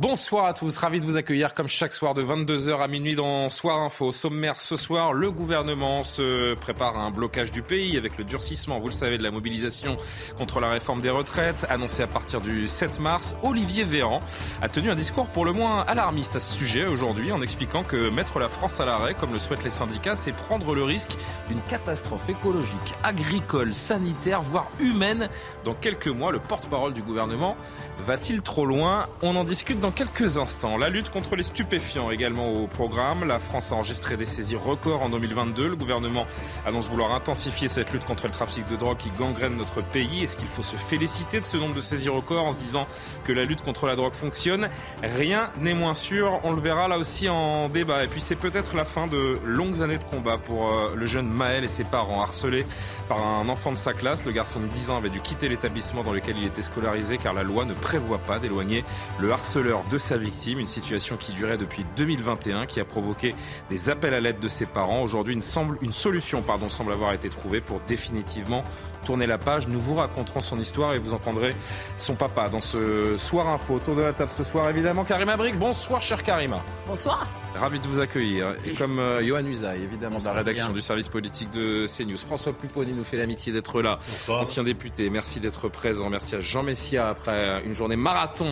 Bonsoir à tous, ravi de vous accueillir comme chaque soir de 22h à minuit dans Soir Info. Sommaire ce soir, le gouvernement se prépare à un blocage du pays avec le durcissement, vous le savez, de la mobilisation contre la réforme des retraites annoncée à partir du 7 mars. Olivier Véran a tenu un discours pour le moins alarmiste à ce sujet aujourd'hui en expliquant que mettre la France à l'arrêt, comme le souhaitent les syndicats, c'est prendre le risque d'une catastrophe écologique, agricole, sanitaire, voire humaine. Dans quelques mois, le porte-parole du gouvernement va-t-il trop loin? On en discute dans quelques instants. La lutte contre les stupéfiants également au programme. La France a enregistré des saisies records en 2022. Le gouvernement annonce vouloir intensifier cette lutte contre le trafic de drogue qui gangrène notre pays. Est-ce qu'il faut se féliciter de ce nombre de saisies records en se disant que la lutte contre la drogue fonctionne? Rien n'est moins sûr. On le verra là aussi en débat. Et puis c'est peut-être la fin de longues années de combat pour euh, le jeune Maël et ses parents harcelés par un enfant de sa classe. Le garçon de 10 ans avait dû quitter l'établissement dans lequel il était scolarisé car la loi ne prévoit pas d'éloigner le harceleur de sa victime, une situation qui durait depuis 2021, qui a provoqué des appels à l'aide de ses parents. Aujourd'hui, une, une solution semble avoir été trouvée pour définitivement tourner la page. Nous vous raconterons son histoire et vous entendrez son papa dans ce soir info. Autour de la table ce soir, évidemment, Karima Brick. Bonsoir, cher Karima. Bonsoir. Ravi de vous accueillir. Et comme euh, Johan Usaï, évidemment, de la rédaction du service politique de CNews. François Pupponi nous fait l'amitié d'être là. Ancien député, merci d'être présent. Merci à Jean Messia après une journée marathon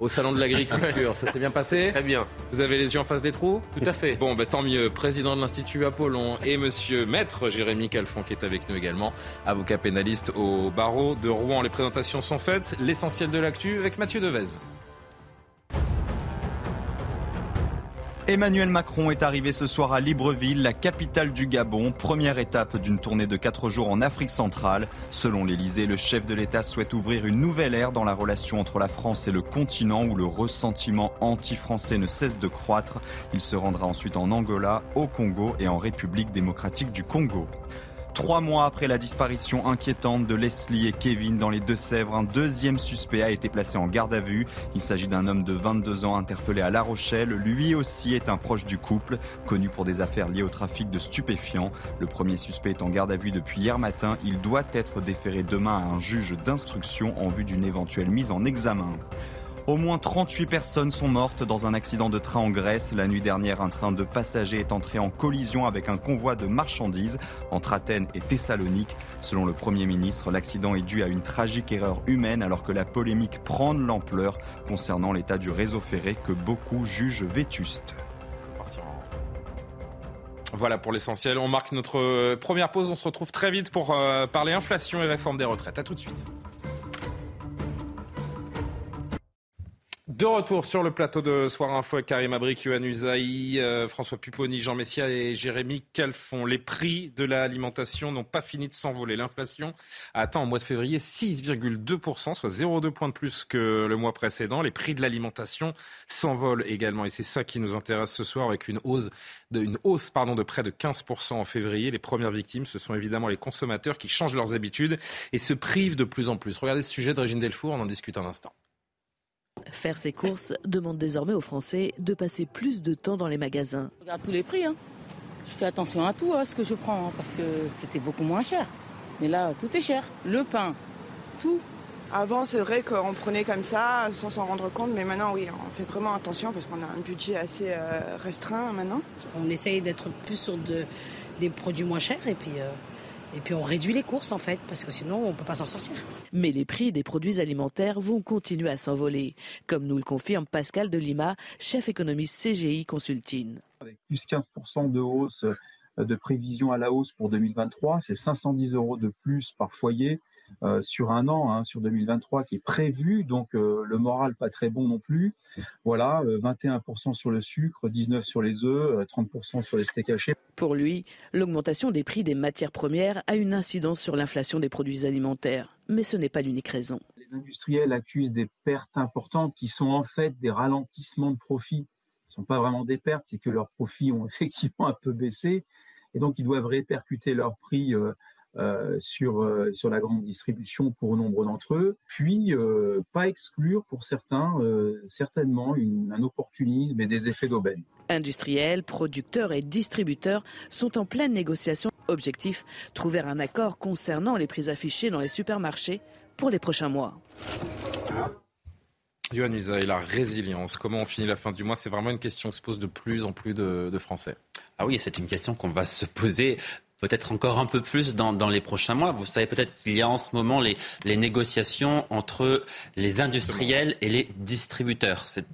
au Salon de l'Agriculture. Ça s'est bien passé? Très bien. Vous avez les yeux en face des trous? Tout à fait. Bon, bah, tant mieux. Président de l'Institut Apollon et monsieur Maître Jérémy Calfon qui est avec nous également. Avocat pénaliste au barreau de Rouen. Les présentations sont faites. L'essentiel de l'actu avec Mathieu Devez. Emmanuel Macron est arrivé ce soir à Libreville, la capitale du Gabon, première étape d'une tournée de quatre jours en Afrique centrale. Selon l'Elysée, le chef de l'État souhaite ouvrir une nouvelle ère dans la relation entre la France et le continent où le ressentiment anti-français ne cesse de croître. Il se rendra ensuite en Angola, au Congo et en République démocratique du Congo. Trois mois après la disparition inquiétante de Leslie et Kevin dans les Deux-Sèvres, un deuxième suspect a été placé en garde à vue. Il s'agit d'un homme de 22 ans interpellé à La Rochelle. Lui aussi est un proche du couple, connu pour des affaires liées au trafic de stupéfiants. Le premier suspect est en garde à vue depuis hier matin. Il doit être déféré demain à un juge d'instruction en vue d'une éventuelle mise en examen. Au moins 38 personnes sont mortes dans un accident de train en Grèce. La nuit dernière, un train de passagers est entré en collision avec un convoi de marchandises entre Athènes et Thessalonique. Selon le Premier ministre, l'accident est dû à une tragique erreur humaine alors que la polémique prend de l'ampleur concernant l'état du réseau ferré que beaucoup jugent vétuste. Voilà pour l'essentiel. On marque notre première pause. On se retrouve très vite pour euh, parler inflation et réforme des retraites. A tout de suite. De retour sur le plateau de Soir Info avec Karim Abrik, Yohann Usaï, euh, François Pupponi, Jean Messia et Jérémy Calfon. Les prix de l'alimentation n'ont pas fini de s'envoler. L'inflation a atteint en mois de février 6,2%, soit 0,2 points de plus que le mois précédent. Les prix de l'alimentation s'envolent également et c'est ça qui nous intéresse ce soir avec une hausse de, une hausse, pardon, de près de 15% en février. Les premières victimes, ce sont évidemment les consommateurs qui changent leurs habitudes et se privent de plus en plus. Regardez ce sujet de Régine Delfour, on en discute un instant. Faire ses courses demande désormais aux Français de passer plus de temps dans les magasins. Je regarde tous les prix. Hein. Je fais attention à tout, à ce que je prends, hein, parce que c'était beaucoup moins cher. Mais là, tout est cher. Le pain, tout. Avant, c'est vrai qu'on prenait comme ça sans s'en rendre compte, mais maintenant, oui, on fait vraiment attention parce qu'on a un budget assez euh, restreint maintenant. On essaye d'être plus sur de, des produits moins chers et puis euh, et puis on réduit les courses en fait, parce que sinon on ne peut pas s'en sortir. Mais les prix des produits alimentaires vont continuer à s'envoler, comme nous le confirme Pascal de Lima, chef économiste CGI Consulting. Avec plus 15% de hausse euh, de prévision à la hausse pour 2023, c'est 510 euros de plus par foyer. Euh, sur un an, hein, sur 2023, qui est prévu. Donc euh, le moral pas très bon non plus. Voilà, 21% sur le sucre, 19% sur les œufs, 30% sur les steaks hachés. Pour lui, l'augmentation des prix des matières premières a une incidence sur l'inflation des produits alimentaires. Mais ce n'est pas l'unique raison. Les industriels accusent des pertes importantes qui sont en fait des ralentissements de profit. Ce ne sont pas vraiment des pertes, c'est que leurs profits ont effectivement un peu baissé. Et donc, ils doivent répercuter leurs prix euh, euh, sur, euh, sur la grande distribution pour nombre d'entre eux. Puis, pas exclure pour certains, certainement, un opportunisme et des effets d'aubaine. Industriels, producteurs et distributeurs sont en pleine négociation. Objectif, trouver un accord concernant les prix affichés dans les supermarchés pour les prochains mois. Yohann et la résilience, comment on finit la fin du mois? C'est vraiment une question que se pose de plus en plus de, de Français. Ah oui, c'est une question qu'on va se poser peut-être encore un peu plus dans, dans les prochains mois. Vous savez peut-être qu'il y a en ce moment les, les, négociations entre les industriels et les distributeurs. C'est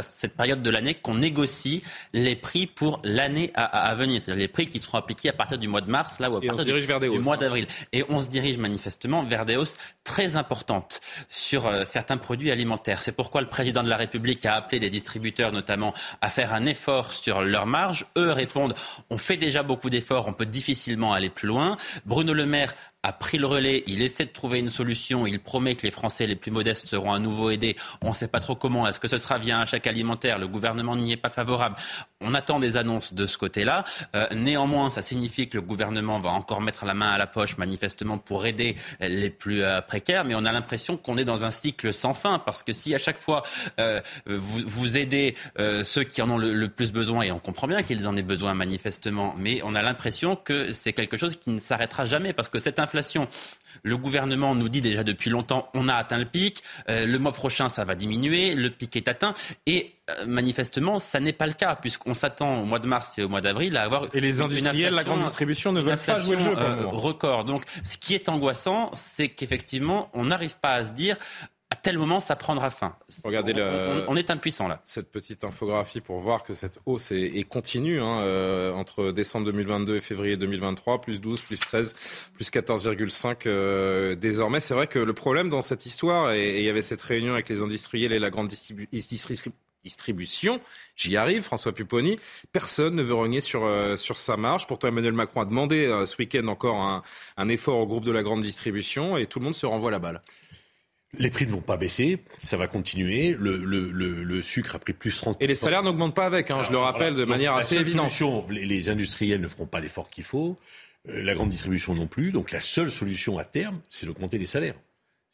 cette période de l'année qu'on négocie les prix pour l'année à, à, venir, c'est-à-dire les prix qui seront appliqués à partir du mois de mars, là ou à partir du, du, mois hein. d'avril. Et on se dirige manifestement vers des hausses très importantes sur euh, certains produits alimentaires. C'est pourquoi le président de la République a appelé les distributeurs notamment à faire un effort sur leurs marges. Eux répondent on fait déjà beaucoup d'efforts, on peut difficilement aller plus loin. Bruno Le Maire a pris le relais, il essaie de trouver une solution, il promet que les Français les plus modestes seront à nouveau aidés. On ne sait pas trop comment. Est-ce que ce sera via un chèque alimentaire? Le gouvernement n'y est pas favorable. On attend des annonces de ce côté-là. Euh, néanmoins, ça signifie que le gouvernement va encore mettre la main à la poche, manifestement, pour aider les plus euh, précaires. Mais on a l'impression qu'on est dans un cycle sans fin, parce que si à chaque fois euh, vous, vous, aidez ceux qui en ont le, le, plus besoin, et on comprend bien qu'ils en aient besoin manifestement, mais on a l'impression que c'est quelque chose qui ne s'arrêtera jamais, parce que cette inflation, le gouvernement nous dit déjà depuis longtemps, on a atteint le pic, euh, le mois prochain ça va diminuer, le pic est atteint, et euh, manifestement, ça n'est pas le cas, puisqu'on s'attend au mois de mars et au mois d'avril à avoir et les industriels, la grande distribution ne veulent pas jouer le jeu. Euh, record. Donc, ce qui est angoissant, c'est qu'effectivement, on n'arrive pas à se dire à tel moment ça prendra fin. Regardez on, est impuissant là. Cette petite infographie pour voir que cette hausse est, continue hein, euh, entre décembre 2022 et février 2023, plus 12, plus 13, plus 14,5 euh, désormais. C'est vrai que le problème dans cette histoire, et il y avait cette réunion avec les industriels et la grande distribution, j'y arrive, François Pupponi, personne ne veut rogner sur, euh, sur sa marge. Pourtant, Emmanuel Macron a demandé ce week-end encore un, un effort au groupe de la grande distribution et tout le monde se renvoie la balle. Les prix ne vont pas baisser, ça va continuer. Le, le, le, le sucre a pris plus 30%. Et les salaires n'augmentent pas avec, hein, je le rappelle de manière assez évidente. Les, les industriels ne feront pas l'effort qu'il faut, euh, la grande distribution non plus. Donc la seule solution à terme, c'est d'augmenter les salaires.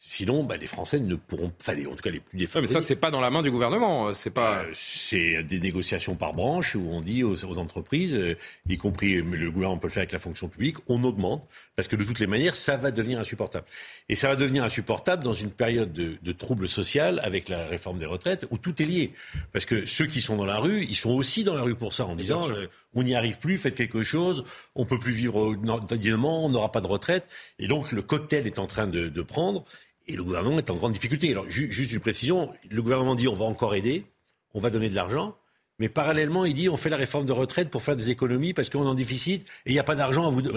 Sinon, bah, les Français ne pourront, enfin, en tout cas les plus défavorisés. mais ça, c'est pas dans la main du gouvernement. C'est pas. Euh, c'est des négociations par branche où on dit aux, entreprises, euh, y compris le gouvernement peut le faire avec la fonction publique, on augmente parce que de toutes les manières, ça va devenir insupportable. Et ça va devenir insupportable dans une période de, de trouble social avec la réforme des retraites où tout est lié. Parce que ceux qui sont dans la rue, ils sont aussi dans la rue pour ça en disant, euh, on n'y arrive plus, faites quelque chose, on peut plus vivre dignement, on n'aura pas de retraite. Et donc le cocktail est en train de, de prendre. Et le gouvernement est en grande difficulté. Alors, juste une précision, le gouvernement dit on va encore aider, on va donner de l'argent, mais parallèlement, il dit on fait la réforme de retraite pour faire des économies parce qu'on est en déficit et il n'y a pas d'argent à vous donner.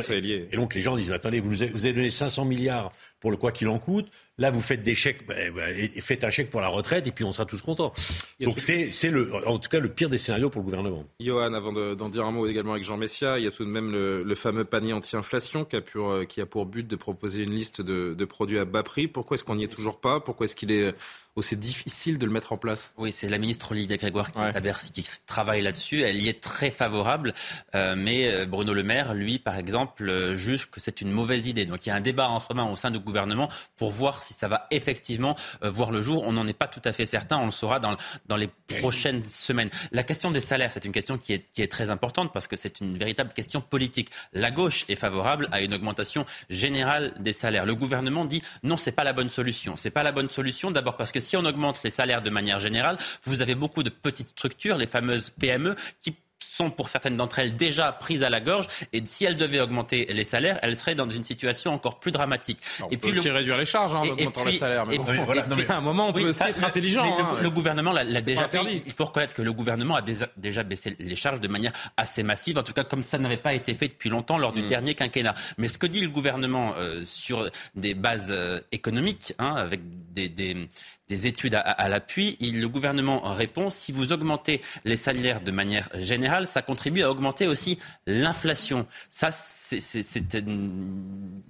Et donc les gens disent attendez, vous, vous avez donné 500 milliards pour le quoi qu'il en coûte. Là, vous faites des chèques, bah, bah, faites un chèque pour la retraite et puis on sera tous contents. Donc c'est, c'est le, en tout cas le pire des scénarios pour le gouvernement. Johan, avant d'en dire un mot également avec Jean Messia, il y a tout de même le, fameux panier anti-inflation qui a, pour, euh, qui a pour but de proposer une liste de, de produits à bas prix. Pourquoi est-ce qu'on n'y est toujours pas? Pourquoi est-ce qu'il est aussi difficile de le mettre en place? Oui, c'est la ministre Olivia Grégoire qui est à Bercy, qui travaille là-dessus. Elle y est très favorable. Euh, mais euh, Bruno Le Maire, lui, par exemple, juge que c'est une mauvaise idée. Donc il y a un débat en ce moment au sein du gouvernement pour voir si ça va effectivement euh, voir le jour. On n'en est pas tout à fait certain, on le saura dans, les prochaines semaines. La question des salaires, c'est une question qui est, qui est très importante parce que c'est une véritable question politique. La gauche est favorable à une augmentation générale des salaires. Le gouvernement dit non, c'est pas la bonne solution. C'est pas la bonne solution d'abord parce que si on augmente les salaires de manière générale, vous avez beaucoup de petites structures, les fameuses PME, qui sont pour certaines d'entre elles déjà prises à la gorge et si elles devaient augmenter les salaires, elles seraient dans une situation encore plus dramatique. on et peut puis aussi réduire les charges en augmentant les salaires. Mais, à un moment, on peut aussi être intelligent. Hein. le, gouvernement l'a déjà fait. Il faut reconnaître que le gouvernement a déjà, baissé les charges de manière assez massive, en tout cas comme ça n'avait pas été fait depuis longtemps lors du mm. dernier quinquennat. Mais ce que dit le gouvernement euh, sur des bases euh, économiques, hein, avec des, des, des études à, à l'appui, le gouvernement répond si vous augmentez les salaires de manière générale, général, ça contribue à augmenter aussi l'inflation. Ça, c'est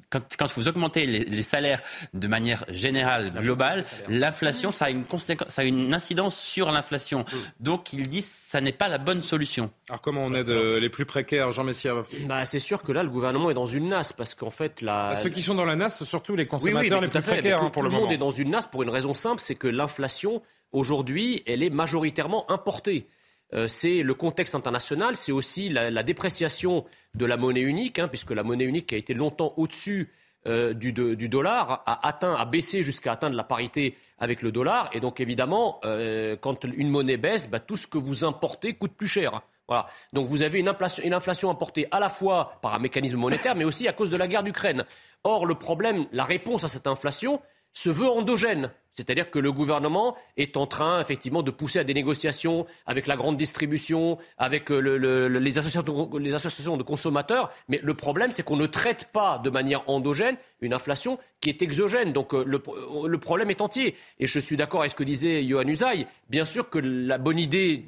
quand, quand, vous augmentez les, salaires de manière générale, globale, l'inflation, ça a une ça a une incidence sur l'inflation. Donc, il dit, ça n'est pas la bonne solution. Alors, comment on aide euh, les plus précaires, Jean Messia? Bah, c'est sûr que là, le gouvernement est dans une nasse parce qu'en fait, la... Bah, ceux qui sont dans la nasse, surtout les consommateurs les plus précaires hein, pour le, le monde est dans une nasse pour une raison simple, c'est que l'inflation aujourd'hui, elle est majoritairement importée. Euh, c'est le contexte international, c'est aussi la, dépréciation de la monnaie unique, hein, puisque la monnaie unique qui a été longtemps au-dessus euh, du, dollar a atteint, a baissé jusqu'à atteindre la parité avec le dollar. Et donc évidemment, euh, quand une monnaie baisse, bah, tout ce que vous importez coûte plus cher. Voilà. Donc vous avez une inflation, une inflation importée à la fois par un mécanisme monétaire, mais aussi à cause de la guerre d'Ukraine. Or, le problème, la réponse à cette inflation se veut endogène. C'est-à-dire que le gouvernement est en train, effectivement, de pousser à des négociations avec la grande distribution, avec euh, les, associations, de consommateurs. Mais le problème, c'est qu'on ne traite pas de manière endogène une inflation qui est exogène. Donc euh, le, problème est entier. Et je suis d'accord avec ce que disait Johan Usaï. Bien sûr que la bonne idée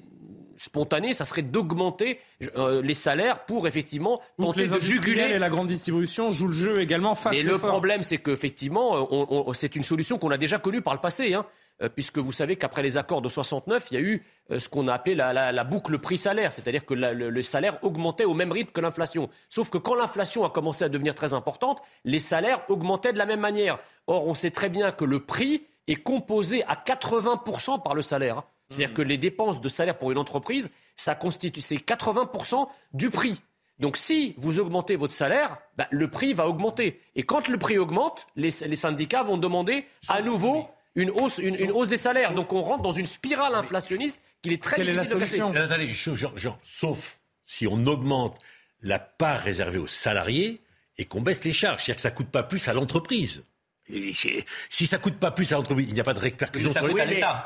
spontané, ça serait d'augmenter euh, les salaires pour effectivement tenter de juguler. et la grande distribution jouent le jeu également face. Mais le, problème, c'est qu'effectivement, euh, c'est une solution qu'on a déjà connue par le passé. Hein, euh, puisque vous savez qu'après les accords de 69, il y a eu ce qu'on a appelé la, boucle prix-salaire, c'est-à-dire que le, salaire augmentait au même rythme que l'inflation. Sauf que quand l'inflation a commencé à devenir très importante, les salaires augmentaient de la même manière. Or, on sait très bien que le prix est composé à 80% par le salaire. C'est-à-dire que les dépenses de salaire pour une entreprise, ça constitue c'est 80% du prix. Donc si vous augmentez votre salaire, bah, le prix va augmenter. Et quand le prix augmente, les, syndicats vont demander à nouveau une hausse, une, hausse des salaires. Donc on rentre dans une spirale inflationniste qu'il est très difficile de casser. Attendez, sauf si on augmente la part réservée aux salariés et qu'on baisse les charges. C'est-à-dire que ça ne coûte pas plus à l'entreprise. Si ça coûte pas plus à l'entreprise, il n'y a pas de répercussion sur l'État.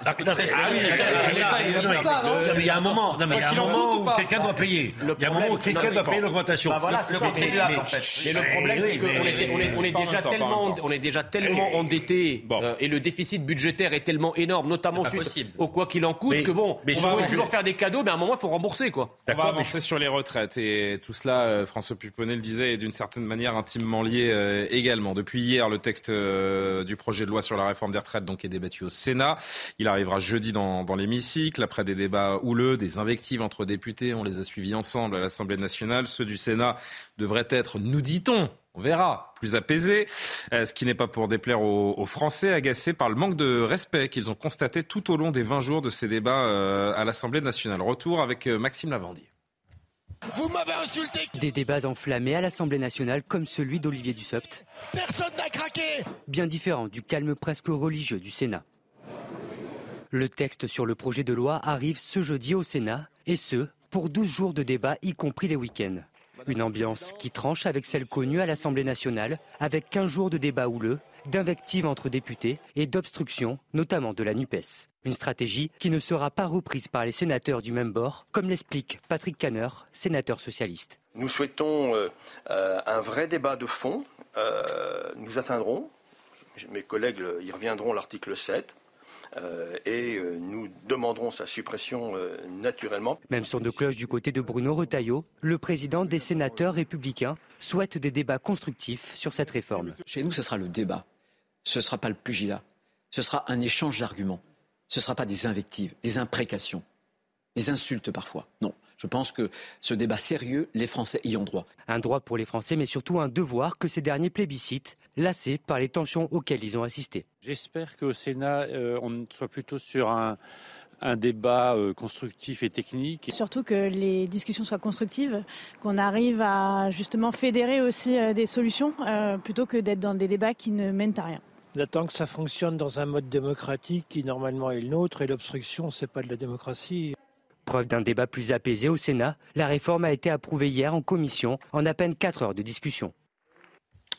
Il y a un moment, non mais il y a un moment où quelqu'un doit payer. Il y a un moment où quelqu'un doit payer l'augmentation. Voilà, c'est Mais le problème, c'est qu'on est déjà tellement, on est déjà tellement endetté euh, et le déficit budgétaire est tellement énorme, notamment suite au quoi qu'il en coûte, que bon, on va toujours faire des cadeaux, mais à un moment, il faut rembourser, quoi. On va avancer sur les retraites et tout cela, euh, François Puponnet le disait, est d'une certaine manière intimement lié également. Depuis hier, le texte euh, du projet de loi sur la réforme des retraites donc, est débattu au Sénat. Il arrivera jeudi dans, dans l'hémicycle, après des débats houleux, des invectives entre députés. On les a suivis ensemble à l'Assemblée nationale. Ceux du Sénat devraient être, nous dit-on, on verra, plus apaisés, euh, ce qui n'est pas pour déplaire aux, Français agacés par le manque de respect qu'ils ont constaté tout au long des 20 jours de ces débats euh, à l'Assemblée nationale. Retour avec Maxime Lavandier. Vous m'avez insulté Des débats enflammés à l'Assemblée nationale comme celui d'Olivier Dussopt. Personne n'a craqué Bien différent du calme presque religieux du Sénat. Le texte sur le projet de loi arrive ce jeudi au Sénat, et ce, pour 12 jours de débat, y compris les week-ends. Une ambiance qui tranche avec celle connue à l'Assemblée nationale, avec 15 jours de débat houleux, d'invectives entre députés et d'obstruction, notamment de la NUPES. Une stratégie qui ne sera pas reprise par les sénateurs du même bord, comme l'explique Patrick Canner, sénateur socialiste. Nous souhaitons euh, euh, un vrai débat de fond. Euh, nous atteindrons, mes collègues y reviendront, l'article 7. Et nous demanderons sa suppression naturellement. Même son de cloche du côté de Bruno Retailleau, le président des sénateurs républicains souhaite des débats constructifs sur cette réforme. Chez nous, ce sera le débat ce ne sera pas le pugilat, ce sera un échange d'arguments, ce ne sera pas des invectives, des imprécations, des insultes parfois. Non. Je pense que ce débat sérieux, les Français y ont droit. Un droit pour les Français, mais surtout un devoir que ces derniers plébiscitent, lassés par les tensions auxquelles ils ont assisté. J'espère qu'au Sénat, euh, on soit plutôt sur un, débat euh, constructif et technique. Surtout que les discussions soient constructives, qu'on arrive à justement fédérer aussi euh, des solutions plutôt que d'être dans des débats qui ne mènent à rien. J'attends que ça fonctionne dans un mode démocratique qui normalement est le nôtre et l'obstruction, c'est pas de la démocratie. Preuve d'un débat plus apaisé au Sénat, la réforme a été approuvée hier en commission en à peine 4 heures de discussion.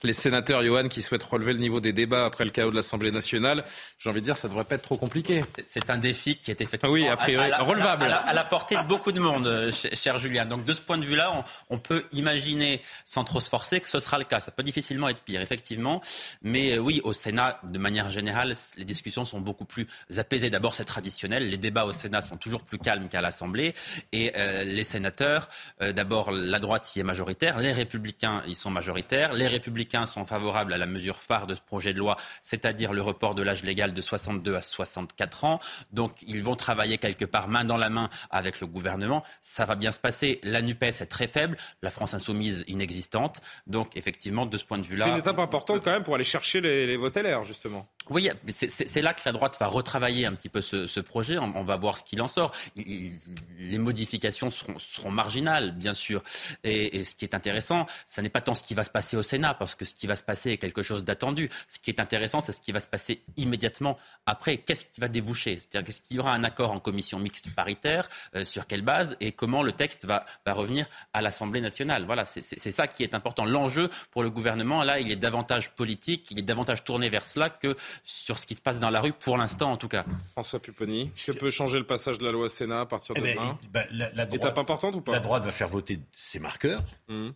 Les sénateurs, Johan, qui souhaitent relever le niveau des débats après le chaos de l'Assemblée nationale. J'ai envie de dire, ça devrait pas être trop compliqué. C'est un défi qui est effectivement oui, a priori, à, la, relevable. À la, à la, portée de beaucoup de monde, euh, cher Julien. Donc de ce point de vue-là, on, on, peut imaginer, sans trop se forcer, que ce sera le cas. Ça peut difficilement être pire, effectivement. Mais euh, oui, au Sénat, de manière générale, les discussions sont beaucoup plus apaisées. D'abord, c'est traditionnel. Les débats au Sénat sont toujours plus calmes qu'à l'Assemblée. Et euh, les sénateurs, euh, d'abord, la droite y est majoritaire. Les républicains y sont majoritaires. Les républicains sont favorables à la mesure phare de ce projet de loi, c'est-à-dire le report de l'âge légal de 62 à 64 ans. Donc ils vont travailler quelque part main dans la main avec le gouvernement. Ça va bien se passer. La NUPES est très faible, la France insoumise inexistante. Donc effectivement, de ce point de vue-là... C'est une étape importante quand même pour aller chercher les, les votes LR, justement. Oui, c'est là que la droite va retravailler un petit peu ce, ce projet. On, va voir ce qu'il en sort. Les modifications seront, seront, marginales, bien sûr. Et, et, ce qui est intéressant, ce n'est pas tant ce qui va se passer au Sénat, parce que ce qui va se passer est quelque chose d'attendu. Ce qui est intéressant, c'est ce qui va se passer immédiatement après. Qu'est-ce qui va déboucher? C'est-à-dire qu'est-ce qu'il y aura un accord en commission mixte paritaire euh, Sur quelle base? Et comment le texte va, va revenir à l'Assemblée nationale? Voilà, c'est ça qui est important. L'enjeu pour le gouvernement, là, il est davantage politique, il est davantage tourné vers cela que sur ce qui se passe dans la rue, pour l'instant en tout cas. François Pupponi, que peut changer le passage de la loi Sénat à partir de eh demain ben, la, la droite, Étape importante ou pas La droite va faire voter ses marqueurs, mmh.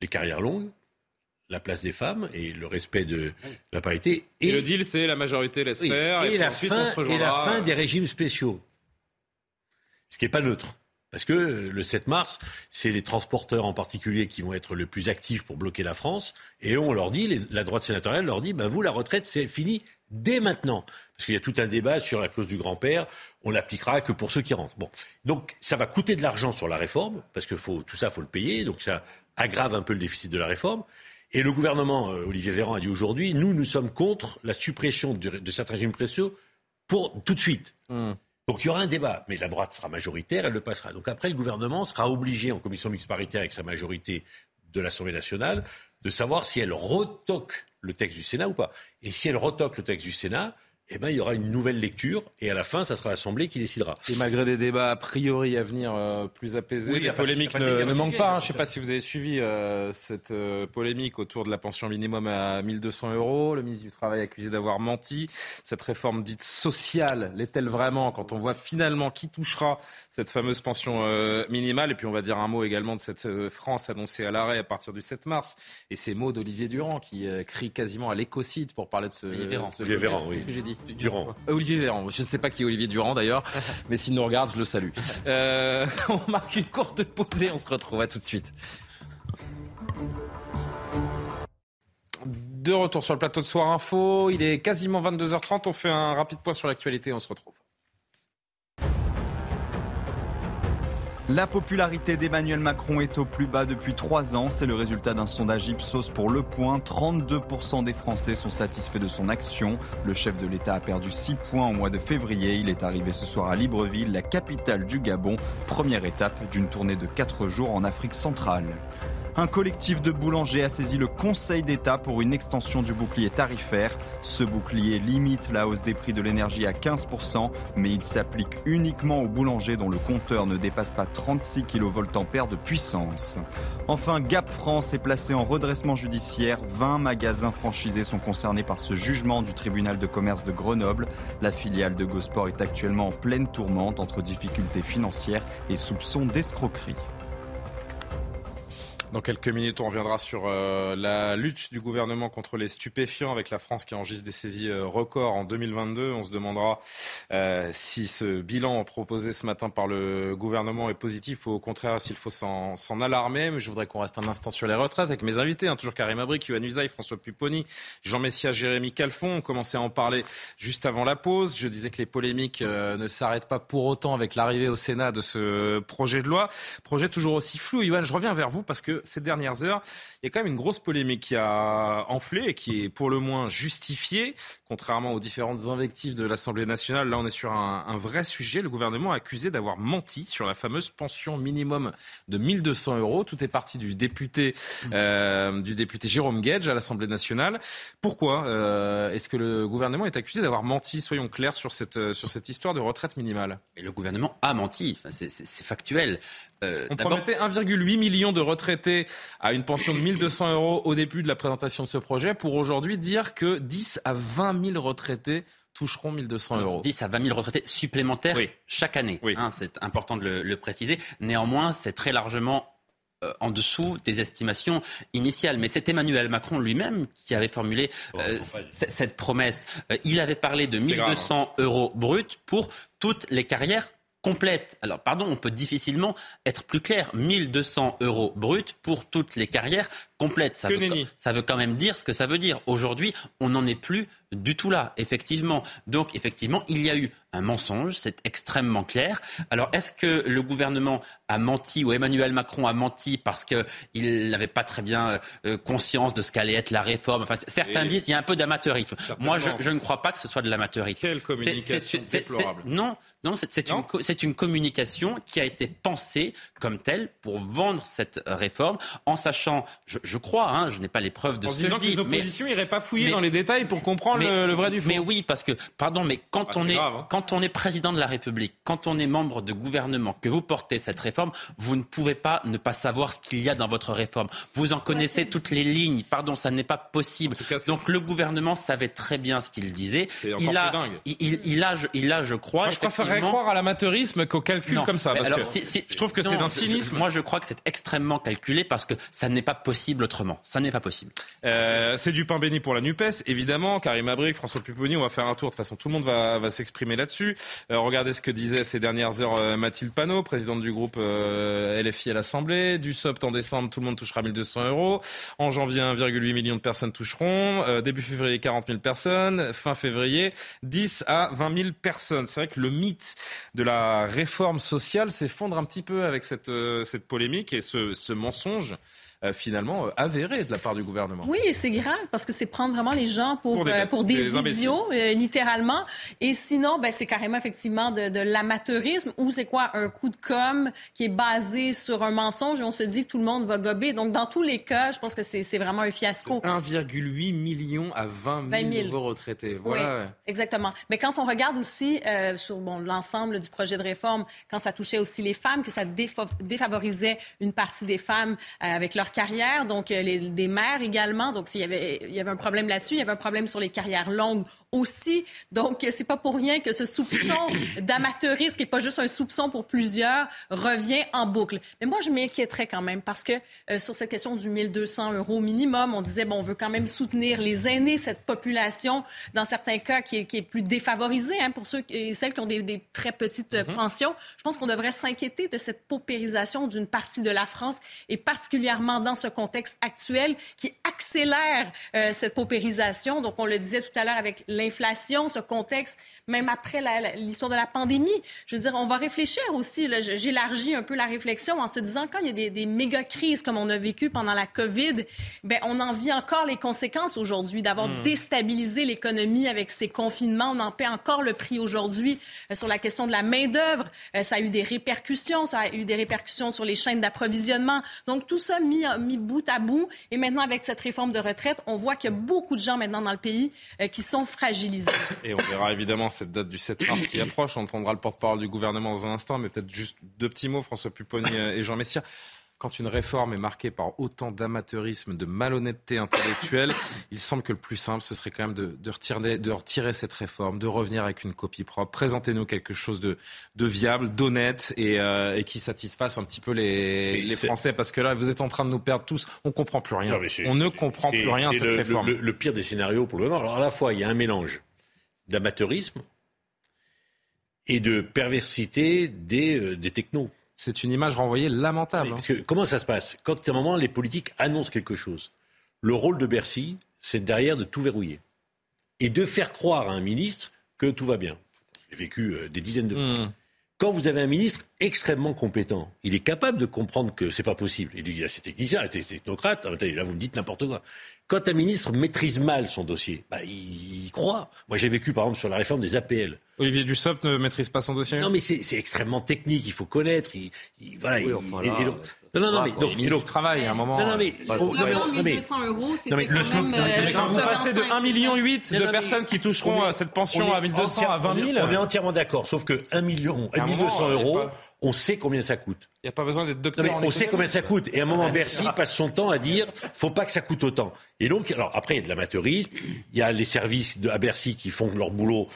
les carrières longues, la place des femmes et le respect de la parité. Et, et le deal, c'est la majorité l'espère. Oui, et, et, la fin, et la fin des régimes spéciaux. Ce qui n'est pas neutre. Parce que le 7 mars, c'est les transporteurs en particulier qui vont être le plus actifs pour bloquer la France. Et on leur dit, la droite sénatoriale leur dit, ben vous, la retraite, c'est fini dès maintenant. Parce qu'il y a tout un débat sur la clause du grand-père. On l'appliquera que pour ceux qui rentrent. Bon. Donc, ça va coûter de l'argent sur la réforme, parce que faut, tout ça, faut le payer. Donc, ça aggrave un peu le déficit de la réforme. Et le gouvernement, euh, Olivier Véran a dit aujourd'hui, nous, nous sommes contre la suppression de, de certains régimes précieux pour tout de suite. Mmh. Donc il y aura un débat, mais la droite sera majoritaire, elle le passera. Donc après, le gouvernement sera obligé, en commission mixte paritaire avec sa majorité de l'Assemblée nationale, de savoir si elle retoque le texte du Sénat ou pas. Et si elle retoque le texte du Sénat, eh ben, il y aura une nouvelle lecture et à la fin, ça sera l'Assemblée qui décidera. Et malgré des débats a priori à venir euh, plus apaisés, oui, les polémiques pas, ne, ne manquent pas. Hein. Je ne sais pas si vous avez suivi euh, cette euh, polémique autour de la pension minimum à 1200 euros. Le ministre du Travail accusé d'avoir menti. Cette réforme dite sociale, l'est-elle vraiment quand on voit finalement qui touchera cette fameuse pension euh, minimale? Et puis on va dire un mot également de cette euh, France annoncée à l'arrêt à partir du 7 mars. Et ces mots d'Olivier Durand qui euh, crie quasiment à l'écocide pour parler de ce... Olivier Véran. Ce Olivier Véran, oui. ce que j'ai dit? Durand. Olivier Véran. Je ne sais pas qui est Olivier Durand d'ailleurs, mais s'il nous regarde, je le salue. Euh, on marque une courte pause et on se retrouve à tout de suite. De retour sur le plateau de Soir Info, il est quasiment 22h30, on fait un rapide point sur l'actualité, on se retrouve. La popularité d'Emmanuel Macron est au plus bas depuis trois ans. C'est le résultat d'un sondage Ipsos pour Le Point. 32% des Français sont satisfaits de son action. Le chef de l'État a perdu 6 points au mois de février. Il est arrivé ce soir à Libreville, la capitale du Gabon. Première étape d'une tournée de 4 jours en Afrique centrale. Un collectif de boulangers a saisi le Conseil d'État pour une extension du bouclier tarifaire. Ce bouclier limite la hausse des prix de l'énergie à 15%, mais il s'applique uniquement aux boulangers dont le compteur ne dépasse pas 36 kVA de puissance. Enfin, Gap France est placé en redressement judiciaire. 20 magasins franchisés sont concernés par ce jugement du tribunal de commerce de Grenoble. La filiale de Gosport est actuellement en pleine tourmente entre difficultés financières et soupçons d'escroquerie. Dans quelques minutes, on reviendra sur euh, la lutte du gouvernement contre les stupéfiants avec la France qui enregistre des saisies euh, records en 2022. On se demandera euh, si ce bilan proposé ce matin par le gouvernement est positif ou au contraire s'il faut s'en alarmer. Mais je voudrais qu'on reste un instant sur les retraites avec mes invités, hein, toujours Karim Abrik, Yohann Usaï, François Pupponi, Jean Messia, Jérémy Calfon. On commençait à en parler juste avant la pause. Je disais que les polémiques ne s'arrêtent pas pour autant avec l'arrivée au Sénat de ce projet de loi. Projet toujours aussi flou. Yohann, je reviens vers vous parce que ces dernières heures, il y a quand même une grosse polémique qui a enflé et qui est pour le moins justifiée, contrairement aux différentes invectives de l'Assemblée nationale. Là, on est sur un, un vrai sujet. Le gouvernement a accusé d'avoir menti sur la fameuse pension minimum de 1200 euros. Tout est parti du député, euh, du député Jérôme Gage à l'Assemblée nationale. Pourquoi euh, est-ce que le gouvernement est accusé d'avoir menti Soyons clairs sur cette, sur cette histoire de retraite minimale? Et le gouvernement a menti. Enfin, c'est factuel. Euh, on promettait 1,8 million de retraités à une pension de 1200 euros au début de la présentation de ce projet pour aujourd'hui dire que 10 à 20 000 retraités toucheront 1200 euros. 10 à 20 000 retraités supplémentaires chaque année. Hein, c'est important de le, le préciser. Néanmoins, c'est très largement euh, en dessous des estimations initiales. Mais c'est Emmanuel Macron lui-même qui avait formulé euh, c- cette promesse. Euh, il avait parlé de C'est grave, 1200 euros bruts pour toutes les carrières complètes. Alors, pardon, on peut difficilement être plus clair. 1200 euros bruts pour toutes les carrières complètes. Ça Que veut, nenni. ça veut quand même dire ce que ça veut dire. Aujourd'hui, on n'en est plus du tout là, effectivement. Donc, effectivement, il y a eu un mensonge, c'est extrêmement clair. Alors, est-ce que le gouvernement a menti ou Emmanuel Macron a menti parce qu'il n'avait pas très bien euh, conscience de ce qu'allait être la réforme? Enfin, certains Et- disent qu'il y a un peu d'amateurisme. Moi, je, ne crois pas que ce soit de l'amateurisme. Quelle communication déplorable. Non, non, c'est une, une communication qui a été pensée comme telle pour vendre cette euh, réforme, en sachant, je, je crois, hein, je n'ai pas les preuves de En ce que disant que les oppositions n'iraient pas fouiller mais- dans les détails pour comprendre mais- le, le vrai du faux. Mais oui, parce que, pardon, mais quand, Ah, on est, grave, hein. quand on est président de la République, quand on est membre de gouvernement, que vous portez cette réforme, vous ne pouvez pas ne pas savoir ce qu'il y a dans votre réforme. Vous en connaissez toutes les lignes. Pardon, ça n'est pas possible. Donc le gouvernement savait très bien ce qu'il disait. encore Il a, il, il- il a, je- il a, je crois, Moi, je préférerais croire à l'amateurisme qu'au calcul non, comme ça. parce alors, que si- si- je trouve que c'est d'un je- cynisme. moi, je crois que c'est extrêmement calculé parce que ça n'est pas possible autrement. Ça n'est pas possible. Euh, c'est du pain béni pour la NUPES, évidemment. Karim Abric, François Pupponi, on va faire un tour. De toute façon, tout le monde va, s'exprimer là-dessus. Euh, regardez ce que disait ces dernières heures euh, Mathilde Panot, présidente du groupe LFI à l'Assemblée. Du SOPT en décembre, tout le monde touchera 1200 euros. En janvier, 1,8 million de personnes toucheront. Début février, 40 000 personnes. Fin février, 10 à 20 000 personnes. C'est vrai que le mythe de la réforme sociale s'effondre un petit peu avec cette, polémique et ce mensonge. Euh, finalement euh, avéré de la part du gouvernement. Oui, et c'est grave parce que c'est prendre vraiment les gens pour, Pour des euh, bêtes, pour des, des imbéciles. idiots, euh, littéralement. Et sinon, ben, c'est carrément effectivement de, de l'amateurisme ou c'est quoi un coup de com qui est basé sur un mensonge et on se dit que tout le monde va gober. Donc, dans tous les cas, je pense que c'est c'est vraiment un fiasco. 1,8 million à 20 000, 20 000. nouveaux retraités. Voilà. Oui, exactement. Mais quand on regarde aussi euh, sur bon, l'ensemble du projet de réforme, quand ça touchait aussi les femmes, que ça défa- défavorisait une partie des femmes euh, avec leur carrière, donc euh, les, des mères également. Donc s'il y avait, il y avait un problème là-dessus, il y avait un problème sur les carrières longues aussi. Donc c'est pas pour rien que ce soupçon d'amateurisme, qui est pas juste un soupçon pour plusieurs, revient en boucle. Mais moi je m'inquiéterais quand même parce que euh, sur cette question du 1200 euros minimum, on disait bon on veut quand même soutenir les aînés, cette population dans certains cas qui est, qui est plus défavorisée hein, pour ceux et celles qui ont des, des très petites euh, pensions. Je pense qu'on devrait s'inquiéter de cette paupérisation d'une partie de la France et particulièrement dans ce contexte actuel qui accélère euh, cette paupérisation. Donc on le disait tout à l'heure avec l'inflation, ce contexte, même après l'histoire de la pandémie. Je veux dire, on va réfléchir aussi. J'élargis un peu la réflexion en se disant quand il y a des, des méga crises comme on a vécu pendant la COVID, ben on en vit encore les conséquences aujourd'hui d'avoir Mm. déstabilisé l'économie avec ces confinements. On en paie encore le prix aujourd'hui euh, sur la question de la main d'œuvre. Euh, ça a eu des répercussions, ça a eu des répercussions sur les chaînes d'approvisionnement. Donc tout ça mis, mis bout à bout. Et maintenant avec cette réforme de retraite, on voit qu'il y a beaucoup de gens maintenant dans le pays euh, qui sont Et on verra évidemment cette date du 7 mars qui approche. On entendra le porte-parole du gouvernement dans un instant, mais peut-être juste deux petits mots, François Pupponi et Jean Messia. Quand une réforme est marquée par autant d'amateurisme, de malhonnêteté intellectuelle, il semble que le plus simple, ce serait quand même de, de retirer, de retirer cette réforme, de revenir avec une copie propre. Présentez-nous quelque chose de, de viable, d'honnête et, euh, et qui satisfasse un petit peu les, Français. Parce que là, vous êtes en train de nous perdre tous. On comprend plus rien. Non, On ne comprend plus rien à cette le, réforme. Le, le pire des scénarios pour le gouvernement. Alors à la fois, il y a un mélange d'amateurisme et de perversité des, euh, des technos. C'est une image renvoyée lamentable. hein. Parce que comment ça se passe Quand à un moment les politiques annoncent quelque chose, le rôle de Bercy, c'est derrière de tout verrouiller et de faire croire à un ministre que tout va bien. J'ai vécu euh, des dizaines de fois. Quand vous avez un ministre extrêmement compétent, il est capable de comprendre que c'est pas possible. Il dit, il y a ces techniciens, ces technocrates, ah, là vous me dites n'importe quoi. Quand un ministre maîtrise mal son dossier, bah, il y croit. Moi j'ai vécu par exemple sur la réforme des APL. Olivier Dussopt ne maîtrise pas son dossier Non, mais c'est extrêmement technique, il faut connaître. Il, il- voilà, Oui, il- enfin, là, et donc- non, non, non, mais donc, le ministre du Travail, à un moment. Non, non, mais, euh, oh, non, mais- non, mais- 1200 euros, Non, mais c'était le quand même... c'est- euh, Quand vous passez de 1,8 million de personnes qui toucheront on est- à cette pension on est à 1200 à entière- 20 000. On est, entièrement d'accord, sauf que 1 million, À un 1200 moment, il y a euros, pas- on sait combien ça coûte. Il n'y a pas besoin d'être Non, docteur mais on sait combien ça coûte. Et à un moment, Bercy passe son temps à dire faut pas que ça coûte autant. Et donc, alors après, il y a de l'amateurisme, il y a les services de, à Bercy qui font leur boulot,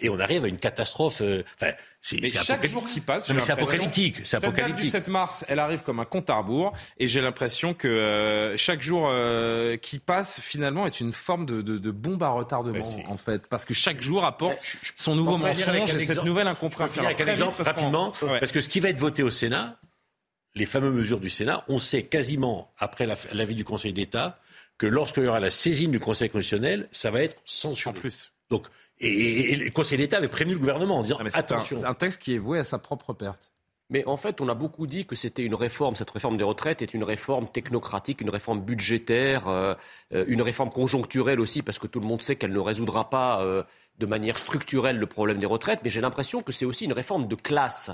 et on arrive à une catastrophe. euh, Enfin, Mais c'est chaque apocalyptique. jour qui passe, c'est apocalyptique. C'est Cette date du apocalyptique. 7 mars, elle arrive comme un compte à rebours, et j'ai l'impression que euh, chaque jour euh, qui passe, finalement, est une forme de, de- de bombe à retardement, en fait, parce que chaque jour apporte son nouveau mensonge et cette nouvelle incompréhension. avec un exemple rapidement, Ouais. parce que ce qui va être voté au Sénat, les fameuses mesures du Sénat, on sait quasiment, après la- l'avis du Conseil d'État, que lorsqu'il y aura la saisine du Conseil constitutionnel, ça va être censuré. En plus. Donc, et, et- et le Conseil d'État avait prévenu le gouvernement en disant un- attention. c'est un texte qui est voué à sa propre perte. Mais en fait, on a beaucoup dit que c'était une réforme, cette réforme des retraites est une réforme technocratique, une réforme budgétaire, euh, euh, une réforme conjoncturelle aussi, parce que tout le monde sait qu'elle ne résoudra pas euh, de manière structurelle le problème des retraites, mais j'ai l'impression que c'est aussi une réforme de classe.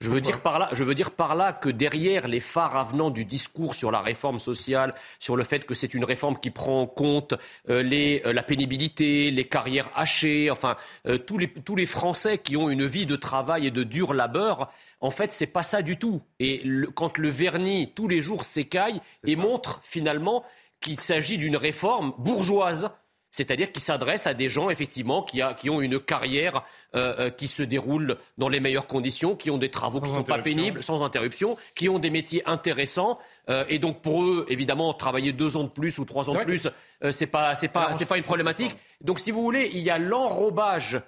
Je veux, dire par là, je veux dire par là que derrière les phares avenants du discours sur la réforme sociale, sur le fait que c'est une réforme qui prend en compte euh, les, euh, la pénibilité, les carrières hachées, enfin euh, tous, les, tous les Français qui ont une vie de travail et de dur labeur, en fait c'est pas ça du tout. Et le- quand le vernis tous les jours s'écaille et montre finalement qu'il s'agit d'une réforme bourgeoise. C'est-à-dire qui s'adresse à des gens, effectivement, qui, a- qui ont une carrière euh, euh, qui se déroule dans les meilleures conditions, qui ont des travaux Sans qui ne sont pas pénibles, sans interruption, qui ont des métiers intéressants. euh, et donc, pour eux, évidemment, travailler deux ans de plus ou trois ans de plus, euh, c'est pas, c'est pas, c'est pas une problématique. Donc, si vous voulez, il y a l'enrobage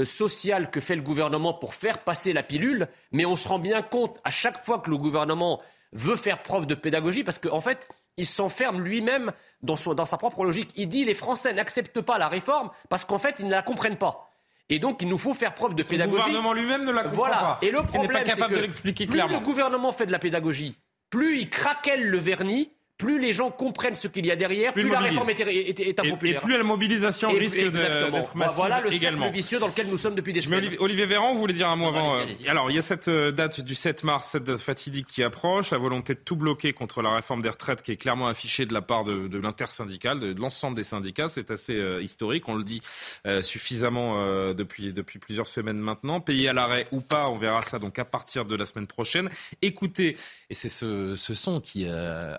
euh, social que fait le gouvernement pour faire passer la pilule, mais on se rend bien compte à chaque fois que le gouvernement veut faire preuve de pédagogie, parce qu'en fait, il s'enferme lui-même dans, son- dans sa propre logique. Il dit les Français n'acceptent pas la réforme parce qu'en fait, ils ne la comprennent pas. Et donc, il nous faut faire preuve de Son pédagogie. gouvernement lui-même ne la comprend voilà. pas. Et le problème, c'est que de plus clairement. le gouvernement fait de la pédagogie, plus il craquelle le vernis, plus les gens comprennent ce qu'il y a derrière, Plus la réforme est, est- est- est Et, et impopulaire. plus la mobilisation Et- risque d'être massive Voilà le également. cercle vicieux dans lequel nous sommes depuis des semaines. Olivier, Olivier Véran, vous voulez dire un mot avant euh. Alors, il y a cette euh, date du 7 mars, cette date fatidique qui approche, la volonté de tout bloquer contre la réforme des retraites qui est clairement affichée de la part de, de l'intersyndicale, de, de l'ensemble des syndicats. C'est assez euh, historique, on le dit euh, suffisamment euh, depuis, depuis plusieurs semaines maintenant. Payé à l'arrêt ou pas, on verra ça donc à partir de la semaine prochaine. Écoutez, et c'est ce, ce son qui euh,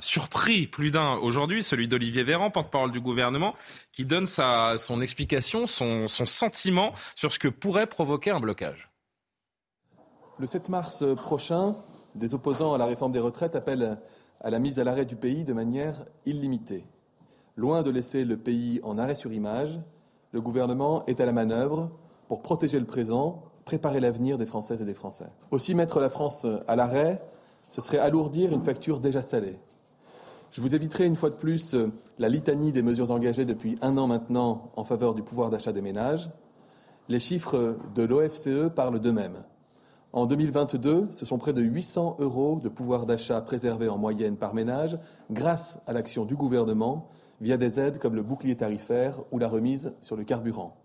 surpris plus d'un aujourd'hui, celui d'Olivier Véran, porte-parole du gouvernement, qui donne sa, son explication, son, son sentiment sur ce que pourrait provoquer un blocage. Le 7 mars prochain, des opposants à la réforme des retraites appellent à la mise à l'arrêt du pays de manière illimitée. Loin de laisser le pays en arrêt sur image, le gouvernement est à la manœuvre pour protéger le présent, préparer l'avenir des Françaises et des Français. Aussi mettre la France à l'arrêt, ce serait alourdir une facture déjà salée. Je vous éviterai une fois de plus euh, la litanie des mesures engagées depuis un an maintenant en faveur du pouvoir d'achat des ménages. Les chiffres de l'OFCE parlent d'eux-mêmes. En 2022, ce sont près de 800 euros de pouvoir d'achat préservés en moyenne par ménage grâce à l'action du gouvernement via des aides comme le bouclier tarifaire ou la remise sur le carburant.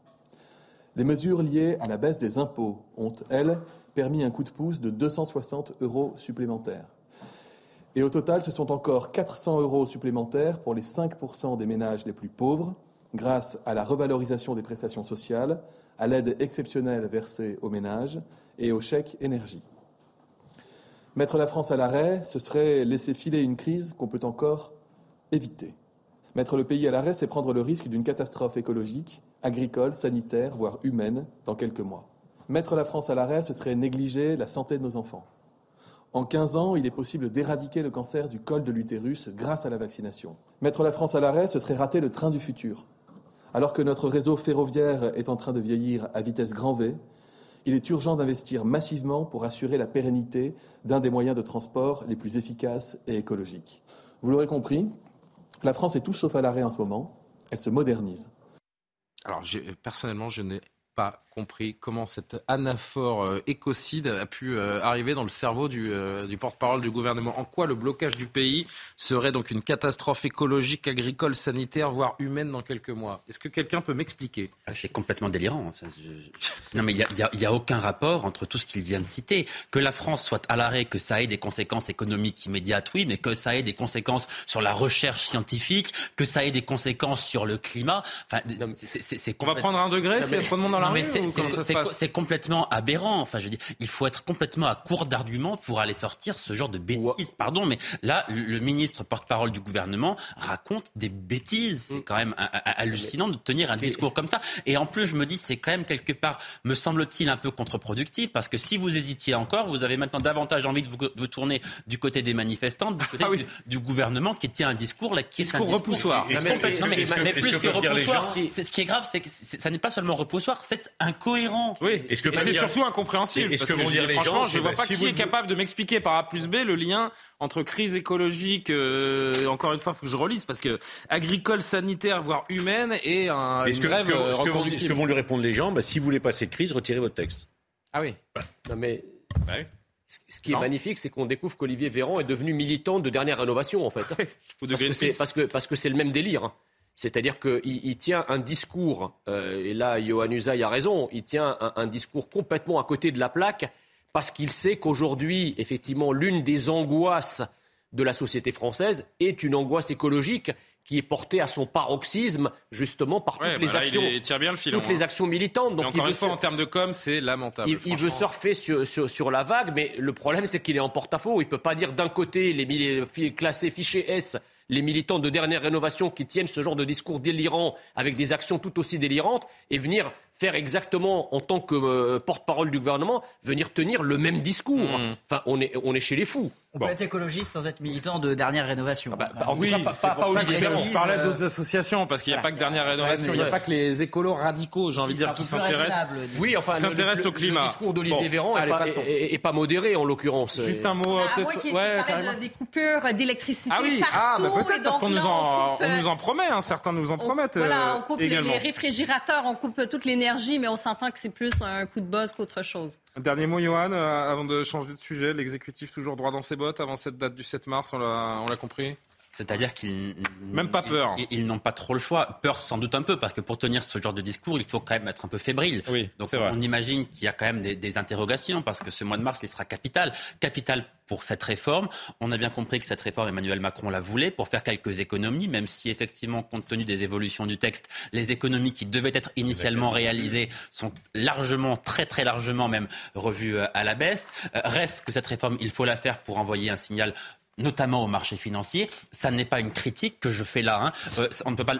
Les mesures liées à la baisse des impôts ont, elles, permis un coup de pouce de 260 euros supplémentaires. Et au total, ce sont encore 400 euros supplémentaires pour les 5% des ménages les plus pauvres, grâce à la revalorisation des prestations sociales, à l'aide exceptionnelle versée aux ménages et au chèque énergie. Mettre la France à l'arrêt, ce serait laisser filer une crise qu'on peut encore éviter. Mettre le pays à l'arrêt, c'est prendre le risque d'une catastrophe écologique, agricole, sanitaire, voire humaine, dans quelques mois. Mettre la France à l'arrêt, ce serait négliger la santé de nos enfants. En 15 ans, il est possible d'éradiquer le cancer du col de l'utérus grâce à la vaccination. Mettre la France à l'arrêt, ce serait rater le train du futur. Alors que notre réseau ferroviaire est en train de vieillir à vitesse grand V, il est urgent d'investir massivement pour assurer la pérennité d'un des moyens de transport les plus efficaces et écologiques. Vous l'aurez compris, la France est tout sauf à l'arrêt en ce moment. Elle se modernise. Alors, personnellement, je n'ai pas compris comment cette anaphore euh, écocide a pu euh, arriver dans le cerveau du, euh, du porte-parole du gouvernement. En quoi le blocage du pays serait donc une catastrophe écologique, agricole, sanitaire, voire humaine dans quelques mois? Est-ce que quelqu'un peut m'expliquer? Ah, C'est complètement délirant. Ça, je- je- Non, mais il n'y a, il y a aucun rapport entre tout ce qu'il vient de citer. Que la France soit à l'arrêt, que ça ait des conséquences économiques immédiates, oui, mais que ça ait des conséquences sur la recherche scientifique, que ça ait des conséquences sur le climat. Enfin, c'est- c'est- c'est On va prendre un degré de monde dans la non, mais rue c'est- complètement aberrant. Enfin, je veux dire, il faut être complètement à court d'arguments pour aller sortir ce genre de bêtises. Pardon, mais là, le ministre porte-parole du gouvernement raconte des bêtises. C'est quand même hallucinant de tenir un discours comme ça. Et en plus, je me dis, c'est quand même quelque part, me semble-t-il, un peu contre-productif parce que si vous hésitiez encore, vous avez maintenant davantage envie de vous, de vous tourner du côté des manifestants, du côté du, du gouvernement qui tient un discours là, qui est un Discours repoussoir. Mais Non, que plus que repoussoir, c'est ce qui est grave, c'est que ça n'est pas seulement repoussoir, c'est incohérent. Oui, Est-ce que et c'est dire- surtout incompréhensible. Est-ce parce que vont je dire dis, les franchement, gens, je c'est vois bah, pas si qui vous est le- capable de m'expliquer par A plus B le lien entre crise écologique, euh, encore une fois, il faut que je relise, parce que agricole, sanitaire, voire humaine, et un, Est-ce une que, est-ce grève que- euh, est-ce que vont, est-ce reconductible. que vont lui répondre les gens bah, Si vous voulez pas cette crise, retirez votre texte. Ah oui. Non, mais Bah ce- ce qui est magnifique, c'est qu'on découvre qu'Olivier Véran est devenu militant de dernière rénovation, en fait. de parce, que c'est, parce, que, parce que c'est le même délire. Hein. C'est-à-dire qu'il il tient un discours, euh, et là, Johan Usaï a raison, il tient un, un discours complètement à côté de la plaque, parce qu'il sait qu'aujourd'hui, effectivement, l'une des angoisses de la société française est une angoisse écologique qui est portée à son paroxysme, justement, par Ouais, toutes bah les là, actions. il, est- il tire bien le filon. toutes les hein. actions militantes. Et Donc il veut une fois, en termes de com, c'est lamentable. il, il veut surfer sur, sur, sur la vague, mais le problème, c'est qu'il est en porte-à-faux. Il peut pas dire d'un côté, les classés fichés S, les militants de dernière rénovation qui tiennent ce genre de discours délirant avec des actions tout aussi délirantes, et venir faire exactement, en tant que euh, porte-parole du gouvernement, venir tenir le même discours. Mmh. Enfin, on est, on est chez les fous. On peut être écologiste sans être militant de dernière rénovation. bah, Ah, en tout Oui, cas, pas- pas- pas je, Véran. je parlais Euh, d'autres associations, parce qu'il n'y a voilà. pas que dernière rénovation, il n'y a pas que les écolos radicaux, j'ai envie de dire, qui s'intéressent. Oui, enfin, s'intéressent au climat. le discours d'Olivier Bon, Véran est allez, pas, est- pas modéré, en l'occurrence. Juste un mot, euh, Ah, peut-être. moi qui, ouais, de- des coupures d'électricité Ah oui, ah, bah peut-être parce qu'on nous en, on on nous en promet, hein, certains nous en promettent Voilà, euh, on coupe les, réfrigérateurs, on coupe toute l'énergie, mais on s'entend que c'est plus un coup de buzz qu'autre chose. Dernier mot, Johan, euh, avant de changer de sujet, l'exécutif toujours droit dans ses bottes avant cette date du 7 mars, on l'a on l'a compris? C'est-à-dire qu'ils Même pas peur. Ils, ils n'ont pas trop le choix. Peur sans doute un peu, parce que pour tenir ce genre de discours, il faut quand même être un peu fébrile. Oui, Donc vrai. on imagine qu'il y a quand même des, des interrogations, parce que ce mois de mars, il sera capital. Capital pour cette réforme. On a bien compris que cette réforme, Emmanuel Macron la voulait pour faire quelques économies, même si effectivement, compte tenu des évolutions du texte, les économies qui devaient être initialement réalisées sont largement, très très largement même revues euh, à la baisse. Euh, Reste que cette réforme, il faut la faire pour envoyer un signal notamment au marché financier. Ça n'est pas une critique que je fais là. hein. Euh, on ne peut pas.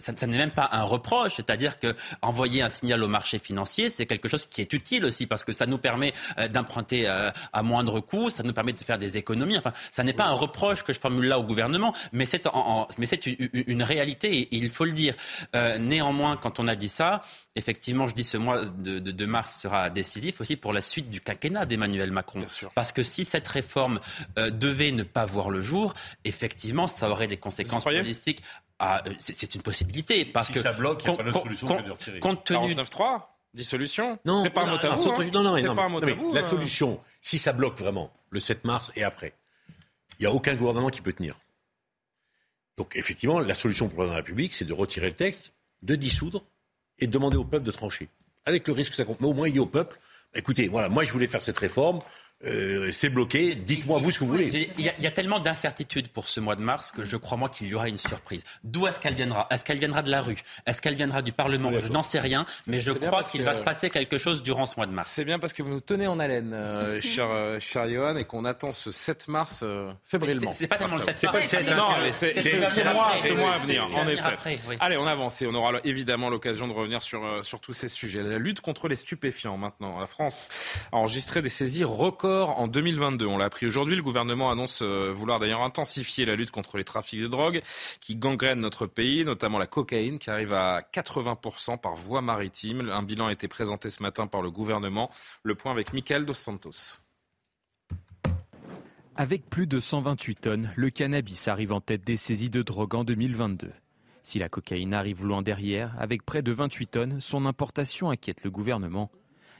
Ça, ça n'est même pas un reproche, c'est-à-dire que envoyer un signal au marché financier, c'est quelque chose qui est utile aussi parce que ça nous permet euh, d'emprunter euh, à moindre coût, ça nous permet de faire des économies. Enfin, ça n'est pas un reproche que je formule là au gouvernement, mais c'est en- en- mais c'est une, réalité et, et il faut le dire. Euh, néanmoins, quand on a dit ça, effectivement, je dis ce mois de, de- de mars sera décisif aussi pour la suite du quinquennat d'Emmanuel Macron. Parce que si cette réforme euh, devait ne pas voir le jour, effectivement, ça aurait des conséquences politiques. Ah, euh, c'est une possibilité. parce si que ça bloque, il n'y a pas d'autre solution que de retirer. Compte tenu 49.3 Dissolution Non, C'est pas un non, mot tabou. non, hein. non, non, C'est non, pas un mot non, mais tabou. La euh. solution, si ça bloque vraiment le 7 mars et après, il n'y a aucun gouvernement qui peut tenir. Donc effectivement, la solution pour le président de la République, c'est de retirer le texte, de dissoudre et de demander au peuple de trancher. Avec le risque que ça compte. Mais au moins, il dit au peuple, écoutez, voilà, moi je voulais faire cette réforme, euh, c'est bloqué, dites-moi vous ce que vous voulez. Il y, a, il y a tellement d'incertitudes pour ce mois de mars que je crois moi qu'il y aura une surprise. D'où est-ce qu'elle viendra? Est-ce qu'elle viendra de la rue? Est-ce qu'elle viendra du Parlement? Je n'en sais rien, mais je crois qu'il que- va se passer quelque chose durant ce mois de mars. C'est bien parce que vous nous tenez en haleine, euh, cher, euh, cher Johan, et qu'on attend ce 7 mars euh, fébrilement. C'est- pas tellement le Ah, ça- 7 mars. C'est pas le 7 Non, mars. mais c'est c'est- c'est- c'est- ce c'est mois, à venir, en effet. après, oui. Allez, on avance et on aura évidemment l'occasion de revenir sur, euh, sur tous ces sujets. La lutte contre les stupéfiants maintenant. La France a enregistré des saisies records en 2022. On l'a appris aujourd'hui. Le gouvernement annonce euh, vouloir d'ailleurs intensifier la lutte contre les trafics de drogue qui gangrènent notre pays, notamment la cocaïne qui arrive à 80% par voie maritime. Un bilan a été présenté ce matin par le gouvernement. Le point avec Michael Dos Santos. Avec plus de 128 tonnes, le cannabis arrive en tête des saisies de drogue en 2022. Si la cocaïne arrive loin derrière, avec près de 28 tonnes, son importation inquiète le gouvernement.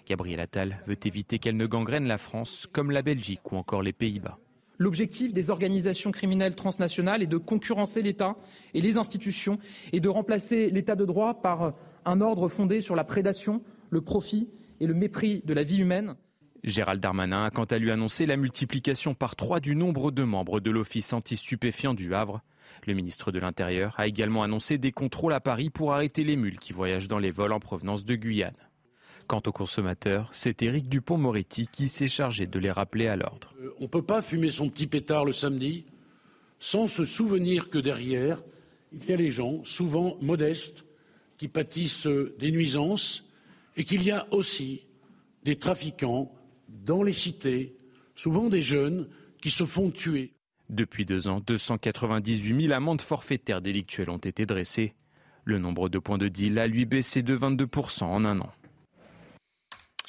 Gabriel Attal veut éviter qu'elle ne gangrène la France, comme la Belgique ou encore les Pays-Bas. L'objectif des organisations criminelles transnationales est de concurrencer l'État et les institutions et de remplacer l'État de droit par un ordre fondé sur la prédation, le profit et le mépris de la vie humaine. Gérald Darmanin a quant à lui annoncé la multiplication par trois du nombre de membres de l'Office anti-stupéfiant du Havre. Le ministre de l'Intérieur a également annoncé des contrôles à Paris pour arrêter les mules qui voyagent dans les vols en provenance de Guyane. Quant aux consommateurs, c'est Éric Dupont-Moretti qui s'est chargé de les rappeler à l'ordre. Euh, on ne peut pas fumer son petit pétard le samedi sans se souvenir que derrière, il y a les gens, souvent modestes, qui pâtissent euh, des nuisances et qu'il y a aussi des trafiquants dans les cités, souvent des jeunes, qui se font tuer. Depuis deux ans, 298 000 amendes forfaitaires délictuelles ont été dressées. Le nombre de points de deal a lui baissé de 22% en un an.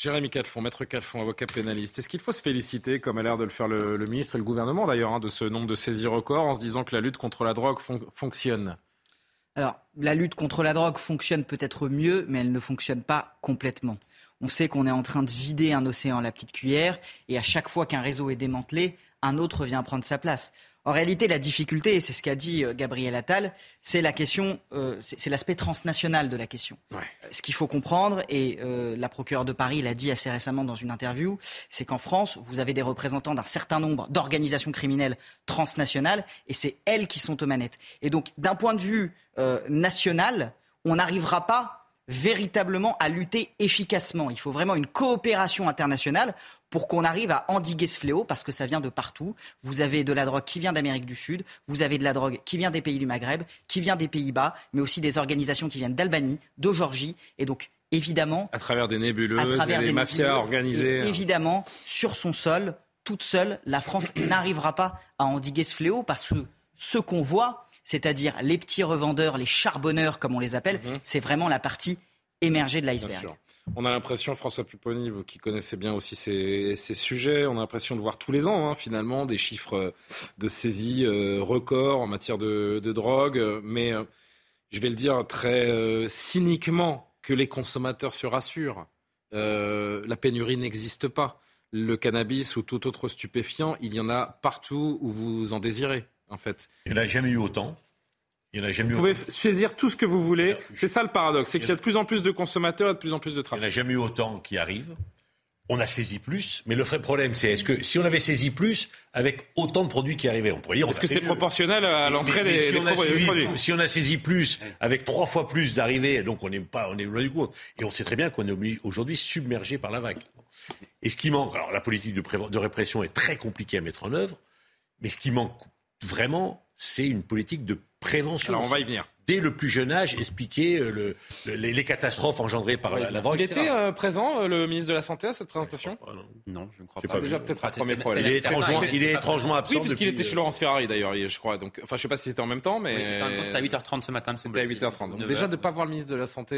Jérémy Calfon, maître Calfon, avocat pénaliste. Est-ce qu'il faut se féliciter, comme a l'air de le faire le, ministre et le gouvernement d'ailleurs, hein, de ce nombre de saisies records en se disant que la lutte contre la drogue fonctionne? Alors, la lutte contre la drogue fonctionne peut-être mieux, mais elle ne fonctionne pas complètement. On sait qu'on est en train de vider un océan à la petite cuillère, et à chaque fois qu'un réseau est démantelé, un autre vient prendre sa place. En réalité, la difficulté, et c'est ce qu'a dit euh, Gabriel Attal, c'est la question, euh, c'est l'aspect transnational de la question. Ce qu'il faut comprendre, et euh, la procureure de Paris l'a dit assez récemment dans une interview, c'est qu'en France, vous avez des représentants d'un certain nombre d'organisations criminelles transnationales, et c'est elles qui sont aux manettes. Et donc, d'un point de vue national, on n'arrivera pas véritablement à lutter efficacement. Il faut vraiment une coopération internationale pour qu'on arrive à endiguer ce fléau, parce que ça vient de partout. Vous avez de la drogue qui vient d'Amérique du Sud, vous avez de la drogue qui vient des pays du Maghreb, qui vient des Pays-Bas, mais aussi des organisations qui viennent d'Albanie, de Georgie, et donc évidemment... À travers des nébuleuses, des, mafias organisées. Hein. Évidemment, sur son sol, toute seule, la France n'arrivera pas à endiguer ce fléau, parce que ce qu'on voit, c'est-à-dire les petits revendeurs, les charbonneurs, comme on les appelle, mhm. c'est vraiment la partie émergée de l'iceberg. On a l'impression, François Pupponi, vous qui connaissez bien aussi ces, sujets, on a l'impression de voir tous les ans, hein, finalement, des chiffres de saisie euh, records en matière de, drogue. Mais euh, je vais le dire très euh, cyniquement, que les consommateurs se rassurent. la pénurie n'existe pas. Le cannabis ou tout autre stupéfiant, il y en a partout où vous en désirez, en fait. Il n'y en a jamais eu autant. Vous pouvez saisir tout ce que vous voulez. C'est ça le paradoxe, c'est qu'il y a de plus en plus de consommateurs et de plus en plus de trafic. Il n'y en a jamais eu autant qui arrivent. On a saisi plus, mais le vrai problème, c'est est-ce que si on avait saisi plus avec autant de produits qui arrivaient, on pourrait dire. Est-ce que c'est proportionnel à l'entrée des, si produits Si on a saisi plus avec trois fois plus d'arrivées, donc on n'est pas, on est loin du compte. Et on sait très bien qu'on est aujourd'hui submergé par la vague. Et ce qui manque, alors la politique de, de répression est très compliquée à mettre en œuvre, mais ce qui manque vraiment, c'est une politique de prévention. Alors on va y venir dès le plus jeune âge, expliquer euh, le, les, catastrophes engendrées par la, drogue. Il était euh, présent, euh, le ministre de la Santé, à cette présentation? Non. je ne crois pas. déjà peut-être un premier problème. Il est étrangement, il est étrangement absent. Oui, puisqu'il était chez Laurence Ferrari d'ailleurs, je crois. Donc, enfin, je sais pas si c'était en même temps, mais c'était à 8h30 ce matin. C'était à 8h30. déjà de ne pas voir le ministre de la Santé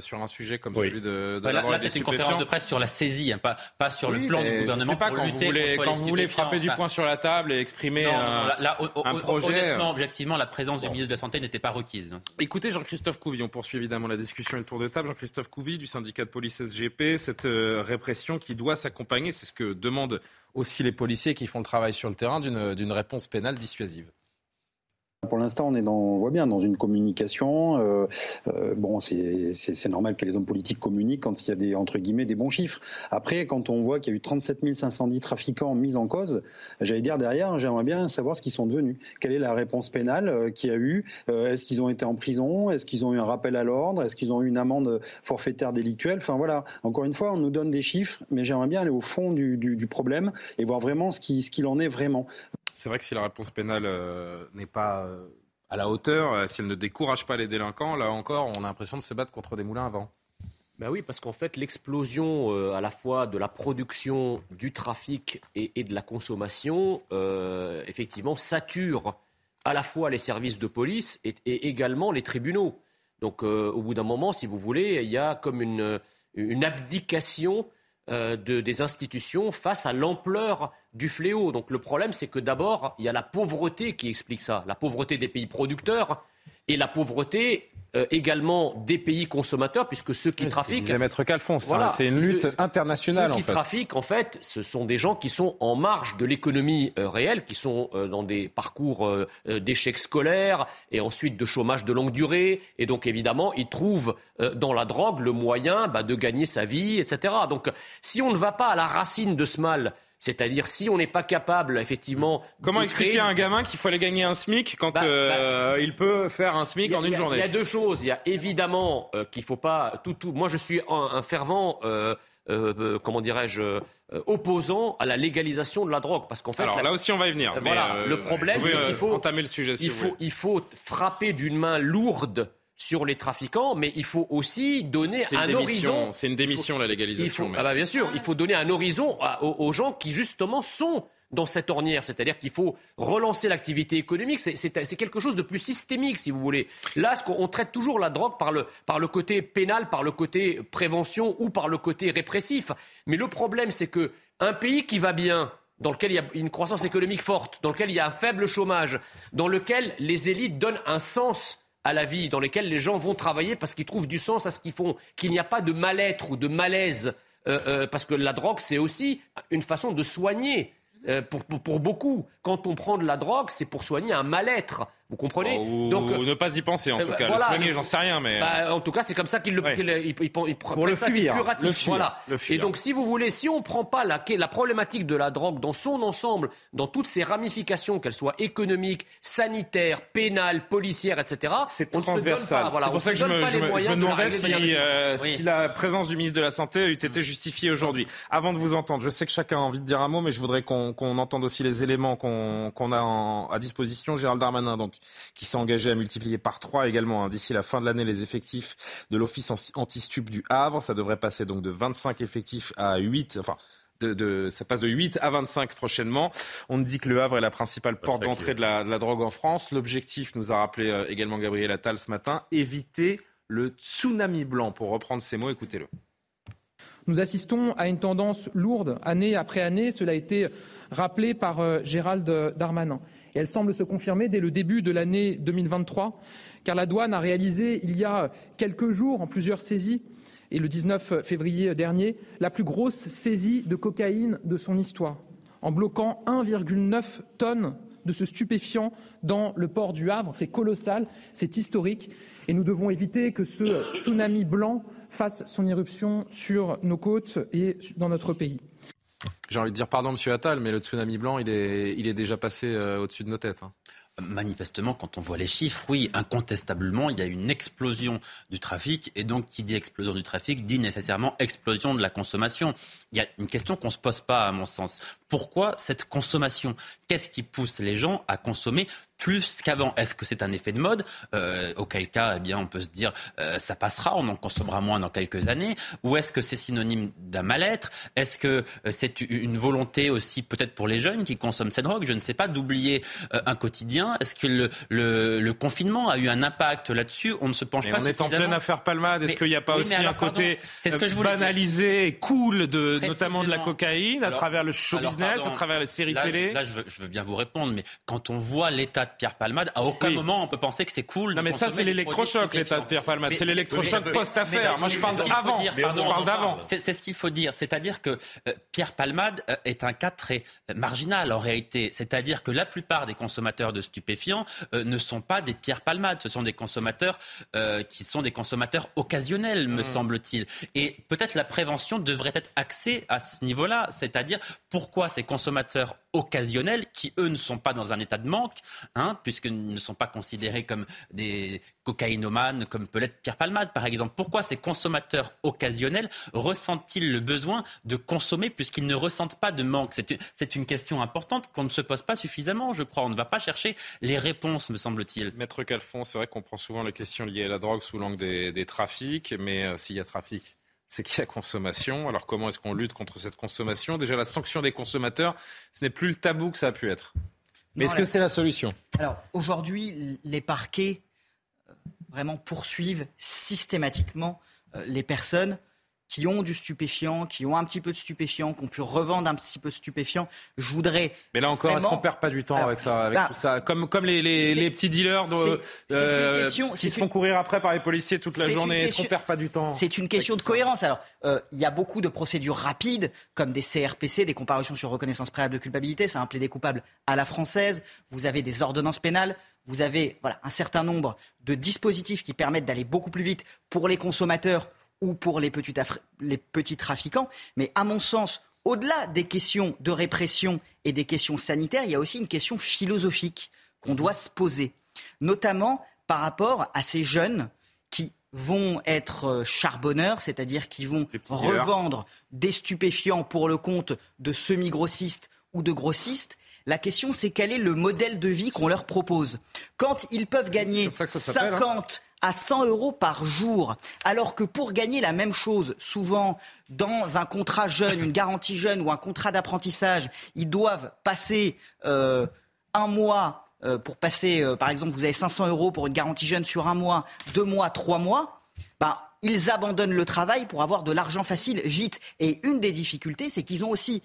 sur un sujet comme celui de, de Là, c'est une conférence de presse sur la saisie, hein, pas, pas sur le plan du gouvernement pas, pour lutter Quand vous voulez frapper du poing sur la table et exprimer un projet. Objectivement, la présence du ministre de la Santé n'était pas requise. Écoutez, Jean-Christophe Couvi, on poursuit évidemment la discussion et le tour de table. Jean-Christophe Couvi du syndicat de police SGP, cette euh, répression qui doit s'accompagner, c'est ce que demandent aussi les policiers qui font le travail sur le terrain, d'une réponse pénale dissuasive. Pour l'instant, on on voit bien dans une communication. Euh, euh, bon, c'est normal que les hommes politiques communiquent quand il y a des entre guillemets des bons chiffres. Après, quand on voit qu'il y a eu 37 510 trafiquants mis en cause, j'allais dire derrière, j'aimerais bien savoir ce qu'ils sont devenus. Quelle est la réponse pénale euh, qu'il y a eu Est-ce qu'ils ont été en prison Est-ce qu'ils ont eu un rappel à l'ordre Est-ce qu'ils ont eu une amende forfaitaire délictuelle Enfin voilà. Encore une fois, on nous donne des chiffres, mais j'aimerais bien aller au fond du, du, du problème et voir vraiment ce qu'il ce qu'il en est vraiment. C'est vrai que si la réponse pénale euh, n'est pas euh, à la hauteur, euh, si elle ne décourage pas les délinquants, là encore, on a l'impression de se battre contre des moulins à vent. Ben oui, parce qu'en fait, l'explosion à la fois de la production, du trafic et, de la consommation, effectivement, sature à la fois les services de police et, également les tribunaux. Donc, au bout d'un moment, si vous voulez, il y a comme une, une abdication euh, des institutions face à l'ampleur du fléau. Donc le problème, c'est que d'abord, il y a la pauvreté qui explique ça, la pauvreté des pays producteurs et la pauvreté euh, également des pays consommateurs, puisque ceux qui trafiquent. Disait Maître Calfon, ça, Voilà. c'est une lutte Ceux- internationale Ceux qui en fait. trafiquent, en fait, ce sont des gens qui sont en marge de l'économie euh, réelle, qui sont euh, dans des parcours euh, d'échecs scolaires et ensuite de chômage de longue durée. Et donc, évidemment, ils trouvent dans la drogue le moyen bah, de gagner sa vie, etc. Donc, si on ne va pas à la racine de ce mal, c'est-à-dire si on n'est pas capable, effectivement, Comment expliquer créer- à un gamin qu'il faut aller gagner un SMIC quand Bah, euh, il peut faire un SMIC a- en une a- journée Il y a deux choses. Il y a évidemment euh, qu'il faut pas tout, tout. Moi, je suis un, un fervent, euh, euh, comment dirais-je, opposant à la légalisation de la drogue, parce qu'en fait, Alors la- là aussi on va y venir. Mais, voilà, le problème, c'est qu'il faut entamer le sujet si il vous faut, voulez. il faut frapper d'une main lourde sur les trafiquants, mais il faut aussi donner un démission, horizon. c'est une démission, faut- la légalisation, faut- mais- ah bah, bien sûr, il faut donner un horizon à- aux, aux gens qui justement sont dans cette ornière, c'est-à-dire qu'il faut relancer l'activité économique. C'est- quelque chose de plus systémique, si vous voulez. Là, ce on traite toujours la drogue par le, par le côté pénal, par le côté prévention ou par le côté répressif. Mais le problème, c'est que un pays qui va bien, dans lequel il y a une croissance économique forte, dans lequel il y a un faible chômage, dans lequel les élites donnent un sens à la vie, dans lequel les gens vont travailler parce qu'ils trouvent du sens à ce qu'ils font, qu'il n'y a pas de mal-être ou de malaise, euh, euh, parce que la drogue, c'est aussi une façon de soigner. euh, pour, pour, pour beaucoup, quand on prend de la drogue, c'est pour soigner un mal-être. Vous comprenez Ou, Donc, ou ne pas y penser en euh, tout bah, cas. voilà. le soigner, j'en sais rien, mais. bah, en tout cas, c'est comme ça qu'il le, Ouais. il- il- il- il prend Pour le fuir, curatif, le fuir, voilà. le fuir. Et donc, si vous voulez, si on ne prend pas la, la problématique de la drogue dans son ensemble, dans toutes ses ramifications, qu'elles soient économiques, sanitaires, pénales, policières, etc., C'est transversal. voilà, c'est pour ça que je me, je me- je me demandais de si, manière euh, efficace. si la présence du ministre de la Santé eût été justifiée aujourd'hui. Avant de vous entendre, je sais que chacun a envie de dire un mot, mais je voudrais qu'on qu'on entende aussi les éléments qu'on qu'on a en- à disposition. Gérald Darmanin, donc, qui s'est engagé à multiplier par trois également hein, d'ici la fin de l'année les effectifs de l'Office anti- anti-stup du Havre. Ça devrait passer donc de 25 effectifs à 8, enfin de, de- ça passe de 8 à 25 prochainement. On dit que le Havre est la principale porte d'entrée de la, de la drogue en France. L'objectif, nous a rappelé euh, également Gabriel Attal ce matin, éviter le tsunami blanc. Pour reprendre ces mots, écoutez-le. Nous assistons à une tendance lourde année après année. Cela a été rappelé par euh, Gérald Darmanin. Elle semble se confirmer dès le début de l'année 2023, car la douane a réalisé il y a quelques jours, en plusieurs saisies, et le 19 février dernier, la plus grosse saisie de cocaïne de son histoire, en bloquant 1,9 tonnes de ce stupéfiant dans le port du Havre. C'est colossal, c'est historique, et nous devons éviter que ce tsunami blanc fasse son irruption sur nos côtes et dans notre pays. J'ai envie de dire pardon, monsieur Attal, mais le tsunami blanc, il est, déjà passé euh, au-dessus de nos têtes. hein. Manifestement, quand on voit les chiffres, oui, incontestablement, il y a une explosion du trafic. Et donc, qui dit explosion du trafic dit nécessairement explosion de la consommation. Il y a une question qu'on ne se pose pas, à mon sens. Pourquoi cette consommation? Qu'est-ce qui pousse les gens à consommer plus qu'avant? Est-ce que c'est un effet de mode Euh, Auquel cas, eh bien, on peut se dire euh, ça passera, on en consommera moins dans quelques années? Ou est-ce que c'est synonyme d'un mal-être? Est-ce que euh, c'est une volonté aussi, peut-être pour les jeunes qui consomment cette drogue, je ne sais pas, d'oublier euh, un quotidien Est-ce que le, le, le confinement a eu un impact là-dessus? On ne se penche Mais pas on est en pleine affaire Palmade. Est-ce qu'il n'y a pas oui, aussi alors, un côté pardon, ce que euh, je dire. banalisé et cool, de, notamment de la cocaïne, à travers le show alors, business, pardon, à travers les séries là, télé je- Là, je veux, je veux bien vous répondre, mais quand on voit l'état de Pierre Palmade, à aucun Oui. moment on peut penser que c'est cool. Non, mais ça, c'est l'électrochoc, l'état de Pierre Palmade. C'est l'électrochoc post-affaire. Moi, je parle d'avant. Je parle d'avant. C'est ce qu'il faut dire. C'est-à-dire que euh, Pierre Palmade euh, est un cas très euh, marginal en réalité. C'est-à-dire que la plupart des consommateurs de stupéfiants ne sont pas des Pierre Palmade. Ce sont des consommateurs qui sont des consommateurs occasionnels, me semble-t-il. Et peut-être la prévention devrait être axée à ce niveau-là. C'est-à-dire pourquoi ces consommateurs occasionnels, qui eux ne sont pas dans un état de manque, hein, puisqu'ils ne sont pas considérés comme des cocaïnomanes, comme peut l'être Pierre Palmade par exemple. Pourquoi ces consommateurs occasionnels ressentent-ils le besoin de consommer puisqu'ils ne ressentent pas de manque? C'est une, question importante qu'on ne se pose pas suffisamment, je crois. On ne va pas chercher les réponses, me semble-t-il. Maître Calfon, c'est vrai qu'on prend souvent les questions liées à la drogue sous l'angle des, des trafics, mais euh, s'il y a trafic, c'est qu'il y a consommation. Alors comment est-ce qu'on lutte contre cette consommation? Déjà, la sanction des consommateurs, ce n'est plus le tabou que ça a pu être. Mais est-ce que c'est la solution? Alors aujourd'hui, les parquets euh, vraiment poursuivent systématiquement euh, les personnes qui ont du stupéfiant, qui ont un petit peu de stupéfiant, qui ont pu revendre un petit peu de stupéfiant. Je voudrais. Mais là encore, est-ce qu'on perd pas du temps avec ça, avec bah, tout ça Comme, comme les, les, les petits dealers de, une euh, question- qui se font une- courir après par les policiers toute la journée. Est-ce qu'on perd pas du temps C'est une question de cohérence. Alors, euh, il y a beaucoup de procédures rapides, comme des CRPC, des comparutions sur reconnaissance préalable de culpabilité. C'est un plaidé coupable à la française. Vous avez des ordonnances pénales. Vous avez voilà, un certain nombre de dispositifs qui permettent d'aller beaucoup plus vite pour les consommateurs ou pour les petits, les petits trafiquants. Mais à mon sens, au-delà des questions de répression et des questions sanitaires, il y a aussi une question philosophique qu'on doit se poser, notamment par rapport à ces jeunes qui vont être euh, charbonneurs, c'est-à-dire qui vont revendre des stupéfiants pour le compte de semi-grossistes ou de grossistes. La question, c'est quel est le modèle de vie qu'on leur propose? Quand ils peuvent gagner comme ça que ça s'appelle, hein. 50 à 100 euros par jour, alors que pour gagner la même chose, souvent dans un contrat jeune, une garantie jeune ou un contrat d'apprentissage, ils doivent passer euh, un mois euh, pour passer, euh, par exemple, vous avez 500 euros pour une garantie jeune sur un mois, deux mois, trois mois, bah, ils abandonnent le travail pour avoir de l'argent facile vite. Et une des difficultés, c'est qu'ils ont aussi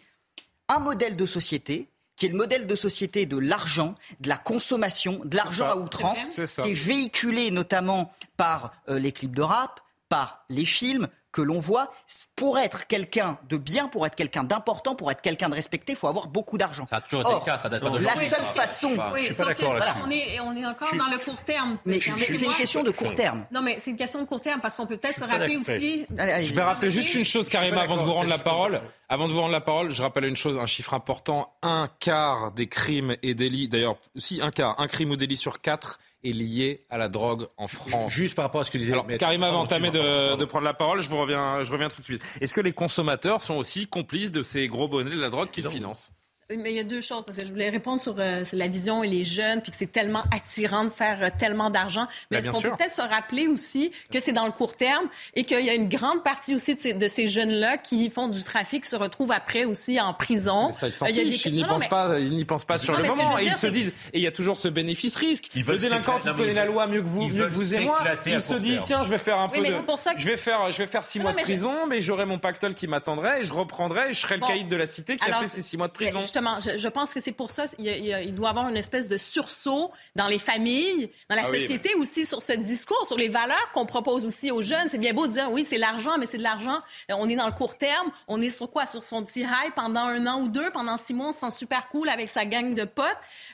un modèle de société qui est le modèle de société de l'argent, de la consommation, de l'argent à outrance, C'est ça. qui est véhiculé notamment par euh, les clips de rap, par les films que l'on voit. Pour être quelqu'un de bien, pour être quelqu'un d'important, pour être quelqu'un de respecté, il faut avoir beaucoup d'argent. Ça a toujours été Or, le cas, ça date pas La d'aujourd'hui. seule ça. façon... Oui, suis pas d'accord ça, là-dessus. on est, on est encore Je suis- dans le court terme. Mais c'est une question de court terme. Non, mais c'est une question de court terme parce qu'on peut peut-être se rappeler aussi. Allez, allez, Je vais rappeler juste une chose, Karima, avant de vous rendre je la suis parole. Avant de vous rendre la parole, je rappelle une chose, un chiffre important. Un quart des crimes et délits, d'ailleurs, si un quart, un crime ou délit sur quatre est lié à la drogue en France. Juste par rapport à ce que disait Alors, entamer excuse-moi, de, prendre la parole. Je vous reviens, je reviens tout de suite. Est-ce que les consommateurs sont aussi complices de ces gros bonnets de la drogue qu'ils financent? Mais il y a deux choses, parce que je voulais répondre sur euh, sur la vision et les jeunes, puis que c'est tellement attirant de faire euh, tellement d'argent. Mais Ben, est-ce qu'on peut peut-être se rappeler aussi que c'est dans le court terme et qu'il y a une grande partie aussi de ces, ces jeunes-là qui font du trafic se retrouvent après aussi en prison. Mais ça, ils s'en Euh, fichent, des- ils n'y pensent mais- pas, ils n'y pensent pas sur Non, le moment. Et ils se disent, et il y a toujours ce bénéfice-risque. Ils Le veulent délinquant qui connaît la loi mieux que vous, mieux que vous et moi, il se dit, tiens, je vais faire un peu Oui, mais de, c'est pour ça que- je vais faire, je vais faire six Non, mois de prison, mais j'aurai mon pactole qui m'attendrait et je reprendrai et je serai le caïd de la cité qui a fait ses six mois de prison. Ben, justement, je, je pense que c'est pour ça il, il doit y avoir une espèce de sursaut dans les familles, dans la Ah oui, société aussi sur ce discours, sur les valeurs qu'on propose aussi aux jeunes. C'est bien beau de dire oui, c'est l'argent, mais c'est de l'argent. Euh, On est dans le court terme. On est sur quoi? Sur son petit high pendant un an ou deux, pendant six mois, on se sent super cool avec sa gang de potes.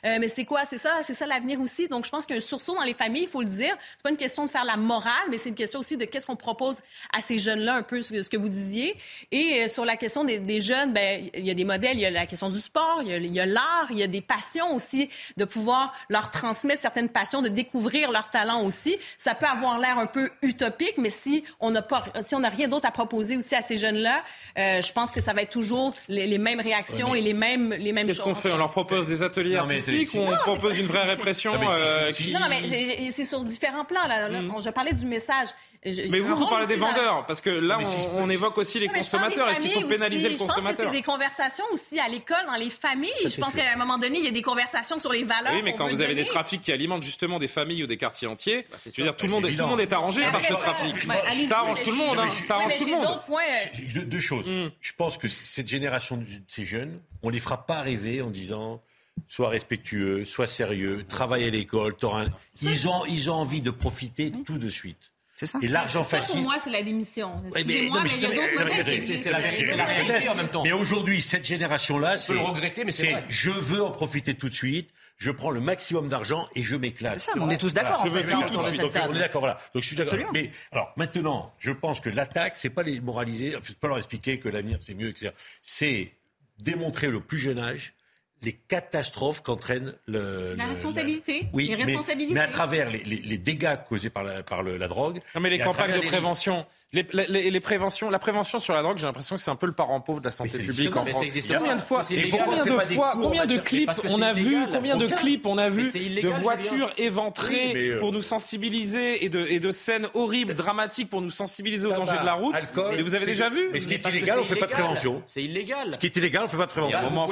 Euh, mais c'est quoi? C'est ça, c'est ça l'avenir aussi. Donc je pense qu'il y a un sursaut dans les familles. Il faut le dire. C'est pas une question de faire la morale, mais c'est une question aussi de qu'est-ce qu'on propose à ces jeunes-là, un peu ce que, ce que vous disiez. Et euh, sur la question des, des jeunes, ben il y a des modèles. Il y a la question du sport, il y a- il y a l'art, il y a des passions aussi, de pouvoir leur transmettre certaines passions, de découvrir leurs talents aussi. Ça peut avoir l'air un peu utopique, mais si on n'a pas, si on n'a rien d'autre à proposer aussi à ces jeunes-là, euh, je pense que ça va être toujours les, les mêmes réactions et les mêmes, les mêmes Qu'est-ce choses. qu'on fait? On leur propose des ateliers Non, artistiques ou on Non, propose une vraie répression Non, mais c'est- euh, qui- Non, non, mais c'est sur différents plans. Là, Là, Je parlais du message. Je- Mais vous, vous parlez des vendeurs, parce que là, si je on, on évoque aussi les Non, consommateurs. Est-ce qu'il faut pénaliser aussi. le Je pense que consommateur c'est des conversations aussi à l'école, dans les familles. je pense qu'à un moment donné, il y a des conversations sur les valeurs. Oui, mais quand vous avez des trafics qui alimentent justement des familles ou des quartiers entiers, je veux dire, tout, le Bah, monde, c'est est- tout le monde est arrangé par ce trafic. allez-y, ça arrange tout le je- monde, hein. ça arrange tout le monde. euh, Deux, choses. Hmm. Je pense que cette génération de ces jeunes, on les fera pas arriver en disant sois respectueux, sois sérieux, travaille à l'école. t'auras un- Ils ont, ils ont envie de profiter tout de suite. C'est ça. Et l'argent Ça, pour facile. moi, c'est la démission. Mais- Excusez-moi, mais il y a d'autres modèles. c'est- la- la la réalité en même temps. Mais aujourd'hui, cette génération-là, c'est. le regretter, mais c'est. Je veux en profiter tout de suite. Je prends le maximum d'argent et je m'éclate. C'est ça, mais on est tous d'accord, On est d'accord, voilà. Donc je suis d'accord. Mais alors maintenant, je pense que l'attaque, c'est pas les moraliser, c'est pas leur expliquer que l'avenir c'est mieux, etc. C'est démontrer au plus jeune âge les catastrophes qu'entraîne le, La le- responsabilité. Oui, Les mais- responsabilités. Mais, à travers les, les- les dégâts causés par la, par le- la drogue. Non, mais les campagnes de prévention, les, les- les préventions, la prévention sur la drogue, j'ai l'impression que c'est un peu le parent pauvre de la santé publique en France. Combien de fois, combien de fois, cours, combien de clips on a vu, combien de clips on a vu de voitures éventrées euh, pour nous sensibiliser et de, et de scènes horribles, dramatiques pour nous sensibiliser au danger de la route. alcool, Mais vous avez déjà vu Mais ce qui est illégal, on fait pas de prévention. C'est illégal. Ce qui est illégal, on fait pas de prévention.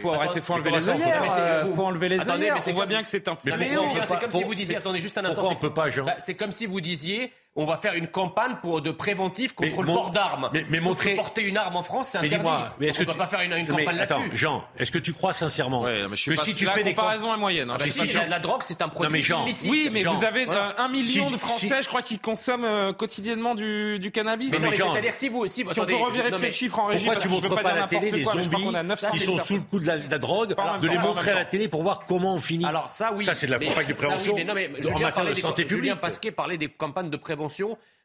faut arrêter, faut enlever les œillères, euh, vous- faut enlever les œillères. mais c'est On voit bien que c'est un Mais c'est comme si vous disiez, attendez juste un instant. Pourquoi on peut pas, Jean C'est comme si vous disiez, on va faire une campagne pour, de préventif contre Mais le mon- port d'armes. mais- mais montrer- porter une arme en France, c'est Mais interdit. mais est-ce on ne que peut tu- pas faire une, une Mais campagne attends, là-dessus. Jean, est-ce que tu crois sincèrement je suis que pas- si tu la fais des comparaison camp- est moyenne, hein. Ah, Je mais suis si, sûr. La drogue, c'est un produit Non mais Jean, illicite. Oui, mais Jean, vous avez voilà. euh, un million Si- de Français, si- je crois, qui consomment euh, quotidiennement du, du cannabis. Mais mais Jean, c'est-à-dire si vous, si, si on peut revérifier non, mais le chiffre en régie, tu je montres pas pas à la télé les mais je zombies 900 qui 000 sont sous le coup de la, la drogue, de les montrer à la télé pour voir comment on finit Alors ça, oui. Ça, c'est de la Mais- campagne de prévention mais non, mais en Julien matière de santé Julien publique. Pasquet parlait des campagnes de prévention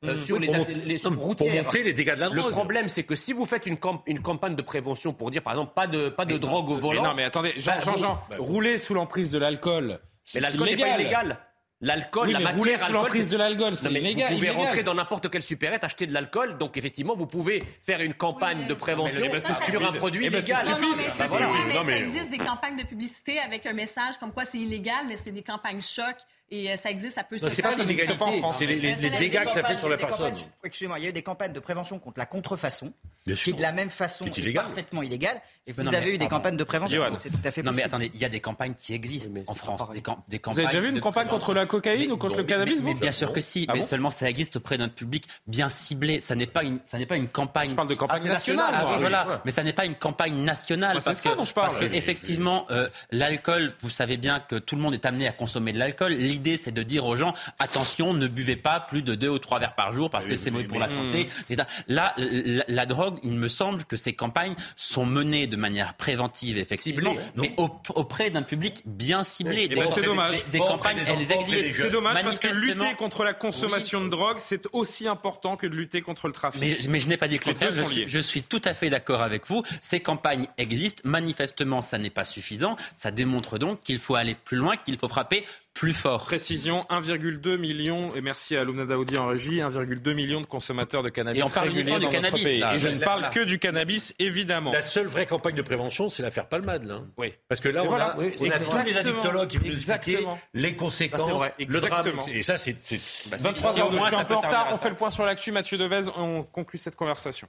euh, Mhm. sur Oui, les, pour acc- montrer- les non, pour montrer les dégâts de la Le drogue. problème, c'est que si vous faites une, camp- une campagne de prévention pour dire, par exemple, pas de, pas de Mais drogue au mais volant. non, mais attendez, Jean, bah, Jean, vous- Jean, rouler sous l'emprise de l'alcool, c'est Mais l'alcool n'est pas illégal. L'alcool, Oui, la mais matière, rouler sous l'emprise de l'alcool, c'est mais illégal, Vous pouvez illégal. rentrer dans n'importe quelle supérette, acheter de l'alcool. Donc effectivement, vous pouvez faire une campagne de prévention mais sur un produit Eh ben, c'est légal. Non, non, mais, Bah, voilà. mais Non, mais- ça existe des campagnes de publicité avec un message comme quoi c'est illégal, mais c'est des campagnes choc et euh, ça existe, ça peut se Non, c'est faire. pas n'existe pas en l'illégalité, France. c'est les, les- les c'est la- dégâts que ça fait sur la personne. Excusez-moi, il y a eu des campagnes de prévention contre la contrefaçon, Bien qui sûr. de la même façon est parfaitement illégale. Et vous Non, avez mais eu des pardon. campagnes de prévention, donc c'est tout à fait Non mais attendez, il y a des campagnes qui existent en France, des, camp- des Vous avez déjà vu une campagne contre la cocaïne Mais- ou contre le cannabis, vous bien sûr que si, Ah mais seulement ça existe auprès d'un public bien ciblé. Ça n'est pas une, ça n'est pas une campagne. Je parle de campagne Ah, c'est nationale, Ah, voilà. Mais ça n'est pas une campagne nationale c'est parce ça que dont je parle. parce que effectivement euh, l'alcool, vous savez bien que tout le monde est amené à consommer de l'alcool. L'idée c'est de dire aux gens attention, ne buvez pas plus de deux ou trois verres par jour parce que c'est mauvais pour la santé. etc. Là, la, la drogue, il me semble que ces campagnes sont menées de manière préventive effectivement, Ciblée, mais au- auprès d'un public bien ciblé. Eh Des ben, c'est campagnes- dommage. Des, des Bon, campagnes, des elles c'est des existent. C'est dommage parce que Manifestement- lutter contre la consommation de drogue, c'est aussi important que de lutter contre le trafic. Mais, mais je n'ai pas dit le Les contraire. deux Je suis, je suis tout à fait d'accord avec vous. Ces campagnes existent. Manifestement, ça n'est pas suffisant. Ça démontre donc qu'il faut aller plus loin, qu'il faut frapper plus fort. Précision, 1,2 million, et merci à Loumna Daoudi en régie, 1,2 million de consommateurs de cannabis Et on parle réguliers uniquement dans du notre cannabis, pays. là. Et je ne parle là. que du cannabis, évidemment. La seule vraie campagne de prévention, c'est l'affaire Palmade. Là. Oui. Parce que là, Et on voilà. a, Oui, on a tous les addictologues qui vont nous expliquer Exactement. les conséquences, vrai. le drame. Exactement. Et ça, c'est... c'est- Bah, si- 23 si heures je suis un peu en retard. On fait le point sur l'actu. Mathieu Devez, on conclut cette conversation.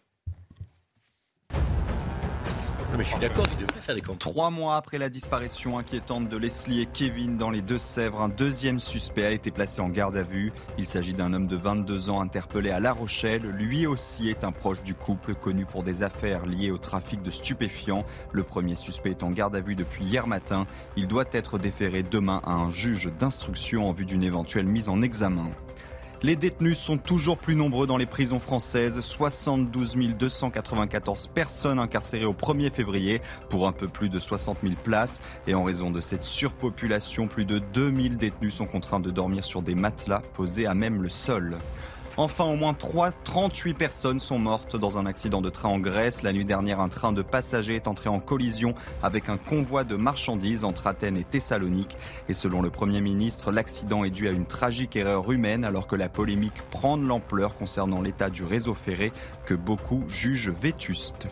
Non, mais je suis d'accord, il devrait faire des campagnes. Trois mois après la disparition inquiétante de Leslie et Kevin dans les Deux-Sèvres, un deuxième suspect a été placé en garde à vue. Il s'agit d'un homme de 22 ans interpellé à La Rochelle. Lui aussi est un proche du couple connu pour des affaires liées au trafic de stupéfiants. Le premier suspect est en garde à vue depuis hier matin. Il doit être déféré demain à un juge d'instruction en vue d'une éventuelle mise en examen. Les détenus sont toujours plus nombreux dans les prisons françaises. 72 294 personnes incarcérées au 1er février pour un peu plus de 60 000 places. Et en raison de cette surpopulation, plus de 2000 détenus sont contraints de dormir sur des matelas posés à même le sol. Enfin, au moins 3, 38 personnes sont mortes dans un accident de train en Grèce. La nuit dernière, un train de passagers est entré en collision avec un convoi de marchandises entre Athènes et Thessalonique. Et selon le Premier ministre, l'accident est dû à une tragique erreur humaine alors que la polémique prend de l'ampleur concernant l'état du réseau ferré que beaucoup jugent vétuste.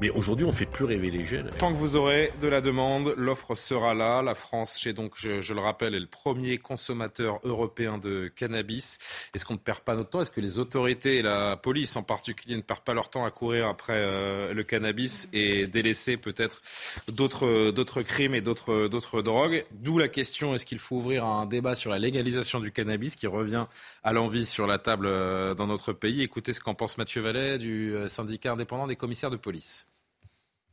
Mais aujourd'hui, on fait plus rêver les jeunes. Tant que vous aurez de la demande, l'offre sera là. La France, donc, je, le rappelle, est le premier consommateur européen de cannabis. Est-ce qu'on ne perd pas notre temps? Est-ce que les autorités et la police en particulier ne perdent pas leur temps à courir après euh, le cannabis et délaisser peut-être d'autres crimes et d'autres d'autres drogues? D'où la question est-ce qu'il faut ouvrir un débat sur la légalisation du cannabis qui revient à l'envie sur la table euh, dans notre pays? Écoutez ce qu'en pense Mathieu Vallet du euh, syndicat indépendant des commissaires de police.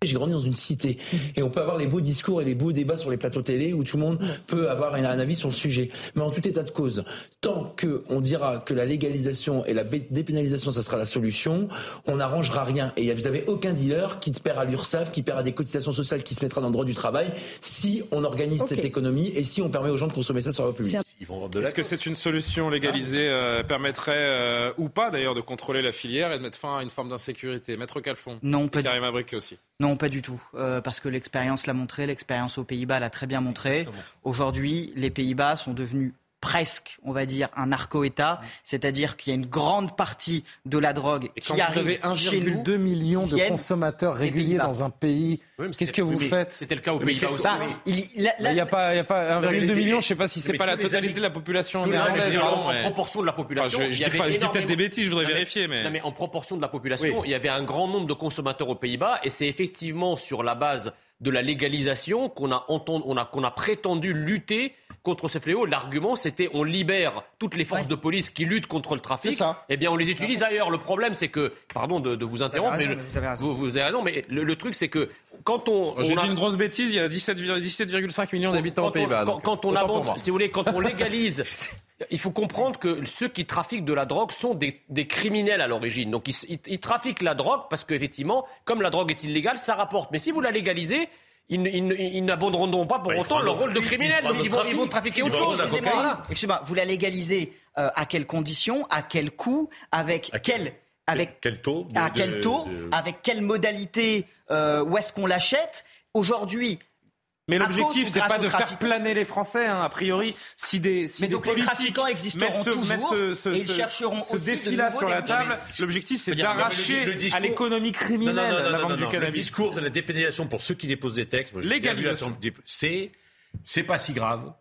J'ai grandi dans une cité. Et on peut avoir les beaux discours et les beaux débats sur les plateaux télé où tout le monde peut avoir un, avis sur le sujet. Mais en tout état de cause, tant que on dira que la légalisation et la dépénalisation ça sera la solution, on n'arrangera rien. Et vous avez aucun dealer qui te perd à l'URSSAF, qui perd à des cotisations sociales, qui se mettra dans le droit du travail si on organise cette économie et si on permet aux gens de consommer ça sur la Est-ce que c'est une solution légalisée euh, permettrait euh, ou pas d'ailleurs de contrôler la filière et de mettre fin à une forme d'insécurité? Maître Calfon Non, pas Karim Abriquet aussi. Non, pas du tout. Euh, parce que l'expérience l'a montré, l'expérience aux Pays-Bas l'a très bien montré. Aujourd'hui, les Pays-Bas sont devenus presque, on va dire, un narco-État, c'est-à-dire qu'il y a une grande partie de la drogue Et qui quand vous arrive avez chez nous. 1,2 million de consommateurs réguliers dans un pays, qu'est-ce que vous faites C'était le cas aux Pays-Bas aussi. Bah, il- n'y a pas, il y a pas Non, mais 1,2 les- million, je ne sais pas si c'est pas la totalité de la population néerlandaise. en proportion de la population, Enfin, je- je il y avait peut-être des bêtises, je voudrais Non, vérifier, mais- non, mais en proportion de la population, Oui. il y avait un grand nombre de consommateurs aux Pays-Bas, et c'est effectivement sur la base de la légalisation qu'on a, on a, qu'on a prétendu lutter contre ce fléau. L'argument, c'était on libère toutes les forces de police qui luttent contre le trafic. C'est ça. Eh bien, on les utilise ailleurs. Le problème, c'est que, pardon de, de vous interrompre, raison, mais mais vous avez raison. vous, vous avez raison, mais le, le truc, c'est que quand on, J'ai on a- dit une grosse bêtise, il y a 17,5 17,5 millions d'habitants quand aux Pays-Bas. on- Quand, on abonde- si vous voulez, quand on légalise, il faut comprendre que ceux qui trafiquent de la drogue sont des, des criminels à l'origine. Donc ils, ils- ils trafiquent la drogue parce qu'effectivement, comme la drogue est illégale, ça rapporte. Mais si vous la légalisez, ils, ne- ils ne- ils n'abandonneront pas pour Bah, autant leur rôle de criminel. Donc ils vont, ils vont trafics. trafiquer autre chose. Excusez-moi, Voilà. excusez-moi, vous la légalisez euh, à quelles conditions, à quel coût, avec quel, avec Quel taux de- à quel de- taux, de- avec quelle modalité, euh, où est-ce qu'on l'achète? Aujourd'hui. Mais l'objectif, c'est pas de faire planer les Français, hein, a priori. Si des, si Mais des donc les politiques trafiquants existeront mettent ce, toujours, mettent ce, ce, et ils ce- chercheront ce aussi de défi-là nouveaux sur la table, l'objectif, c'est d'arracher à l'économie criminelle Non, non, non, la non, vente non, du. Le discours de la dépénalisation pour ceux qui déposent des textes, Légalisation. C'est pas si grave.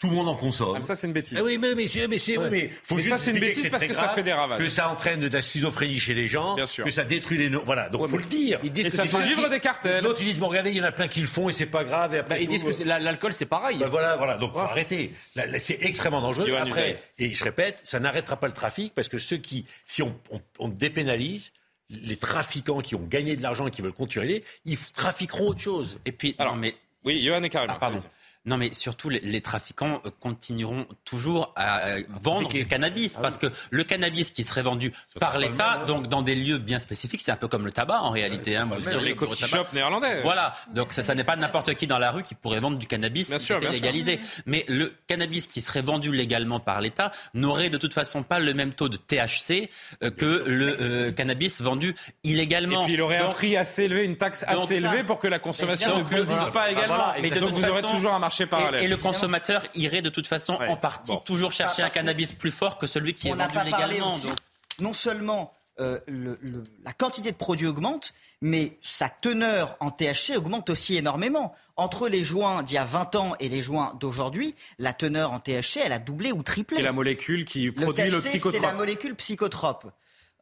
Tout le monde en consomme. Ah, mais ça, c'est une bêtise. Ah oui, mais, mais, c'est- mais, c'est- Ouais. mais faut Mais juste ça, c'est une bêtise c'est parce que ça fait des ravages. Que ça entraîne de la schizophrénie chez les gens, Bien sûr. que ça détruit les. no- Voilà, donc faut le dire. Ils disent Et que ça fait vivre des cartels. D'autres ils disent bon regardez, il y en a plein qui le font et c'est pas grave. Et après Bah, ils tout, disent que l'alcool, c'est pareil. bah voilà, voilà. Donc, faut arrêter. C'est extrêmement dangereux. Johan Après, et je répète, ça n'arrêtera pas le trafic parce que ceux qui, si on, on, on dépénalise, les trafiquants qui ont gagné de l'argent et qui veulent continuer, ils trafiqueront autre chose. Et puis, Alors, mais Oui, Johan et Karim. Ah, pardon. Non, mais surtout, les, les trafiquants euh, continueront toujours à euh, vendre du cannabis. Ah parce que le cannabis qui serait vendu par l'État, hein. donc dans des lieux bien spécifiques, c'est un peu comme le tabac en réalité. hein. Vous les le coffee shops néerlandais. Voilà, donc ça, ça n'est pas n'importe qui dans la rue qui pourrait vendre du cannabis Bien sûr, sûr. légalisé. Mais le cannabis qui serait vendu légalement par l'État n'aurait de toute façon pas le même taux de THC euh, que le euh, cannabis vendu Et illégalement. puis il aurait un prix assez élevé, une taxe assez élevée pour que la consommation ne bondisse pas Ah, également. voilà, Donc vous aurez toujours un marché parallèle. Et, et le consommateur irait de toute façon Ouais. en partie Bon. toujours chercher Ah, un que- cannabis plus fort que celui qui est on vendu pas parlé légalement. aussi. donc. Non seulement euh, le- le- la quantité de produits augmente, mais sa teneur en THC augmente aussi énormément. Entre les joints d'il y a 20 ans et les joints d'aujourd'hui, la teneur en THC, elle a doublé ou triplé. Et la molécule qui le produit le THC, c'est psychotrope. la molécule psychotrope.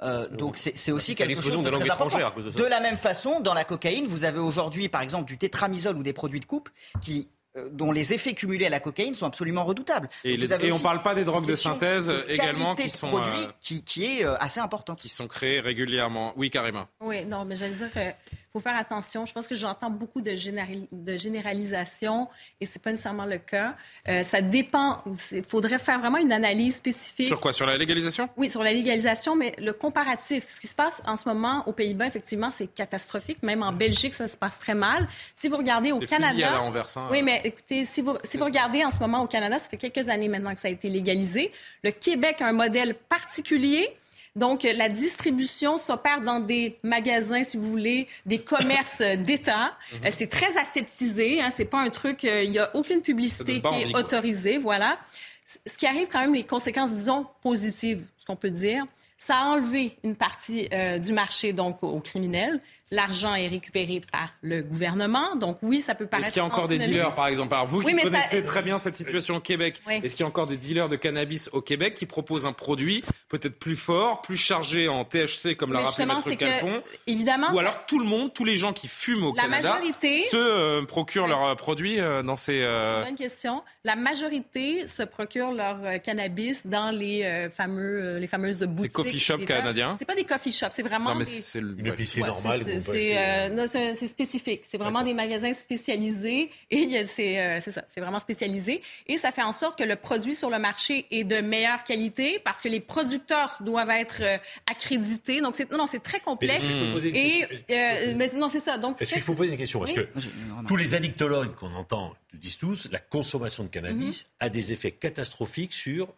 Euh, donc c'est c'est aussi c'est quelque chose de langues très important. de. De la même façon, dans la cocaïne, vous avez aujourd'hui par exemple du tétramisol ou des produits de coupe qui dont les effets cumulés à la cocaïne sont absolument redoutables. Et, les- et on aussi parle pas des drogues de synthèse de euh, également qui sont, produit euh, qui, qui est euh, assez importante. qui sont créées régulièrement. Oui, carrément. Oui, non, mais j'allais dire qu'il faut faire attention. Je pense que j'entends beaucoup de, général- de généralisation et c'est pas nécessairement le cas. Euh, ça dépend. Il faudrait faire vraiment une analyse spécifique. Sur quoi? Sur la légalisation? Oui, sur la légalisation, mais le comparatif. Ce qui se passe en ce moment aux Pays-Bas, effectivement, c'est catastrophique. Même en Belgique, ça se passe très mal. Si vous regardez au Des Canada. à Anvers, hein. Oui, mais écoutez, si vous, si vous regardez en ce moment au Canada, ça fait quelques années maintenant que ça a été légalisé. Le Québec a un modèle particulier. Donc, la distribution s'opère dans des magasins, si vous voulez, des commerces d'État. Mhm. Euh, c'est très aseptisé. Hein, c'est pas un truc. euh, Il y a aucune publicité qui est autorisée. Voilà. Ce qui arrive quand même, les conséquences, disons, positives, ce qu'on peut dire, ça a enlevé une partie euh, du marché donc aux criminels. L'argent est récupéré par le gouvernement. Donc oui, ça peut paraître. Est-ce qu'il y a encore des dealers, par exemple? Alors vous Oui, qui ça- connaissez très bien cette situation au Québec, Oui. est-ce qu'il y a encore des dealers de cannabis au Québec qui proposent un produit peut-être plus fort, plus chargé en THC, comme l'a rappelé Maître c'est que, Calfon? évidemment, Ou ça- alors tout le monde, tous les gens qui fument au La Canada, majorité- se euh, procurent leurs euh, produits euh, dans ces... euh, Bonne question. La majorité se procure leur cannabis dans les euh, fameux, les fameuses boutiques. coffee shops d'État. canadiens? C'est pas des coffee shops, c'est vraiment Non, mais des... c'est le- Une épicerie Ouais, normale. C'est- euh, non, c'est- spécifique. C'est vraiment des magasins spécialisés et c'est euh, c'est ça, c'est vraiment spécialisé et ça fait en sorte que le produit sur le marché est de meilleure qualité parce que les producteurs doivent être euh, accrédités. Donc c'est non, non, c'est très complexe. est-ce que je peux poser une Et euh, non, c'est ça. Donc Est-ce c'est- que je peux poser une question? Parce Oui. que tous les addictologues qu'on entend disent tous, la consommation de cannabis a des effets catastrophiques sur euh,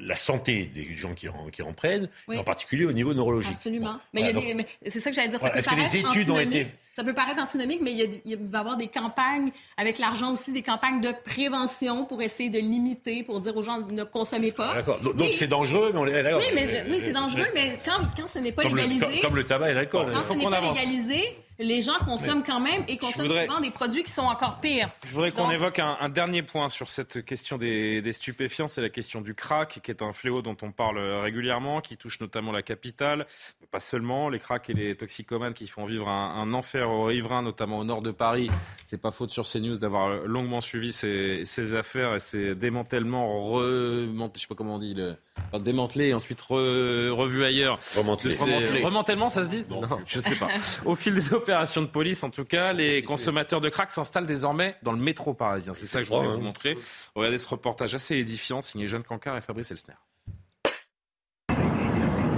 la santé des gens qui en, qui en prennent, Oui. en particulier au niveau neurologique. Absolument. Mais, Voilà, c'est ça que j'allais dire. Voilà, est-ce que les études ont été- Ça peut paraître antinomique, mais il, y a- il va y avoir des campagnes avec l'argent aussi, des campagnes de prévention pour essayer de limiter, pour dire aux gens ne consommez pas. Ah, D'accord. Donc Oui. c'est dangereux, mais on est d'accord. Oui, mais oui, c'est dangereux, mais quand, quand ce n'est pas comme le, légalisé, comme, comme le tabac et l'alcool. quand ce n'est pas avance. légalisé, les gens consomment quand même et consomment voudrais- souvent des produits qui sont encore pires. Je voudrais qu'on Donc, évoque un, un dernier point sur cette question des, des stupéfiants, c'est la question du crack, qui est un fléau dont on parle régulièrement, qui touche notamment la capitale, mais pas seulement, les cracks et les toxicomanes qui font vivre un, un enfer affaires aux riverains, notamment au nord de Paris. C'est pas faute sur CNews d'avoir longuement suivi ces, ces, affaires et ces démantèlements, remontés, je sais pas comment on dit, le, enfin, démantelés et ensuite re, revus ailleurs. Remantelés. Remantèlement, ça se dit Non, je sais pas. Au fil des opérations de police, en tout cas, les consommateurs de crack s'installent désormais dans le métro parisien. C'est ça que je voulais vous montrer. Regardez ce reportage assez édifiant, signé Jeanne Cancard et Fabrice Elsner.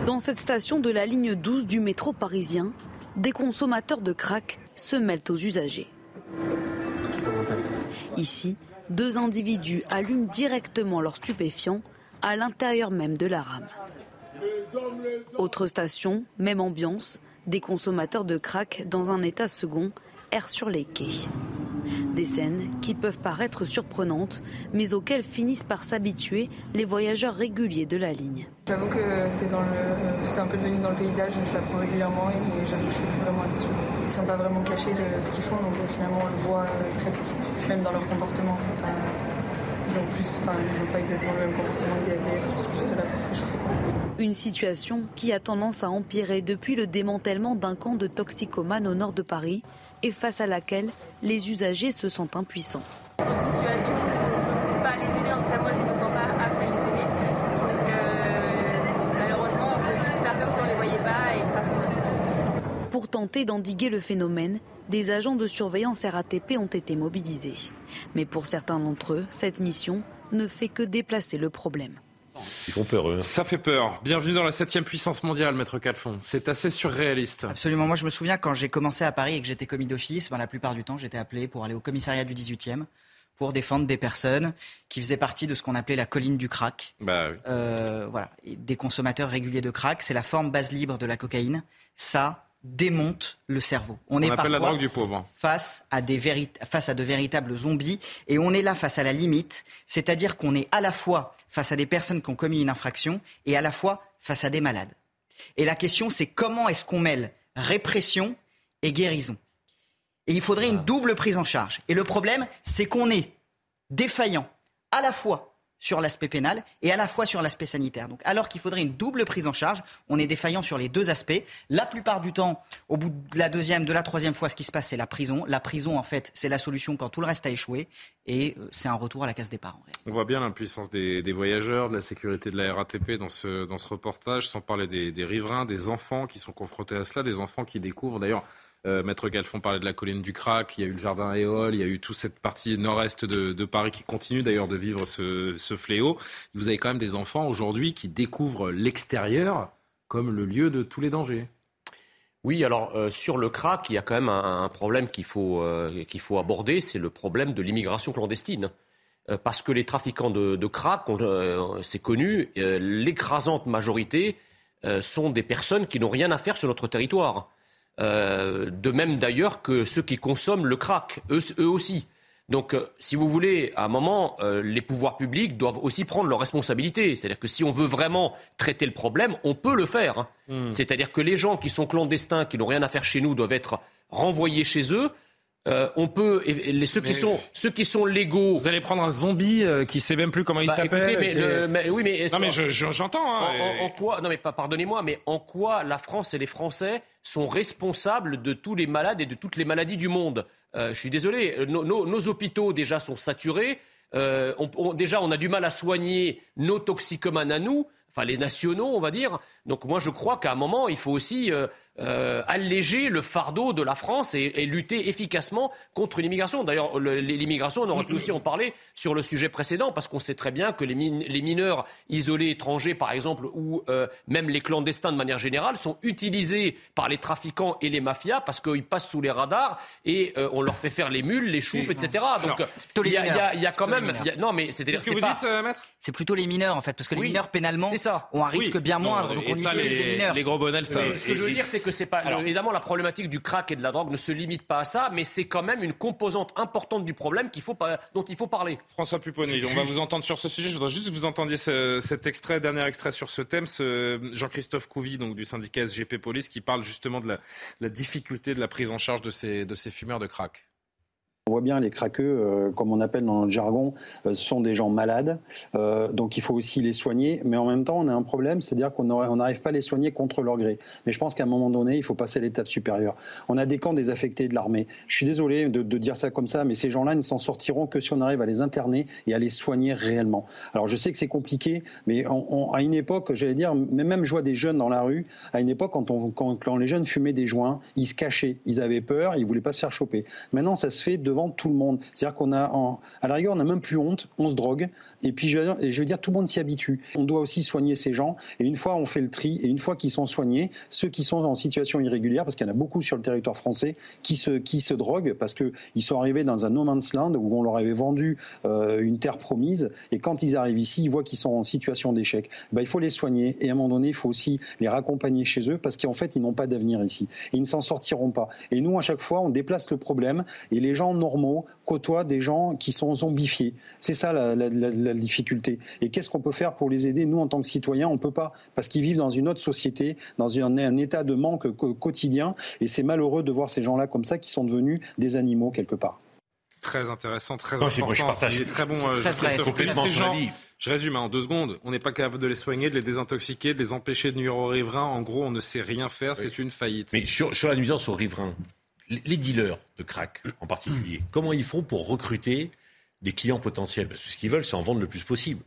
Dans cette station de la ligne 12 du métro parisien, des consommateurs de crack se mêlent aux usagers. Ici, deux individus allument directement leurs stupéfiants à l'intérieur même de la rame. Autre station, même ambiance, des consommateurs de crack dans un état second errent sur les quais. Des scènes qui peuvent paraître surprenantes, mais auxquelles finissent par s'habituer les voyageurs réguliers de la ligne. J'avoue que c'est dans le, c'est un peu devenu dans le paysage, je la prends régulièrement et j'avoue que je fais plus vraiment attention. Ils ne sont pas vraiment cachés de ce qu'ils font, donc finalement on le voit euh, très vite. Même dans leur comportement, c'est pas, ils ont plus, enfin ils n'ont pas exactement le même comportement que des SDF qui sont juste là pour se réchauffer. Une situation qui a tendance à empirer depuis le démantèlement d'un camp de toxicomanes au nord de Paris et face à laquelle les usagers se sentent impuissants. C'est une situation où on peut pas les aider, en tout cas moi je ne me sens pas après les aider. Donc euh, malheureusement on peut juste faire comme si on ne les voyait pas et tracer notre route. Pour tenter d'endiguer le phénomène, des agents de surveillance RATP ont été mobilisés. Mais pour certains d'entre eux, cette mission ne fait que déplacer le problème. Ils font peur, eux. hein. Ça fait peur. Bienvenue dans la septième puissance mondiale, Maître Calfon. C'est assez surréaliste. Absolument. Moi, je me souviens quand j'ai commencé à Paris et que j'étais commis d'office, ben, la plupart du temps, j'étais appelé pour aller au commissariat du 18e pour défendre des personnes qui faisaient partie de ce qu'on appelait la colline du crack. Bah oui. Euh, voilà, Et des consommateurs réguliers de crack. C'est la forme base libre de la cocaïne. Ça démonte le cerveau. On, est la parfois drogue du pauvre. face à, des face à de véritables zombies et on est là face à la limite, c'est-à-dire qu'on est à la fois face à des personnes qui ont commis une infraction et à la fois face à des malades. Et la question c'est comment est-ce qu'on mêle répression et guérison? Et il faudrait une double prise en charge. Et le problème c'est qu'on est défaillant à la fois sur l'aspect pénal et à la fois sur l'aspect sanitaire. Donc, alors qu'il faudrait une double prise en charge, on est défaillant sur les deux aspects. La plupart du temps, au bout de la deuxième, de la troisième fois, ce qui se passe, c'est la prison. La prison, en fait, c'est la solution quand tout le reste a échoué. Et euh, c'est un retour à la case départ. En. On voit bien l'impuissance des, voyageurs, de la sécurité de la RATP dans ce, dans ce reportage, sans parler des riverains, des enfants qui sont confrontés à cela, des enfants qui découvrent d'ailleurs. Euh, Maître Galfond parlait de la colline du Crac, il y a eu le jardin Éole, il y a eu toute cette partie nord-est de, Paris qui continue d'ailleurs de vivre ce, fléau. Vous avez quand même des enfants aujourd'hui qui découvrent l'extérieur comme le lieu de tous les dangers. Oui, alors euh, sur le crack, il y a quand même un, problème qu'il faut, euh, faut aborder, c'est le problème de l'immigration clandestine. Parce que les trafiquants de, de crack, c'est connu, l'écrasante majorité sont des personnes qui n'ont rien à faire sur notre territoire. Euh, de même d'ailleurs que ceux qui consomment le crack, eux, eux aussi. Donc, euh, si vous voulez, à un moment, euh, les pouvoirs publics doivent aussi prendre leurs responsabilités. C'est-à-dire que si on veut vraiment traiter le problème, on peut le faire. hein. Hmm. C'est-à-dire que les gens qui sont clandestins, qui n'ont rien à faire chez nous, doivent être renvoyés chez eux. Euh, on peut, les, ceux, qui Mais- sont, ceux qui sont légaux. Vous allez prendre un zombie euh, qui sait même plus comment il Bah, s'appelle. écoutez, mais qui le- est- mais- oui, mais est-ce non mais que- je- je- j'entends. hein, en, en- en quoi, non mais pas, pardonnez-moi, mais en quoi la France et les Français sont responsables de tous les malades et de toutes les maladies du monde? Euh, Je suis désolé, euh, nos, hôpitaux déjà sont saturés. Euh, on- on- déjà, on a du mal à soigner nos toxicomanes à nous, enfin les nationaux, on va dire. Donc moi, je crois qu'à un moment, il faut aussi euh, euh, alléger le fardeau de la France et, et lutter efficacement contre l'immigration. D'ailleurs, le- l'immigration, on aurait pu aussi en parler sur le sujet précédent, parce qu'on sait très bien que les, min- les mineurs isolés étrangers, par exemple, ou euh, même les clandestins de manière générale, sont utilisés par les trafiquants et les mafias parce qu'ils passent sous les radars et euh, on leur fait faire les mules, les choufs, etc. Donc, il y a, y y quand même... y a- non, mais c'est-à-dire c'est vous pas... dites, euh, maître? C'est plutôt les mineurs, en fait, parce que les Oui, mineurs, pénalement, c'est ça. ont un risque Oui. bien Non, moindre. donc et on ça, les- les mineurs. les gros bonnets. Mais ce que je veux dire, c'est que c'est pas. Alors- évidemment, la problématique du crack et de la drogue ne se limite pas à ça, mais c'est quand même une composante importante du problème qu'il faut pas, dont il faut parler. François Pupponi, on va vous entendre sur ce sujet. Je voudrais juste que vous entendiez ce- cet extrait, dernier extrait sur ce thème, ce Jean-Christophe Couvi, donc du syndicat SGP Police, qui parle justement de la, la difficulté de la prise en charge de ces, de ces fumeurs de crack. On voit bien les craqueux, euh, comme on appelle dans notre jargon, euh, sont des gens malades. Euh, donc il faut aussi les soigner. Mais en même temps, on a un problème, c'est-à-dire qu'on n'arrive pas à les soigner contre leur gré. Mais je pense qu'à un moment donné, il faut passer à l'étape supérieure. On a des camps désaffectés de l'armée. Je suis désolé de, dire ça comme ça, mais ces gens-là ne s'en sortiront que si on arrive à les interner et à les soigner réellement. Alors je sais que c'est compliqué, mais à une époque, j'allais dire, même je vois des jeunes dans la rue, à une époque, quand, quand, les jeunes fumaient des joints, ils se cachaient, ils avaient peur, ils voulaient pas se faire choper. Maintenant, ça se fait devant tout le monde. C'est-à-dire qu'on a, à la rigueur, on n'a même plus honte, on se drogue, et puis je veux, dire, tout le monde s'y habitue. On doit aussi soigner ces gens, et une fois on fait le tri, et une fois qu'ils sont soignés, ceux qui sont en situation irrégulière, parce qu'il y en a beaucoup sur le territoire français, qui se, qui se droguent parce qu'ils sont arrivés dans un no man's land où on leur avait vendu euh, une terre promise, et quand ils arrivent ici, ils voient qu'ils sont en situation d'échec. Ben, il faut les soigner, et à un moment donné, il faut aussi les raccompagner chez eux, parce qu'en fait, ils n'ont pas d'avenir ici. Ils ne s'en sortiront pas. Et nous, à chaque fois, on déplace le problème, et les gens normaux côtoient des gens qui sont zombifiés. C'est ça la, la, la, la, difficulté. Et qu'est-ce qu'on peut faire pour les aider? Nous, en tant que citoyens, on ne peut pas, parce qu'ils vivent dans une autre société, dans un, un état de manque quotidien, et c'est malheureux de voir ces gens-là comme ça, qui sont devenus des animaux quelque part. Très intéressant, très non, important. Moi, je partage. Il est très bon. Est très vrai, complètement ces gens, je résume hein, en deux secondes. On n'est pas capable de les soigner, de les désintoxiquer, de les empêcher de nuire aux riverains. En gros, on ne sait rien faire. Oui. C'est une faillite. Mais sur, sur la nuisance aux riverains, les dealers de crack en particulier, comment ils font pour recruter des clients potentiels? Parce que ce qu'ils veulent, c'est en vendre le plus possible.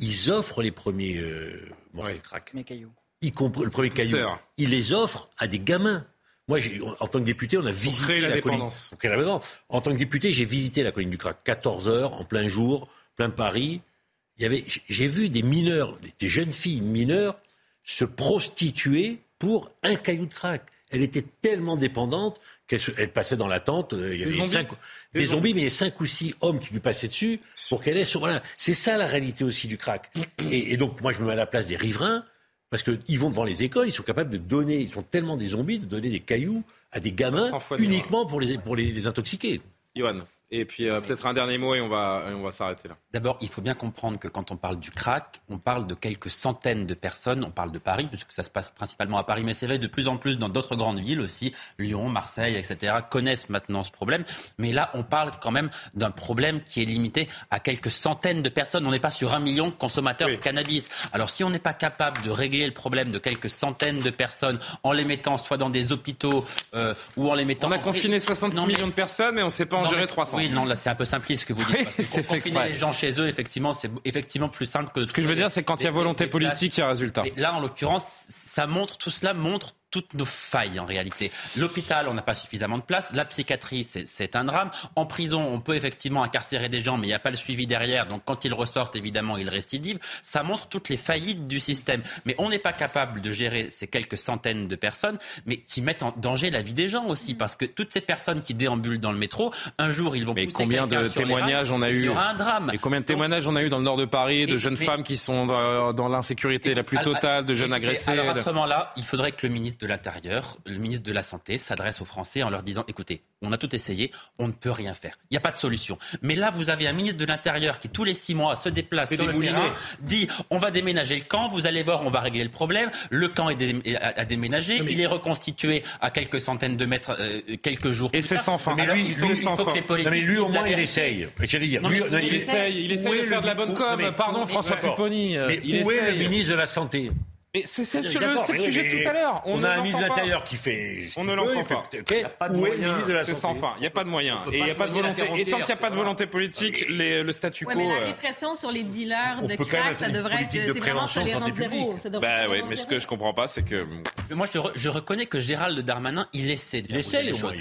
Ils offrent les premiers euh, morceaux de crack. Mes cailloux. Y compris le premier caillou. Ils les offrent à des gamins. Moi, en tant que député, on a visité créer la, la dépendance. Colline. La en tant que député, j'ai visité la colline du crack. 14 heures, en plein jour, plein Paris. Il y avait, j'ai vu des mineurs, des jeunes filles mineures se prostituer pour un caillou de crack. Elle était tellement dépendante qu'elle elle passait dans la tente. Il y avait des zombies, cinq, des des zombies mais il y a cinq ou six hommes qui lui passaient dessus pour qu'elle ait sur. Voilà. C'est ça la réalité aussi du crack. Et, et, donc, moi, je me mets à la place des riverains. Parce qu'ils vont devant les écoles, ils sont capables de donner, ils sont tellement des zombies, de donner des cailloux à des gamins uniquement pour les, pour les, les intoxiquer. Et puis euh, peut-être un dernier mot et on va, on va s'arrêter là. D'abord, il faut bien comprendre que quand on parle du crack, on parle de quelques centaines de personnes. On parle de Paris, puisque ça se passe principalement à Paris, mais c'est vrai de plus en plus dans d'autres grandes villes aussi. Lyon, Marseille, etc. connaissent maintenant ce problème. Mais là, on parle quand même d'un problème qui est limité à quelques centaines de personnes. On n'est pas sur un million de consommateurs oui. de cannabis. Alors si on n'est pas capable de régler le problème de quelques centaines de personnes en les mettant soit dans des hôpitaux euh, ou en les mettant... On a confiné 66 non, mais... millions de personnes, mais on ne sait pas en non, gérer 300. Oui, non, là c'est un peu simpliste ce que vous dites. Oui, parce que confiner les gens chez eux, effectivement, c'est effectivement plus simple que. Ce que je veux dire, c'est quand il y a volonté politique, il y a résultat. Mais là, en l'occurrence, ça montre, tout cela montre toutes nos failles en réalité. L'hôpital, on n'a pas suffisamment de place. La psychiatrie, c'est un drame. En prison, on peut effectivement incarcérer des gens, mais il n'y a pas le suivi derrière. Donc quand ils ressortent, évidemment, ils récidivent. Ça montre toutes les faillites du système. Mais on n'est pas capable de gérer ces quelques centaines de personnes, mais qui mettent en danger la vie des gens aussi. Parce que toutes ces personnes qui déambulent dans le métro, un jour, ils vont mais combien de témoignages rails, on a eu Il y aura un drame. Et combien de témoignages on a eu dans le nord de Paris de jeunes mais, femmes qui sont dans, dans l'insécurité la plus totale, de jeunes et, agressés Alors à ce moment-là, il faudrait que le ministre de l'Intérieur le ministre de la Santé s'adresse aux Français en leur disant écoutez, on a tout essayé, on ne peut rien faire. Il n'y a pas de solution. Mais là, vous avez un ministre de l'Intérieur qui, tous les six mois, se déplace sur le terrain, dit on va déménager le camp, vous allez voir, on va régler le problème. Le camp est dé déménagé, mais... il est reconstitué à quelques centaines de mètres euh, quelques jours. Et c'est sans fin. Mais lui, il faut, il faut que les politiques. Non, mais lui, au moins, il essaye. Non, il, il, essaye, il essaye de faire de la bonne com. Pardon, François Pupponi. Mais où est le ministre de la Santé? Mais c'est le, le sujet de tout à l'heure. On, on a un ministre de l'Intérieur qui fait. On ne l'entend pas. Okay. pas Où est le ministre de la C'est sans fin. Il n'y a pas de moyens. Et il n'y a pas de volonté. Et tant qu'il n'y a pas de volonté politique, les, le statu quo. Ouais, mais la répression sur les dealers de crack, ça devrait être. C'est vraiment tolérance zéro. Bah oui, mais ce que je comprends pas, c'est que. Moi, je reconnais que Gérald Darmanin, il essaie de faire bouger les choses.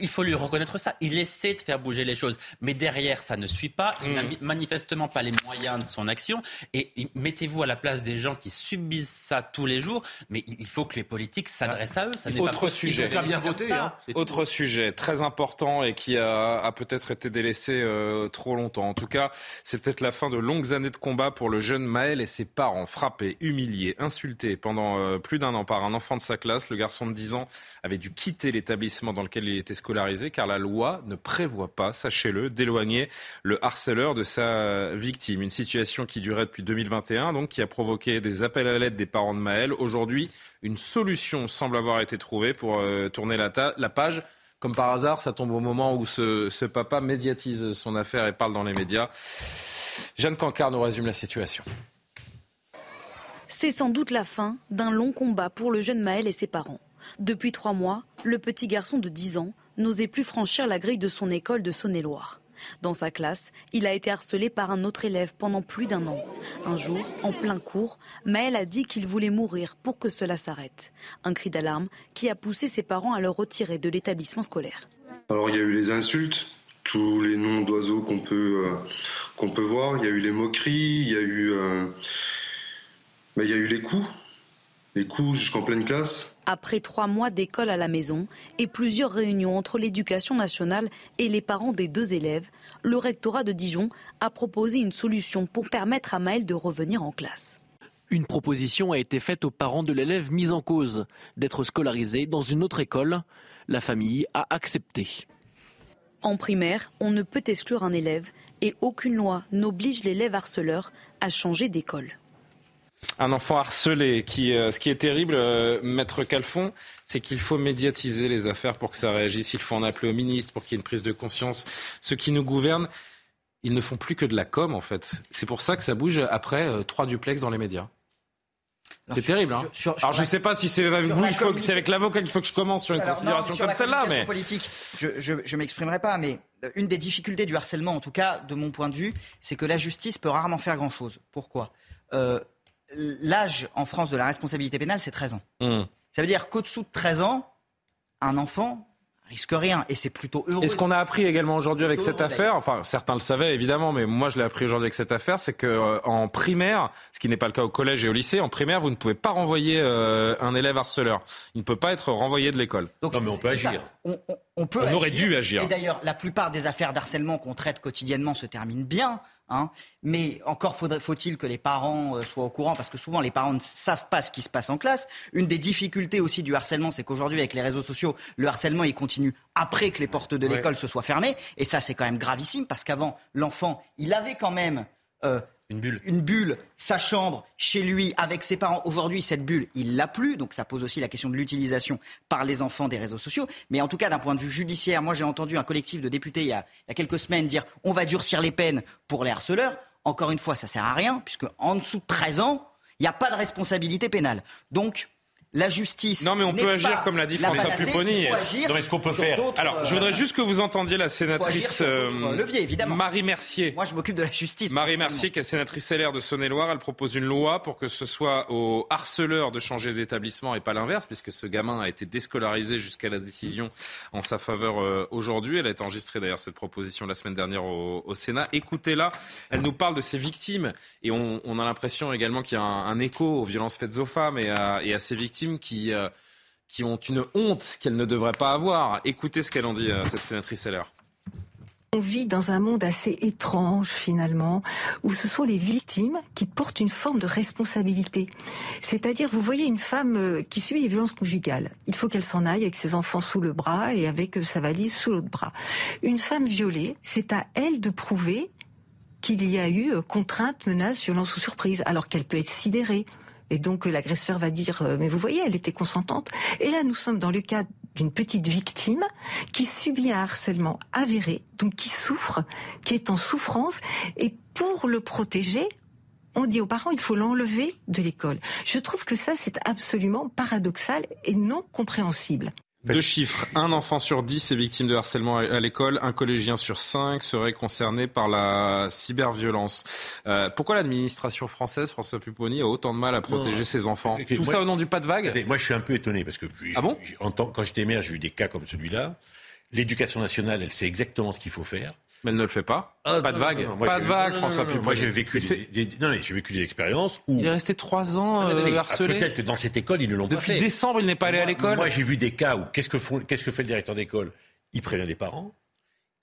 Il faut lui reconnaître ça. Il essaie de faire bouger les choses. Mais derrière, ça ne suit pas. Il n'a manifestement pas les moyens de son action. Et mettez-vous à la place des gens qui subissent ça tous les jours mais il faut que les politiques s'adressent à eux. Ça autre pas sujet. Bien voter. Hein. Autre sujet très important et qui a, a peut-être été délaissé euh, trop longtemps. En tout cas, c'est peut-être la fin de longues années de combat pour le jeune Maël et ses parents. Frappés, humiliés, insultés pendant euh, plus d'un an par un enfant de sa classe, le garçon de 10 ans avait dû quitter l'établissement dans lequel il était scolarisé car la loi ne prévoit pas, sachez-le, d'éloigner le harceleur de sa victime. Une situation qui durait depuis 2021, donc qui a provoqué des appels à l'aide des parents de Maël. Aujourd'hui, une solution semble avoir été trouvée pour euh, tourner la, la, page. Comme par hasard, ça tombe au moment où ce, ce papa médiatise son affaire et parle dans les médias. Jeanne Cancard nous résume la situation. C'est sans doute la fin d'un long combat pour le jeune Maël et ses parents. Depuis trois mois, le petit garçon de 10 ans n'osait plus franchir la grille de son école de Saône-et-Loire. Dans sa classe, il a été harcelé par un autre élève pendant plus d'un an. Un jour, en plein cours, Maël a dit qu'il voulait mourir pour que cela s'arrête. Un cri d'alarme qui a poussé ses parents à le retirer de l'établissement scolaire. Alors il y a eu les insultes, tous les noms d'oiseaux qu'on peut, euh, voir, il y a eu les moqueries, il y a eu, euh, ben, il y a eu les coups, les coups jusqu'en pleine classe. Après trois mois d'école à la maison et plusieurs réunions entre l'éducation nationale et les parents des deux élèves, le rectorat de Dijon a proposé une solution pour permettre à Maël de revenir en classe. Une proposition a été faite aux parents de l'élève mis en cause d'être scolarisé dans une autre école. La famille a accepté. En primaire, on ne peut exclure un élève et aucune loi n'oblige l'élève harceleur à changer d'école. Un enfant harcelé, qui, euh, ce qui est terrible, euh, Maître Calfon, c'est qu'il faut médiatiser les affaires pour que ça réagisse. Il faut en appeler au ministre pour qu'il y ait une prise de conscience. Ceux qui nous gouvernent, ils ne font plus que de la com, en fait. C'est pour ça que ça bouge après euh, trois duplex dans les médias. C'est terrible. Hein. sur- sur Alors je ne sais pas si c'est avec vous, la il faut que communication- c'est avec l'avocat qu'il faut que je commence sur une Alors, considération non, sur comme celle-là, mais politique, je, je, je m'exprimerai pas, mais une des difficultés du harcèlement, en tout cas de mon point de vue, c'est que la justice peut rarement faire grand-chose. Pourquoi? Euh, L'âge en France de la responsabilité pénale, c'est 13 ans. Hum. Ça veut dire qu'au-dessous de 13 ans, un enfant risque rien, et c'est plutôt heureux. Et ce qu'on a appris également aujourd'hui avec cette heureux, affaire, enfin certains le savaient évidemment, mais moi je l'ai appris aujourd'hui avec cette affaire, c'est que euh, en primaire, ce qui n'est pas le cas au collège et au lycée, en primaire vous ne pouvez pas renvoyer euh, un élève harceleur. Il ne peut pas être renvoyé de l'école. non, mais on peut agir. On, on- on peut On aurait dû agir. Et d'ailleurs, la plupart des affaires d'harcèlement qu'on traite quotidiennement se terminent bien. hein. Mais encore faut-il que les parents euh, soient au courant, parce que souvent les parents ne savent pas ce qui se passe en classe. Une des difficultés aussi du harcèlement, c'est qu'aujourd'hui, avec les réseaux sociaux, le harcèlement, il continue après que les portes de Ouais. l'école se soient fermées. Et ça, c'est quand même gravissime, parce qu'avant, l'enfant, il avait quand même... euh, une bulle. Une bulle, sa chambre, chez lui, avec ses parents. Aujourd'hui, cette bulle, il l'a plus. Donc ça pose aussi la question de l'utilisation par les enfants des réseaux sociaux. Mais en tout cas, d'un point de vue judiciaire, moi j'ai entendu un collectif de députés il y, a, il y a quelques semaines dire on va durcir les peines pour les harceleurs. Encore une fois, ça sert à rien, puisque en dessous de 13 ans, il n'y a pas de responsabilité pénale. Donc, la justice. Non, mais on peut agir comme l'a dit François Pupponi. Non, mais ce qu'on peut faire. d'autres, Alors, je euh, voudrais juste que vous entendiez la sénatrice euh, évidemment. Marie Mercier. Moi, je m'occupe de la justice. Marie Mercier, qui est sénatrice LR de Saône-et-Loire, elle propose une loi pour que ce soit aux harceleurs de changer d'établissement et pas l'inverse, puisque ce gamin a été déscolarisé jusqu'à la décision en sa faveur euh, aujourd'hui. Elle a été enregistrée d'ailleurs cette proposition la semaine dernière au, au Sénat. Écoutez-la, elle nous parle de ces victimes et on, on a l'impression également qu'il y a un, un écho aux violences faites aux femmes et à, et à ces victimes qui, euh, qui ont une honte qu'elles ne devraient pas avoir. Écoutez ce qu'elle en dit, euh, cette sénatrice LR. On vit dans un monde assez étrange finalement, où ce sont les victimes qui portent une forme de responsabilité. C'est-à-dire, vous voyez une femme euh, qui subit des violences conjugales. Il faut qu'elle s'en aille avec ses enfants sous le bras et avec euh, sa valise sous l'autre bras. Une femme violée, c'est à elle de prouver qu'il y a eu contrainte, menace, violence ou surprise, alors qu'elle peut être sidérée. Et donc euh, l'agresseur va dire euh, mais vous voyez elle était consentante. Et là nous sommes dans le cas d'une petite victime qui subit un harcèlement avéré, donc qui souffre, qui est en souffrance et pour le protéger on dit aux parents il faut l'enlever de l'école. Je trouve que ça c'est absolument paradoxal et non compréhensible. Deux chiffres. Un enfant sur dix est victime de harcèlement à l'école. Un collégien sur cinq serait concerné par la cyberviolence. Euh, pourquoi l'administration française, François Pupponi, a autant de mal à protéger Non. ses enfants? Ok, Tout moi- ça au nom du pas de vague? Moi, je suis un peu étonné parce que j'ai- Ah bon? j'ai- en tant- quand j'étais maire, j'ai eu des cas comme celui-là. L'éducation nationale, elle sait exactement ce qu'il faut faire. Mais elle ne le fait pas. Ah, pas de vague. non, non, moi, pas de vague, François Pupponi. Moi, j'ai vécu des, c'est- des- non, mais j'ai vécu des expériences où. Il est resté trois ans mais euh, harcelé. Peut-être que dans cette école, ils ne l'ont pas Depuis fait. décembre, il n'est pas allé à l'école. Moi, j'ai vu des cas où qu'est-ce que, font, qu'est-ce que fait le directeur d'école? Il prévient les parents.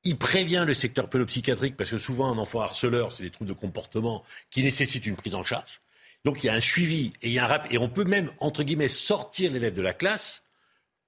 Il prévient le secteur pédopsychiatrique parce que souvent un enfant harceleur, c'est des troubles de comportement qui nécessitent une prise en charge. Donc il y a un suivi et il y a un rap et on peut même entre guillemets sortir l'élève de la classe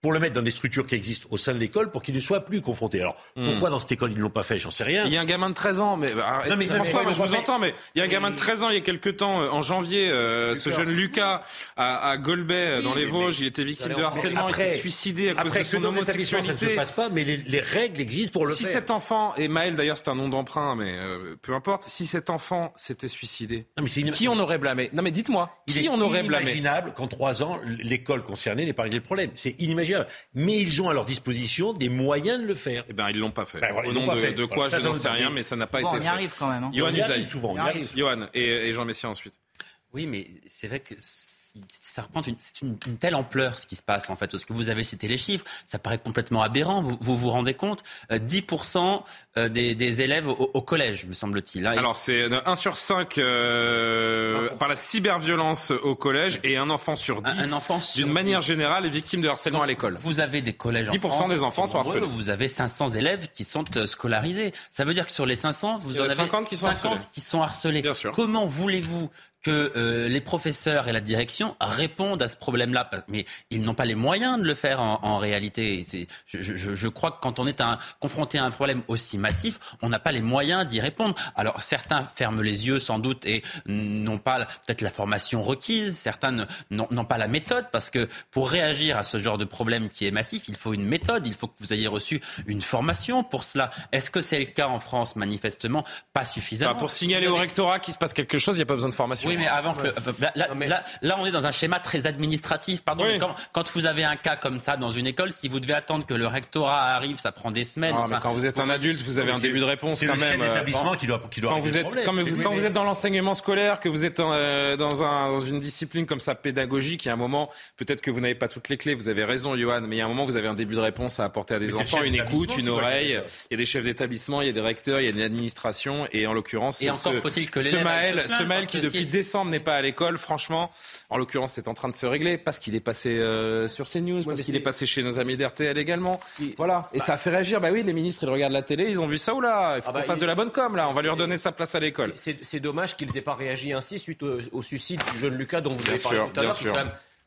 pour le mettre dans des structures qui existent au sein de l'école pour qu'il ne soit plus confronté. Alors, Hmm. pourquoi dans cette école ils ne l'ont pas fait? J'en sais rien. Il y a un gamin de 13 ans, mais, bah, Non, mais- François, mais- je vous mais- entends, mais il y a un gamin de 13 ans il y a quelques temps, euh, en janvier, euh, ce jeune Lucas à, à Golbet, euh, dans les mais- Vosges, il était victime de harcèlement, il après- s'est suicidé à cause après de que son dans l'établissement, ça ne se homosexualité. fasse pas, mais les, les règles existent pour le si faire. cet enfant, et Maël d'ailleurs c'est un nom d'emprunt, mais euh, peu importe, si cet enfant s'était suicidé, qui on aurait blâmé? Non mais dites-moi, Il qui on aurait blâmé? inimaginable qu'en trois ans, l'école concernée n'ait pas réglé le problème. C'est inimaginable. Mais ils ont à leur disposition des moyens de le faire. Eh ben, ils l'ont pas fait. Ben voilà, Au nom de, fait. de quoi, Voilà, je n'en sais rien, mais- ça n'a pas Bon, été on y fait. arrive quand même, hein. Johan On y arrive souvent, on y On y arrive. Johan et, et Jean Messia ensuite. Oui, mais c'est vrai que ça reprend une, c'est une, une telle ampleur ce qui se passe en fait. Parce que vous avez cité les chiffres, ça paraît complètement aberrant. Vous vous, vous rendez compte Euh, 10% euh, des, des élèves au, au collège, me semble-t-il. hein. Alors c'est 1 sur 5 euh, par la cyberviolence au collège et un enfant sur 10 Un- un enfant sur d'une manière générale est victime de harcèlement à l'école. Vous avez des collèges en 10% France des enfants sont harcelés. Vous avez 500 élèves qui sont euh, scolarisés. Ça veut dire que sur les 500, vous en en avez 50 qui sont harcelés. qui sont harcelés. Bien sûr. Comment voulez-vous que euh, les professeurs et la direction répondent à ce problème-là Mais ils n'ont pas les moyens de le faire en, en réalité. Je, je- je crois que quand on est un- confronté à un problème aussi massif, on n'a pas les moyens d'y répondre. Alors certains ferment les yeux sans doute et n'ont pas peut-être la formation requise. Certains n'ont pas la méthode parce que pour réagir à ce genre de problème qui est massif, il faut une méthode. Il faut que vous ayez reçu une formation pour cela. Est-ce que c'est le cas en France Manifestement, pas suffisamment. Enfin, pour signaler au rectorat qu'il se passe quelque chose, il n'y a pas besoin de formation. oui, mais avant que. Là, là, Non, mais- là- là, on est dans un schéma très administratif. Pardon, Oui. mais quand, quand vous avez un cas comme ça dans une école, si vous devez attendre que le rectorat arrive, ça prend des semaines. Ah, mais Enfin, quand vous êtes un adulte, vous avez un c'est- début de réponse c'est quand le même. chef euh, d'établissement qui doit, qui doit quand vous êtes problème. quand, vous, Oui, quand mais- vous êtes dans l'enseignement scolaire, que vous êtes euh, dans, un, dans une discipline comme ça pédagogique, il y a un moment, peut-être que vous n'avez pas toutes les clés. Vous avez raison, Johan, mais il y a un moment, vous avez un début de réponse à apporter à des Mais c'est enfants, une écoute, une oreille. Il y a des chefs d'établissement, il y a des recteurs, il y a une administration, et en l'occurrence, Et encore ce, faut-il que ce Maël, ce Maël qui que depuis décembre n'est pas à l'école, franchement, en l'occurrence, c'est en train de se régler parce qu'il est passé euh, sur CNews, parce mais qu'il est passé chez nos amis d'RTL également. Voilà, et ça a fait réagir. Bah oui, les ministres ils regardent la télé, ils ont vu ça ou là. Il faut Ah bah, qu'on fasse il- de la bonne com là. On va lui redonner sa place à l'école. C'est dommage qu'ils aient pas réagi ainsi suite au, au suicide du jeune Lucas dont vous Bien avez parlé sûr, tout à l'heure,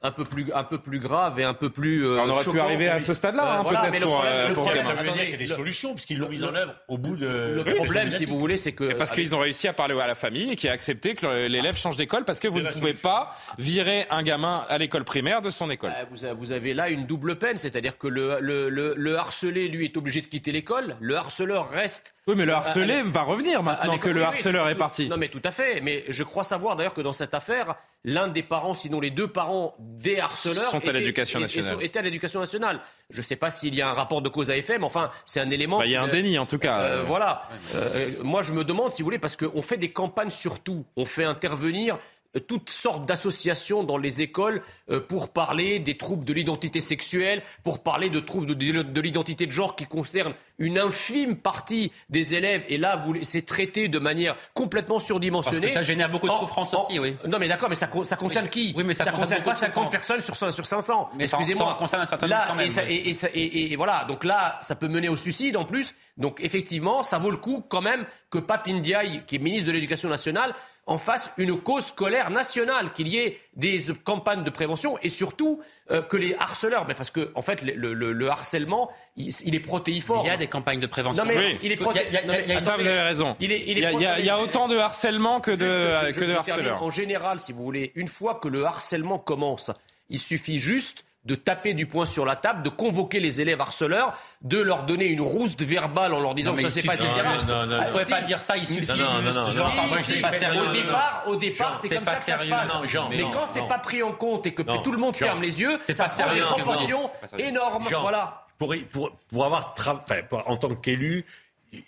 un peu plus, un peu plus grave et un peu plus. euh, On aurait pu arriver à ce stade-là, Euh, hein, voilà, peut-être pour, problème- euh, pour ce problème. Ça veut dire qu'il y a des le- solutions, puisqu'ils l'ont mis en œuvre au bout de. Le Oui, problème, si vous voulez, c'est que. Et parce qu'ils ont réussi à parler à la famille et qui a accepté que l'élève change d'école parce que vous ne pouvez pas virer un gamin à l'école primaire de son école. Vous, a- vous avez là une double peine, c'est-à-dire que le, le, le, le harcelé, lui, est obligé de quitter l'école. Le harceleur reste. Oui, mais le à- harcelé va revenir à maintenant que l'école. le oui, harceleur est parti. Non, mais tout à fait. Mais je crois savoir d'ailleurs que dans cette affaire, l'un des parents, sinon les deux parents des harceleurs, Sont à étaient- l'éducation nationale. étaient à l'éducation nationale. Je ne sais pas s'il y a un rapport de cause à effet, mais enfin, c'est un élément. Bah, il y a un déni en tout cas. euh, Euh, voilà. Euh, moi, je me demande, si vous voulez, parce qu'on fait des campagnes sur tout. On fait intervenir toutes sortes d'associations dans les écoles euh, pour parler des troubles de l'identité sexuelle, pour parler de troubles de, de- de l'identité de genre qui concernent une infime partie des élèves. Et là, vous- c'est traité de manière complètement surdimensionnée. Parce que ça génère beaucoup de souffrance aussi, oui. Non, mais d'accord, mais ça, ça concerne qui? Oui, mais ça concerne concerne pas beaucoup de 50 souffrance. personnes sur, sur 500. Mais ça en- Excusez-moi. ça concerne un certain nombre Là, quand même, et, ça- et- et ça- et- et voilà, donc là, ça peut mener au suicide en plus. Donc effectivement, ça vaut le coup quand même que Papendiaï, qui est ministre de l'Éducation nationale, en fasse une cause scolaire nationale, qu'il y ait des campagnes de prévention et surtout euh, que les harceleurs, mais parce que en fait le, le- le harcèlement, il, il est protéiforme. Il y a des campagnes de prévention. Non mais Oui. il est Il y a- proté... il y a- non, mais il y a- Ça, attendez, vous avez raison. Il est, il est Il y a, autant de harcèlement que de, Juste, je- je- que de je termine. harceleurs. En général, si vous voulez, une fois que le harcèlement commence, il suffit juste de taper du poing sur la table, de convoquer les élèves harceleurs, de leur donner une rouste verbale en leur disant Non, mais que ça il c'est pas etc. Non, non, non, Ah, si. pas dire ça, il suffit. Au départ, au départ, c'est comme ça que ça se passe. Non, Jean, mais quand c'est pas pris en compte et que Non, tout le monde Jean, ferme les yeux, c'est ça pas prend des proportions énormes. Jean, Voilà. Pour, pour, pour avoir tra- enfin, pour- en tant qu'élu,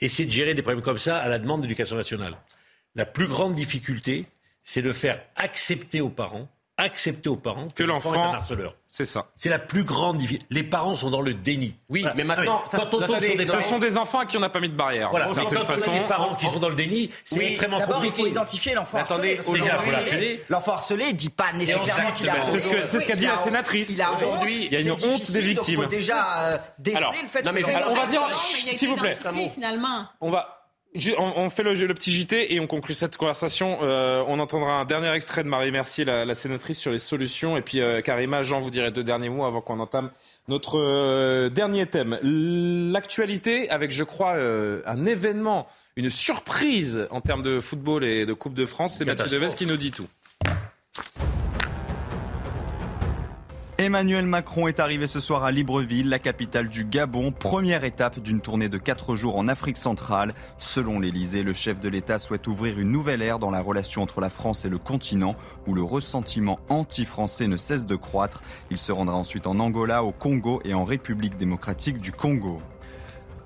essayer de gérer des problèmes comme ça à la demande de l'éducation nationale. La plus grande difficulté, c'est de faire accepter aux parents, accepter aux parents Que l'enfant l'enfant- est un harceleur. C'est ça. C'est la plus grande difficulté. Les parents sont dans le déni. Oui, Voilà. mais maintenant, Ah ça quand se- on tombe attendez, sur des Ce parents- sont des enfants à qui on n'a pas mis de barrière. voilà, d'une quand certaine on a façon. des parents qui sont dans le déni, c'est Oui, extrêmement D'abord, il compliqué. faut identifier l'enfant harcelé. l'enfant harcelé- L'enfant harcelé ne dit pas nécessairement qu'il a c'est ce que- honte. c'est ce qu'a dit la sénatrice. Il a Aujourd'hui, honte. il y a une honte des donc victimes. Il faut déjà euh, déceler Alors, le fait que on va dire- s'il vous plaît. finalement. On va. On, fait le, le, petit JT et on conclut cette conversation. Euh, on entendra un dernier extrait de Marie Mercier, la, la sénatrice, sur les solutions. Et puis euh, Karima, Jean, vous direz deux derniers mots avant qu'on entame notre euh, dernier thème. L'actualité avec, je crois, euh, un événement, une surprise en termes de football et de Coupe de France. C'est Mathieu Deves qui nous dit tout. Emmanuel Macron est arrivé ce soir à Libreville, la capitale du Gabon, première étape d'une tournée de quatre jours en Afrique centrale. Selon l'Elysée, le chef de l'État souhaite ouvrir une nouvelle ère dans la relation entre la France et le continent, où le ressentiment anti-français ne cesse de croître. Il se rendra ensuite en Angola, au Congo et en République démocratique du Congo.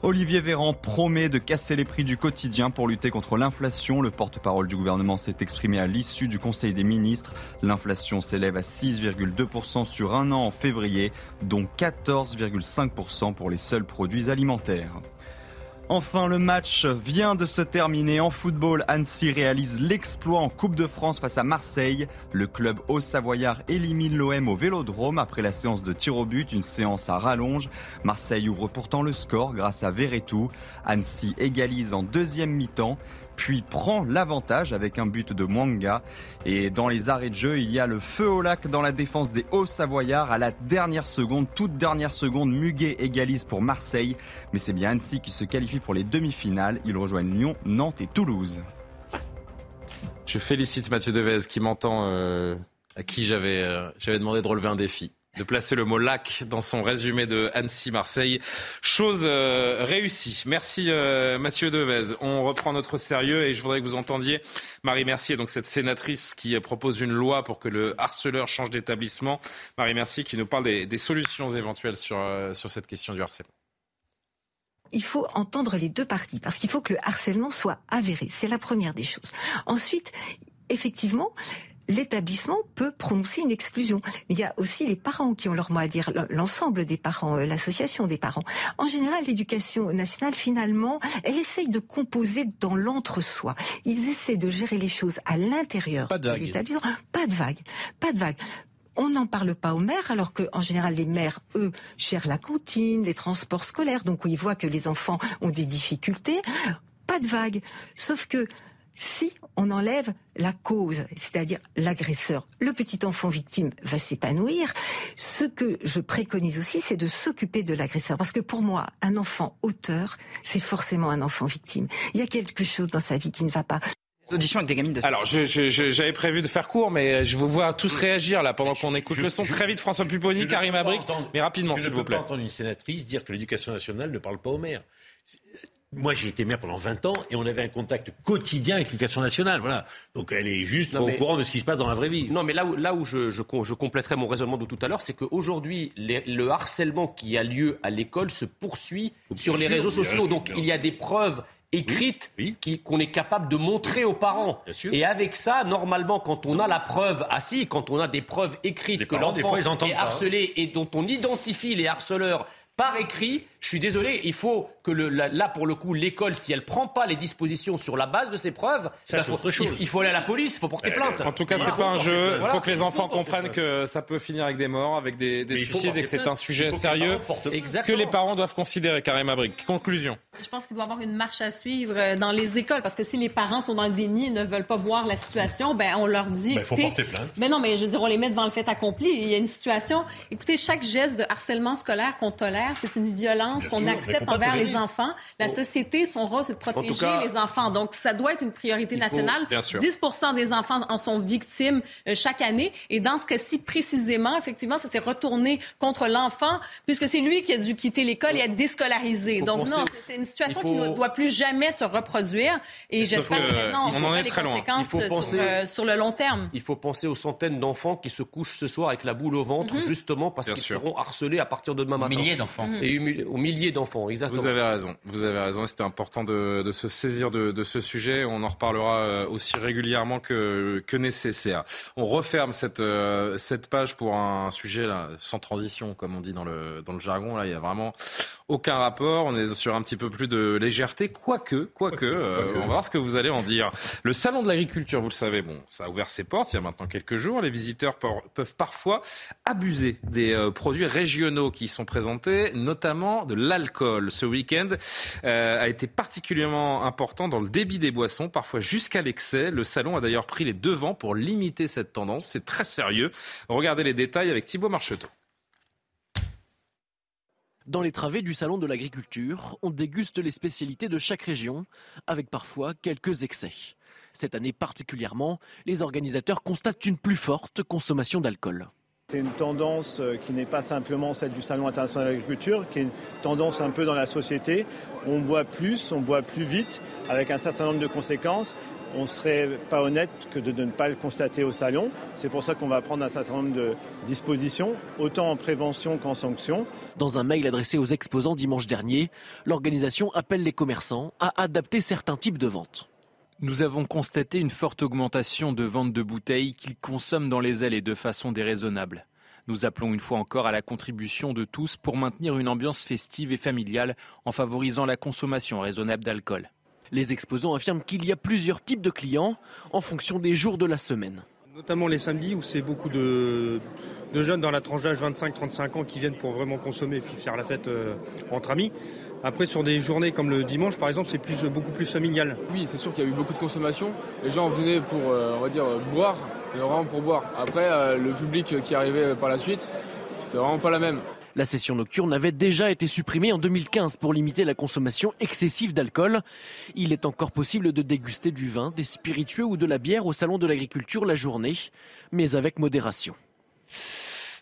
Olivier Véran promet de casser les prix du quotidien pour lutter contre l'inflation. Le porte-parole du gouvernement s'est exprimé à l'issue du Conseil des ministres. L'inflation s'élève à 6,2% sur un an en février, dont 14,5% pour les seuls produits alimentaires. Enfin, le match vient de se terminer. En football, Annecy réalise l'exploit en Coupe de France face à Marseille. Le club haut-savoyard élimine l'OM au Vélodrome après la séance de tir au but, une séance à rallonge. Marseille ouvre pourtant le score grâce à Verretou. Annecy égalise en deuxième mi-temps puis prend l'avantage avec un but de Mwanga. Et dans les arrêts de jeu, il y a le feu au lac dans la défense des Hauts-Savoyards. À la dernière seconde, toute dernière seconde, Muguet égalise pour Marseille. Mais c'est bien Annecy qui se qualifie pour les demi-finales. Ils rejoignent Lyon, Nantes et Toulouse. Je félicite Mathieu Devez qui m'entend, euh, à qui j'avais euh, j'avais demandé de relever un défi de placer le mot lac dans son résumé de Annecy-Marseille. Chose euh, réussie. Merci euh, Mathieu Devez. On reprend notre sérieux et je voudrais que vous entendiez Marie Mercier, donc cette sénatrice qui propose une loi pour que le harceleur change d'établissement. Marie Mercier qui nous parle des, solutions éventuelles sur, euh, sur cette question du harcèlement il faut entendre les deux parties parce qu'il faut que le harcèlement soit avéré. C'est la première des choses. Ensuite, effectivement, l'établissement peut prononcer une exclusion. Mais il y a aussi les parents qui ont leur mot à dire, l'ensemble des parents, euh, l'association des parents. En général, l'éducation nationale, finalement, elle essaye de composer dans l'entre-soi. Ils essaient de gérer les choses à l'intérieur de l'établissement. Pas de vague. Pas de vague on n'en parle pas aux mères, alors que en général les mères, eux, gèrent la cantine, les transports scolaires, donc où ils voient que les enfants ont des difficultés. Pas de vague. Sauf que si on enlève la cause, c'est-à-dire l'agresseur, le petit enfant victime va s'épanouir. Ce que je préconise aussi, c'est de s'occuper de l'agresseur. Parce que pour moi, un enfant auteur, c'est forcément un enfant victime. Il y a quelque chose dans sa vie qui ne va pas. Auditions avec des gamines de Alors, j'avais prévu de faire court, mais je vous vois tous réagir là pendant qu'on écoute le son. Très vite, François Pupponi, Karim Abric, mais rapidement, s'il vous plaît. Je ne peux pas entendre une sénatrice dire que l'éducation nationale ne parle pas aux maires. Moi, j'ai été maire pendant 20 ans et on avait un contact quotidien avec l'éducation nationale. Voilà. Donc elle est juste au courant de ce qui se passe dans la vraie vie. Non, mais là où, là où je, je, je compléterai mon raisonnement de tout à l'heure, c'est qu'aujourd'hui, le harcèlement qui a lieu à l'école se poursuit sur les réseaux sociaux. Donc il y a des preuves écrites qu'on est capable de montrer aux parents. Et avec ça, normalement, quand on a la preuve assis, quand on a des preuves écrites que l'enfant est harcelé et dont on identifie les harceleurs par écrit, je suis désolé, il faut que le, là, pour le coup, l'école, si elle prend pas les dispositions sur la base de ses preuves, bah, il, faut aller à la police, il faut porter plainte. En tout cas, c'est pas un jeu. Il faut que les enfants comprennent que ça peut finir avec des morts, avec des, suicides, et que c'est un sujet sérieux que les parents doivent considérer. Karim Abric. Conclusion. Je pense qu'il doit y avoir une marche à suivre euh, dans les écoles, parce que si les parents sont dans le déni et ne veulent pas voir la situation, ben on leur dit. Ben, il faut porter plainte. Mais non, mais je veux dire, on les met devant le fait accompli. Il y a une situation. Écoutez, chaque geste de harcèlement scolaire qu'on tolère, c'est une violence qu'on accepte envers les enfants. La oh. société, son rôle, c'est de protéger les enfants. Donc, ça doit être une priorité nationale. 10 des enfants en sont victimes euh, chaque année. Et dans ce cas-ci, précisément, effectivement, ça s'est retourné contre l'enfant, puisque c'est lui qui a dû quitter l'école et être déscolarisé. Donc, non, c'est une situation qui ne doit plus jamais se reproduire. Et j'espère que maintenant, on, les conséquences euh, sur, le long terme. Il faut penser aux centaines d'enfants qui se couchent ce soir avec la boule au ventre, mhm. justement parce qu'ils seront harcelés à partir de demain matin. Milliers d'enfants. Et aux milliers d'enfants, exactement. Vous avez raison, vous avez raison. C'était important de, de, se saisir de, de, ce sujet. On en reparlera euh, aussi régulièrement que, que nécessaire. On referme cette, euh, cette page pour un sujet là, sans transition, comme on dit dans le, dans le jargon. Là, il y a vraiment aucun rapport. On est sur un petit peu plus de légèreté, quoique, quoique. Euh, on va voir ce que vous allez en dire. Le salon de l'agriculture, vous le savez, bon, ça a ouvert ses portes il y a maintenant quelques jours. Les visiteurs peuvent parfois abuser des produits régionaux qui sont présentés notamment de l'alcool. Ce euh, a été particulièrement important dans le débit des boissons, parfois jusqu'à l'excès. Le salon a d'ailleurs pris les devants pour limiter cette tendance. C'est très sérieux. Regardez les détails avec Thibaut Marcheteau. Dans les travées du salon de l'agriculture, on déguste les spécialités de chaque région, avec parfois quelques excès. Cette année particulièrement, les organisateurs constatent une plus forte consommation d'alcool. C'est une tendance euh, qui n'est pas simplement celle du Salon international de l'agriculture, qui est une tendance un peu dans la société. On boit plus, on boit plus vite, avec un certain nombre de conséquences. On ne serait pas honnête que de ne pas le constater au salon. C'est pour ça qu'on va prendre un certain nombre de dispositions, autant en prévention qu'en sanction. Dans un mail adressé aux exposants dimanche dernier, l'organisation appelle les commerçants à adapter certains types de ventes. Nous avons constaté une forte augmentation de ventes de bouteilles qu'ils consomment dans les allées de façon déraisonnable. Nous appelons une fois encore à la contribution de tous pour maintenir une ambiance festive et familiale en favorisant la consommation raisonnable d'alcool. Les exposants affirment qu'il y a plusieurs types de clients en fonction des jours de la semaine. Notamment les samedis où c'est beaucoup de, de jeunes dans la tranche d'âge 25-35 ans qui viennent pour vraiment consommer et puis faire la fête euh, entre amis. Après, sur des journées comme le dimanche, par exemple, c'est plus, beaucoup plus familial. Oui, c'est sûr qu'il y a eu beaucoup de consommation. Les gens venaient pour, euh, on va dire, boire, vraiment pour boire. Après, euh, le public qui arrivait par la suite, c'était vraiment pas la même. La session nocturne avait déjà été supprimée en 2015 pour limiter la consommation excessive d'alcool. Il est encore possible de déguster du vin, des spiritueux ou de la bière au salon de l'agriculture la journée, mais avec modération.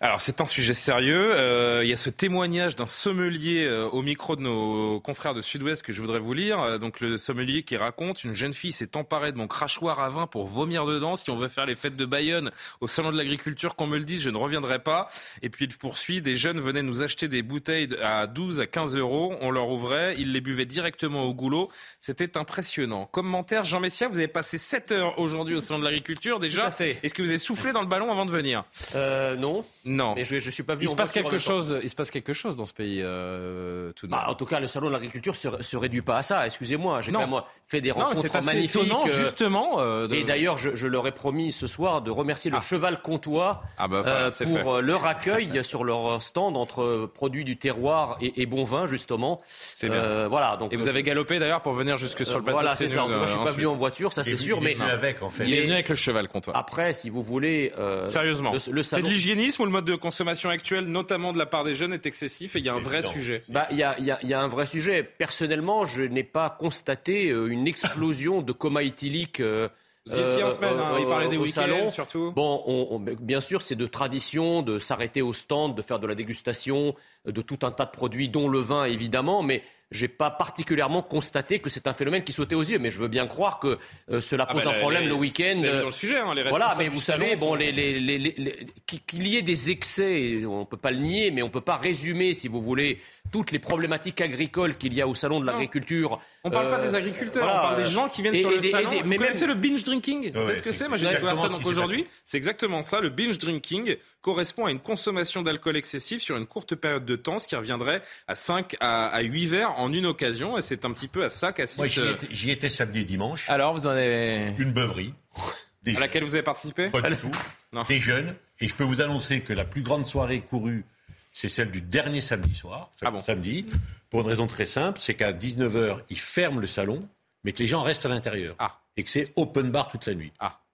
Alors c'est un sujet sérieux. Euh, il y a ce témoignage d'un sommelier euh, au micro de nos confrères de Sud-Ouest que je voudrais vous lire. Euh, donc le sommelier qui raconte une jeune fille s'est emparée de mon crachoir à vin pour vomir dedans. Si on veut faire les fêtes de Bayonne au salon de l'agriculture, qu'on me le dise, je ne reviendrai pas. Et puis il poursuit. Des jeunes venaient nous acheter des bouteilles à 12 à 15 euros. On leur ouvrait, ils les buvaient directement au goulot. C'était impressionnant. Commentaire Jean Messia, vous avez passé 7 heures aujourd'hui au salon de l'agriculture déjà. Est-ce que vous avez soufflé dans le ballon avant de venir? Euh, Non. Non. Mais je, je suis pas venu il se passe quelque chose. Il se passe quelque chose dans ce pays euh, tout de même. Bah, en tout cas, le salon de l'agriculture se, se réduit pas à ça. Excusez-moi, j'ai Non. quand même fait des Non, rencontres c'est assez magnifiques. étonnant, euh, justement, euh, de- Et d'ailleurs, je, je leur ai promis ce soir de remercier le cheval comtois Ah bah, voilà, euh, pour fait. leur accueil sur leur stand entre produits du terroir et, et bon vin, justement. C'est bien. Euh, voilà. Donc, Et vous avez galopé d'ailleurs pour venir jusque sur le plateau. Voilà, c'est ça. En tout cas, je suis pas venu en voiture, ça c'est sûr. il est mais venu avec, en fait. Il est venu avec le cheval comtois. Après, si vous voulez. Sérieusement, c'est de l'hygiénisme ou le mode de consommation actuel, notamment de la part des jeunes, est excessif et il y a un vrai sujet. Bah, il y a, y a- y a un vrai sujet. Personnellement, je n'ai pas constaté euh, une explosion de coma éthylique. euh, Vous étiez en semaine, hein, il parlait des week-ends, surtout. Bon, on- on- bien sûr, c'est de tradition de s'arrêter au stand, de faire de la dégustation euh, de tout un tas de produits, dont le vin évidemment, mais j'ai pas particulièrement constaté que c'est un phénomène qui sautait aux yeux. Mais je veux bien croire que euh, cela Ah pose bah, un problème les- le week-end. euh, dans le sujet, hein, les voilà, mais vous savez, bon, sont- les, les- les- les- les- qu'il y ait des excès, on peut pas le nier, mais on peut pas résumer, si vous voulez, toutes les problématiques agricoles qu'il y a au salon de l'agriculture. On parle pas Euh, des agriculteurs, voilà, on parle euh, des gens qui viennent et- sur et le des- et salon. Vous mais connaissez même- le binge drinking? Vous Ouais, savez ce que c'est- c'est Moi j'ai c'est découvert ça ce donc aujourd'hui. C'est exactement ça. Le binge drinking correspond à une consommation d'alcool excessif sur une courte période de temps, ce qui reviendrait à 5 à, à 8 verres en une occasion. Et c'est un petit peu à ça qu'assiste. Moi, j'y euh, étais, j'y étais samedi et dimanche. Alors vous en avez. Une beuverie. À jeunes. laquelle vous avez participé Pas du tout. Des jeunes. Et je peux vous annoncer que la plus grande soirée courue, c'est celle du dernier samedi soir. Ah bon Samedi. Pour une raison très simple, c'est qu'à 19h, ils ferment le salon, mais que les gens restent à l'intérieur. Ah. Et que c'est open bar toute la nuit.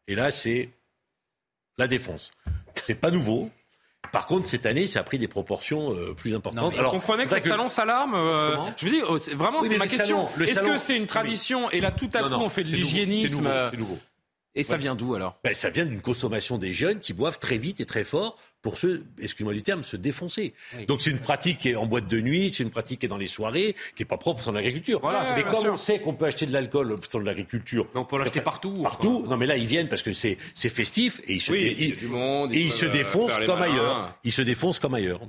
Et là, c'est la défonce. C'est pas nouveau. Par contre, cette année, ça a pris des proportions euh, plus importantes. vous comprenez que le vrai salon s'alarme euh, Je vous dis, oh, vraiment, Oui, c'est ma question. Est-ce que c'est une tradition? Et là, tout à Non, coup, non, on fait de nouveau, c'est l'hygiénisme nouveau, euh, C'est nouveau. Et ça Ouais. vient d'où alors? Ben, Ça vient d'une consommation des jeunes qui boivent très vite et très fort pour se, excusez-moi du terme, se défoncer. Donc c'est une pratique qui est en boîte de nuit, c'est une pratique qui est dans les soirées, qui est pas propre au salon de l'agriculture. Voilà, Mais c'est comme on sait qu'on peut acheter de l'alcool de l'agriculture, on peut l'acheter partout. Partout. Non mais là ils viennent parce que c'est c'est festif et ils se, Oui, dé- il y a du monde, ils et ils se euh, défoncent comme malins. ailleurs. Ils se défoncent comme ailleurs.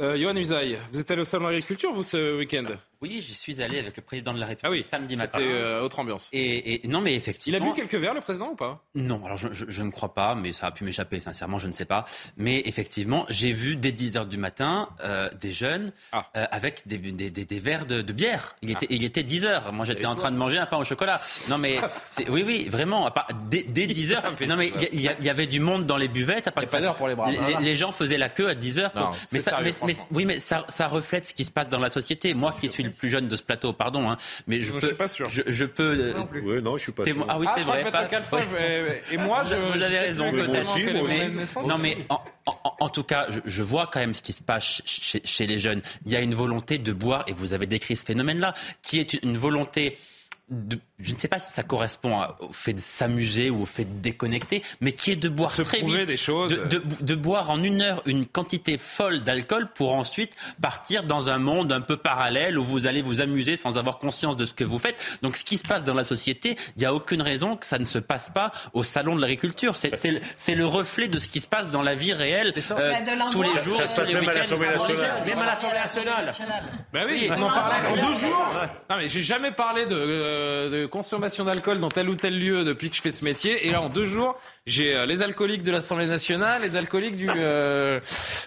Euh, Johan Usaï, vous êtes allé au salon de l'agriculture, vous, ce week-end? Oui, j'y suis allé avec le président de la République samedi matin. C'était euh, autre ambiance. Et, et- non, mais Il effectivement. a bu quelques verres, le président, ou pas? Non, alors je, je- je ne crois pas, mais ça a pu m'échapper, sincèrement, je ne sais pas. Mais effectivement, j'ai vu dès 10 heures du matin euh, des jeunes Ah. euh, avec des, des, des- des verres de, de bière. Il était, il était 10 heures. Moi, j'étais en train de manger un pain au chocolat. Non, mais c'est- oui, oui, vraiment. à part- dès, dès 10 heures. fait Non, mais il y, il avait du monde dans les buvettes. À part Il pas d'heure pour les braves. Les, les gens faisaient la queue à 10 heures. pour- Non, mais oui, mais ça, ça reflète ce qui se passe dans la société. Moi, qui suis le plus jeune de ce plateau, pardon, hein, mais je, peux, suis pas sûr. Je, je peux. euh, Oui, non, je suis pas sûr. Ah oui, Ah, c'est vrai. pas- ouais. et moi, je- vous je avez raison, plus peut-être. Non, mais en, en- en tout cas, je, je vois quand même ce qui se passe chez, chez les jeunes. Il y a une volonté de boire, et vous avez décrit ce phénomène-là, qui est une volonté. De, je ne sais pas si ça correspond à- au fait de s'amuser ou au fait de déconnecter, mais qui est de boire Se très vite, des choses. De, de- de boire en une heure une quantité folle d'alcool pour ensuite partir dans un monde un peu parallèle où vous allez vous amuser sans avoir conscience de ce que vous faites. Donc, ce qui se passe dans la société, il n'y a aucune raison que ça ne se passe pas au salon de l'agriculture. C'est le, reflet de ce qui se passe dans la vie réelle euh, Bah, tous les jours, ça se passe même à l'Assemblée nationale. Même à l'Assemblée nationale. Bah oui, Oui. on en parlait en deux jours. Non mais j'ai jamais parlé de, euh, de consommation d'alcool dans tel ou tel lieu depuis que je fais ce métier. Et là, en deux jours, j'ai euh, les alcooliques de l'Assemblée nationale, les alcooliques du euh,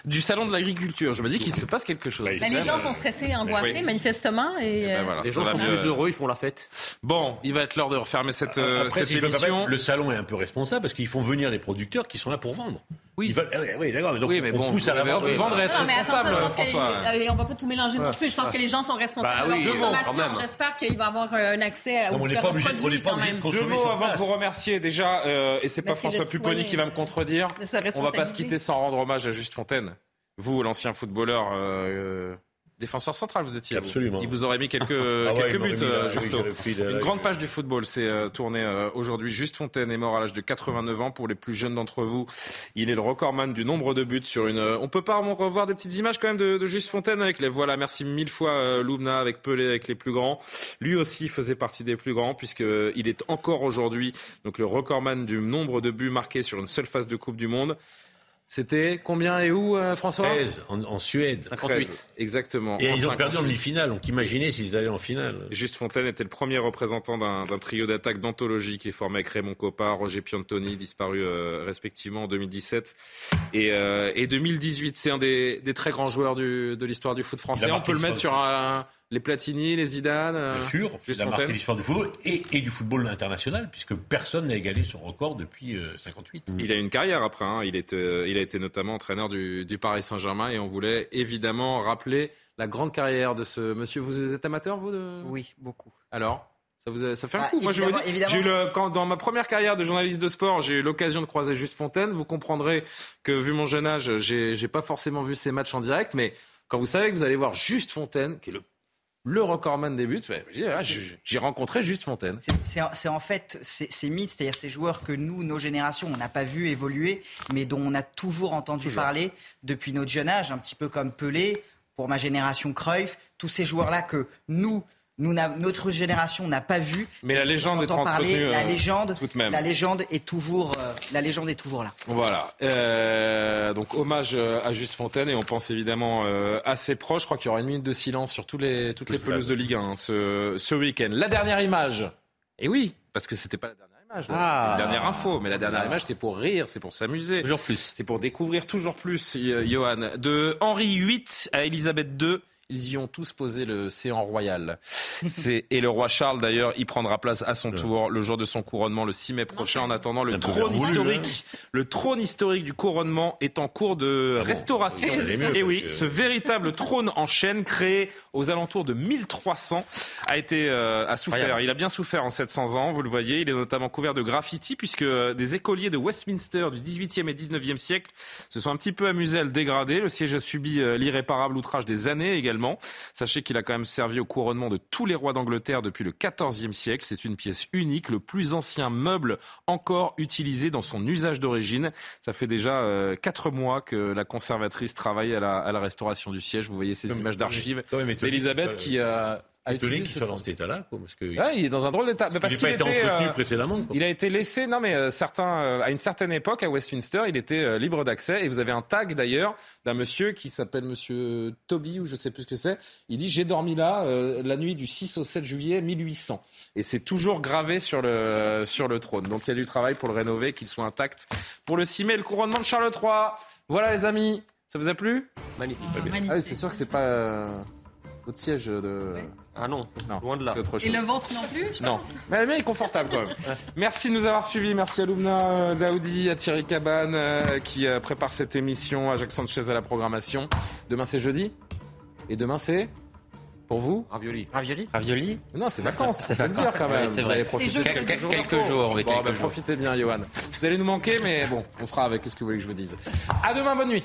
du salon de l'agriculture. Je me dis qu'il se passe quelque chose. Ben, les gens sont stressés, angoissés, Oui. manifestement. Et, ben euh, voilà, Les gens sont mieux. plus heureux, ils font la fête. Bon, il va être l'heure de refermer cette, euh, Après, cette si émission. le salon est un peu responsable parce qu'ils font venir les producteurs qui sont là pour vendre. Oui. Ils veulent- eh oui, d'accord, mais donc Oui, mais on bon, pousse à la vente. avez vendre et être Non, mais attends, responsable, ça, je pense François. que, euh, on va pas tout mélanger non plus. Je pense que les gens sont responsables Bah de leur consommation. quand même. J'espère qu'il va y avoir euh, un accès Non, aux on pas différents obligé- on produits n'est pas quand obligé même. de Deux mots avant de vous remercier déjà, euh, et c'est Mais pas François Pupponi qui va me contredire. On va pas se quitter sans rendre hommage à Juste Fontaine. Vous, l'ancien footballeur, euh, défenseur central, vous étiez. vous. Absolument. Il vous aurait mis quelques, Ah il m'aurait buts, mis là, euh, oui, Une grande page du football s'est euh, tournée euh, aujourd'hui. Juste Fontaine est mort à l'âge de 89 ans. Pour les plus jeunes d'entre vous, il est le recordman du nombre de buts sur une. euh, On peut pas revoir des petites images quand même de, de Juste Fontaine avec les. Voilà, merci mille fois euh, Loubna avec Pelé avec les plus grands. Lui aussi faisait partie des plus grands puisque euh, il est encore aujourd'hui donc le recordman du nombre de buts marqués sur une seule phase de Coupe du Monde. C'était combien et où, euh, François? 13 en, en Suède. 13, exactement. Et En ils ont perdu en 58. demi-finale. Donc imaginez s'ils allaient en finale. Juste Fontaine était le premier représentant d'un trio d'attaque d'anthologie qui est formé avec Raymond Coppa, Roger Piantoni, disparu euh, respectivement en 2017 et, euh, et 2018. C'est un des, des très grands joueurs du- de l'histoire du foot français. On peut le mettre sur un- les Platini, les Zidane. euh, Bien sûr, il a marqué l'histoire du football et, et du football international, puisque personne n'a égalé son record depuis euh, 58. Il a une carrière après. hein. Il, est, euh, il a été notamment entraîneur du, du Paris Saint-Germain et on voulait évidemment rappeler la grande carrière de ce monsieur. Vous êtes amateur, vous de... Oui, beaucoup. Alors ça, vous a- ça fait un Ah, coup. Moi, je vous dis, évidemment, j'ai eu évidemment. le- quand, dans ma première carrière de journaliste de sport, j'ai eu l'occasion de croiser Juste Fontaine. Vous comprendrez que, vu mon jeune âge, j'ai, j'ai pas forcément vu ses matchs en direct, mais quand vous savez que vous allez voir Juste Fontaine, qui est le, le recordman des buts, j'ai, rencontré Juste Fontaine. C'est en fait ces ces mythes, c'est-à-dire ces joueurs que nous, nos générations, on n'a pas vu évoluer, mais dont on a toujours entendu parler depuis notre jeune âge, un petit peu comme Pelé, pour ma génération Cruyff, tous ces joueurs-là que nous, nous notre génération n'a pas vu. Mais la légende on est entend parler, entretenue, la euh, légende, tout de même. la légende est toujours, euh, la légende est toujours là. Voilà. Euh, donc hommage à Juste Fontaine et on pense évidemment euh, à ses proches. Je crois qu'il y aura une minute de silence sur tous les, toutes les pelouses de Ligue 1 hein, ce, ce week-end. La dernière image. Et oui, parce que c'était pas la dernière image. là. Ah. C'était une dernière info, mais la dernière image c'était pour rire, c'est pour s'amuser. Toujours plus. C'est pour découvrir toujours plus, Johan. De Henri VIII à Élisabeth II. Ils y ont tous posé le séant royal. Et le roi Charles, d'ailleurs, y prendra place à son tour le jour de son couronnement le 6 mai prochain. En attendant, le trône vermoulu, historique, le trône historique du couronnement est en cours de restauration. ça allait mieux, et oui, que- ce véritable trône en chêne créé aux alentours de 1300 a été, euh, a souffert. Il a bien souffert en 700 ans, vous le voyez. Il est notamment couvert de graffiti puisque des écoliers de Westminster du 18e et 19e siècle se sont un petit peu amusés à le dégrader. Le siège a subi euh, l'irréparable outrage des années également. Sachez qu'il a quand même servi au couronnement de tous les rois d'Angleterre depuis le 14e siècle. C'est une pièce unique, le plus ancien meuble encore utilisé dans son usage d'origine. Ça fait déjà euh, quatre mois que la conservatrice travaille à la, à la restauration du siège. Vous voyez ces images d'archives d'Elisabeth qui a Étonné qu'il soit dans cet état-là, quoi, parce que Ouais, il est dans un drôle d'état. Mais parce n'a qu'il pas été était, entretenu euh, précédemment. quoi. Il a été laissé, non mais euh, certains, euh, à une certaine époque à Westminster, il était euh, libre d'accès et vous avez un tag d'ailleurs d'un monsieur qui s'appelle monsieur Toby ou je sais plus ce que c'est. Il dit j'ai dormi là euh, la nuit du 6 au 7 juillet 1800 et c'est toujours gravé sur le sur le trône. Donc il y a du travail pour le rénover, qu'il soit intact pour le 6 mai, le couronnement de Charles III. Voilà les amis, ça vous a plu? Magnifique. Ah oui, c'est sûr que c'est pas euh, votre siège de. Ah non, non loin de là. Autre chose. Et le vôtre non plus, je Non, pense. mais le mien est confortable quand même. Merci de nous avoir suivis. Merci à Loubna euh, Daoudi, à Thierry Cabane euh, qui euh, prépare cette émission, à Jacques Sanchez à la programmation. Demain c'est jeudi. Et demain c'est pour vous Ravioli. Ravioli Ravioli Non, c'est vacances. C'est vacances. dire quand même. Oui, c'est vous vrai. allez profiter quelques jours. quelques Quelques jours, oui, Bon, quelques bah, jours. profitez bien, Johan. Vous allez nous manquer, mais bon, on fera avec. Qu'est-ce que vous voulez que je vous dise À demain, bonne nuit.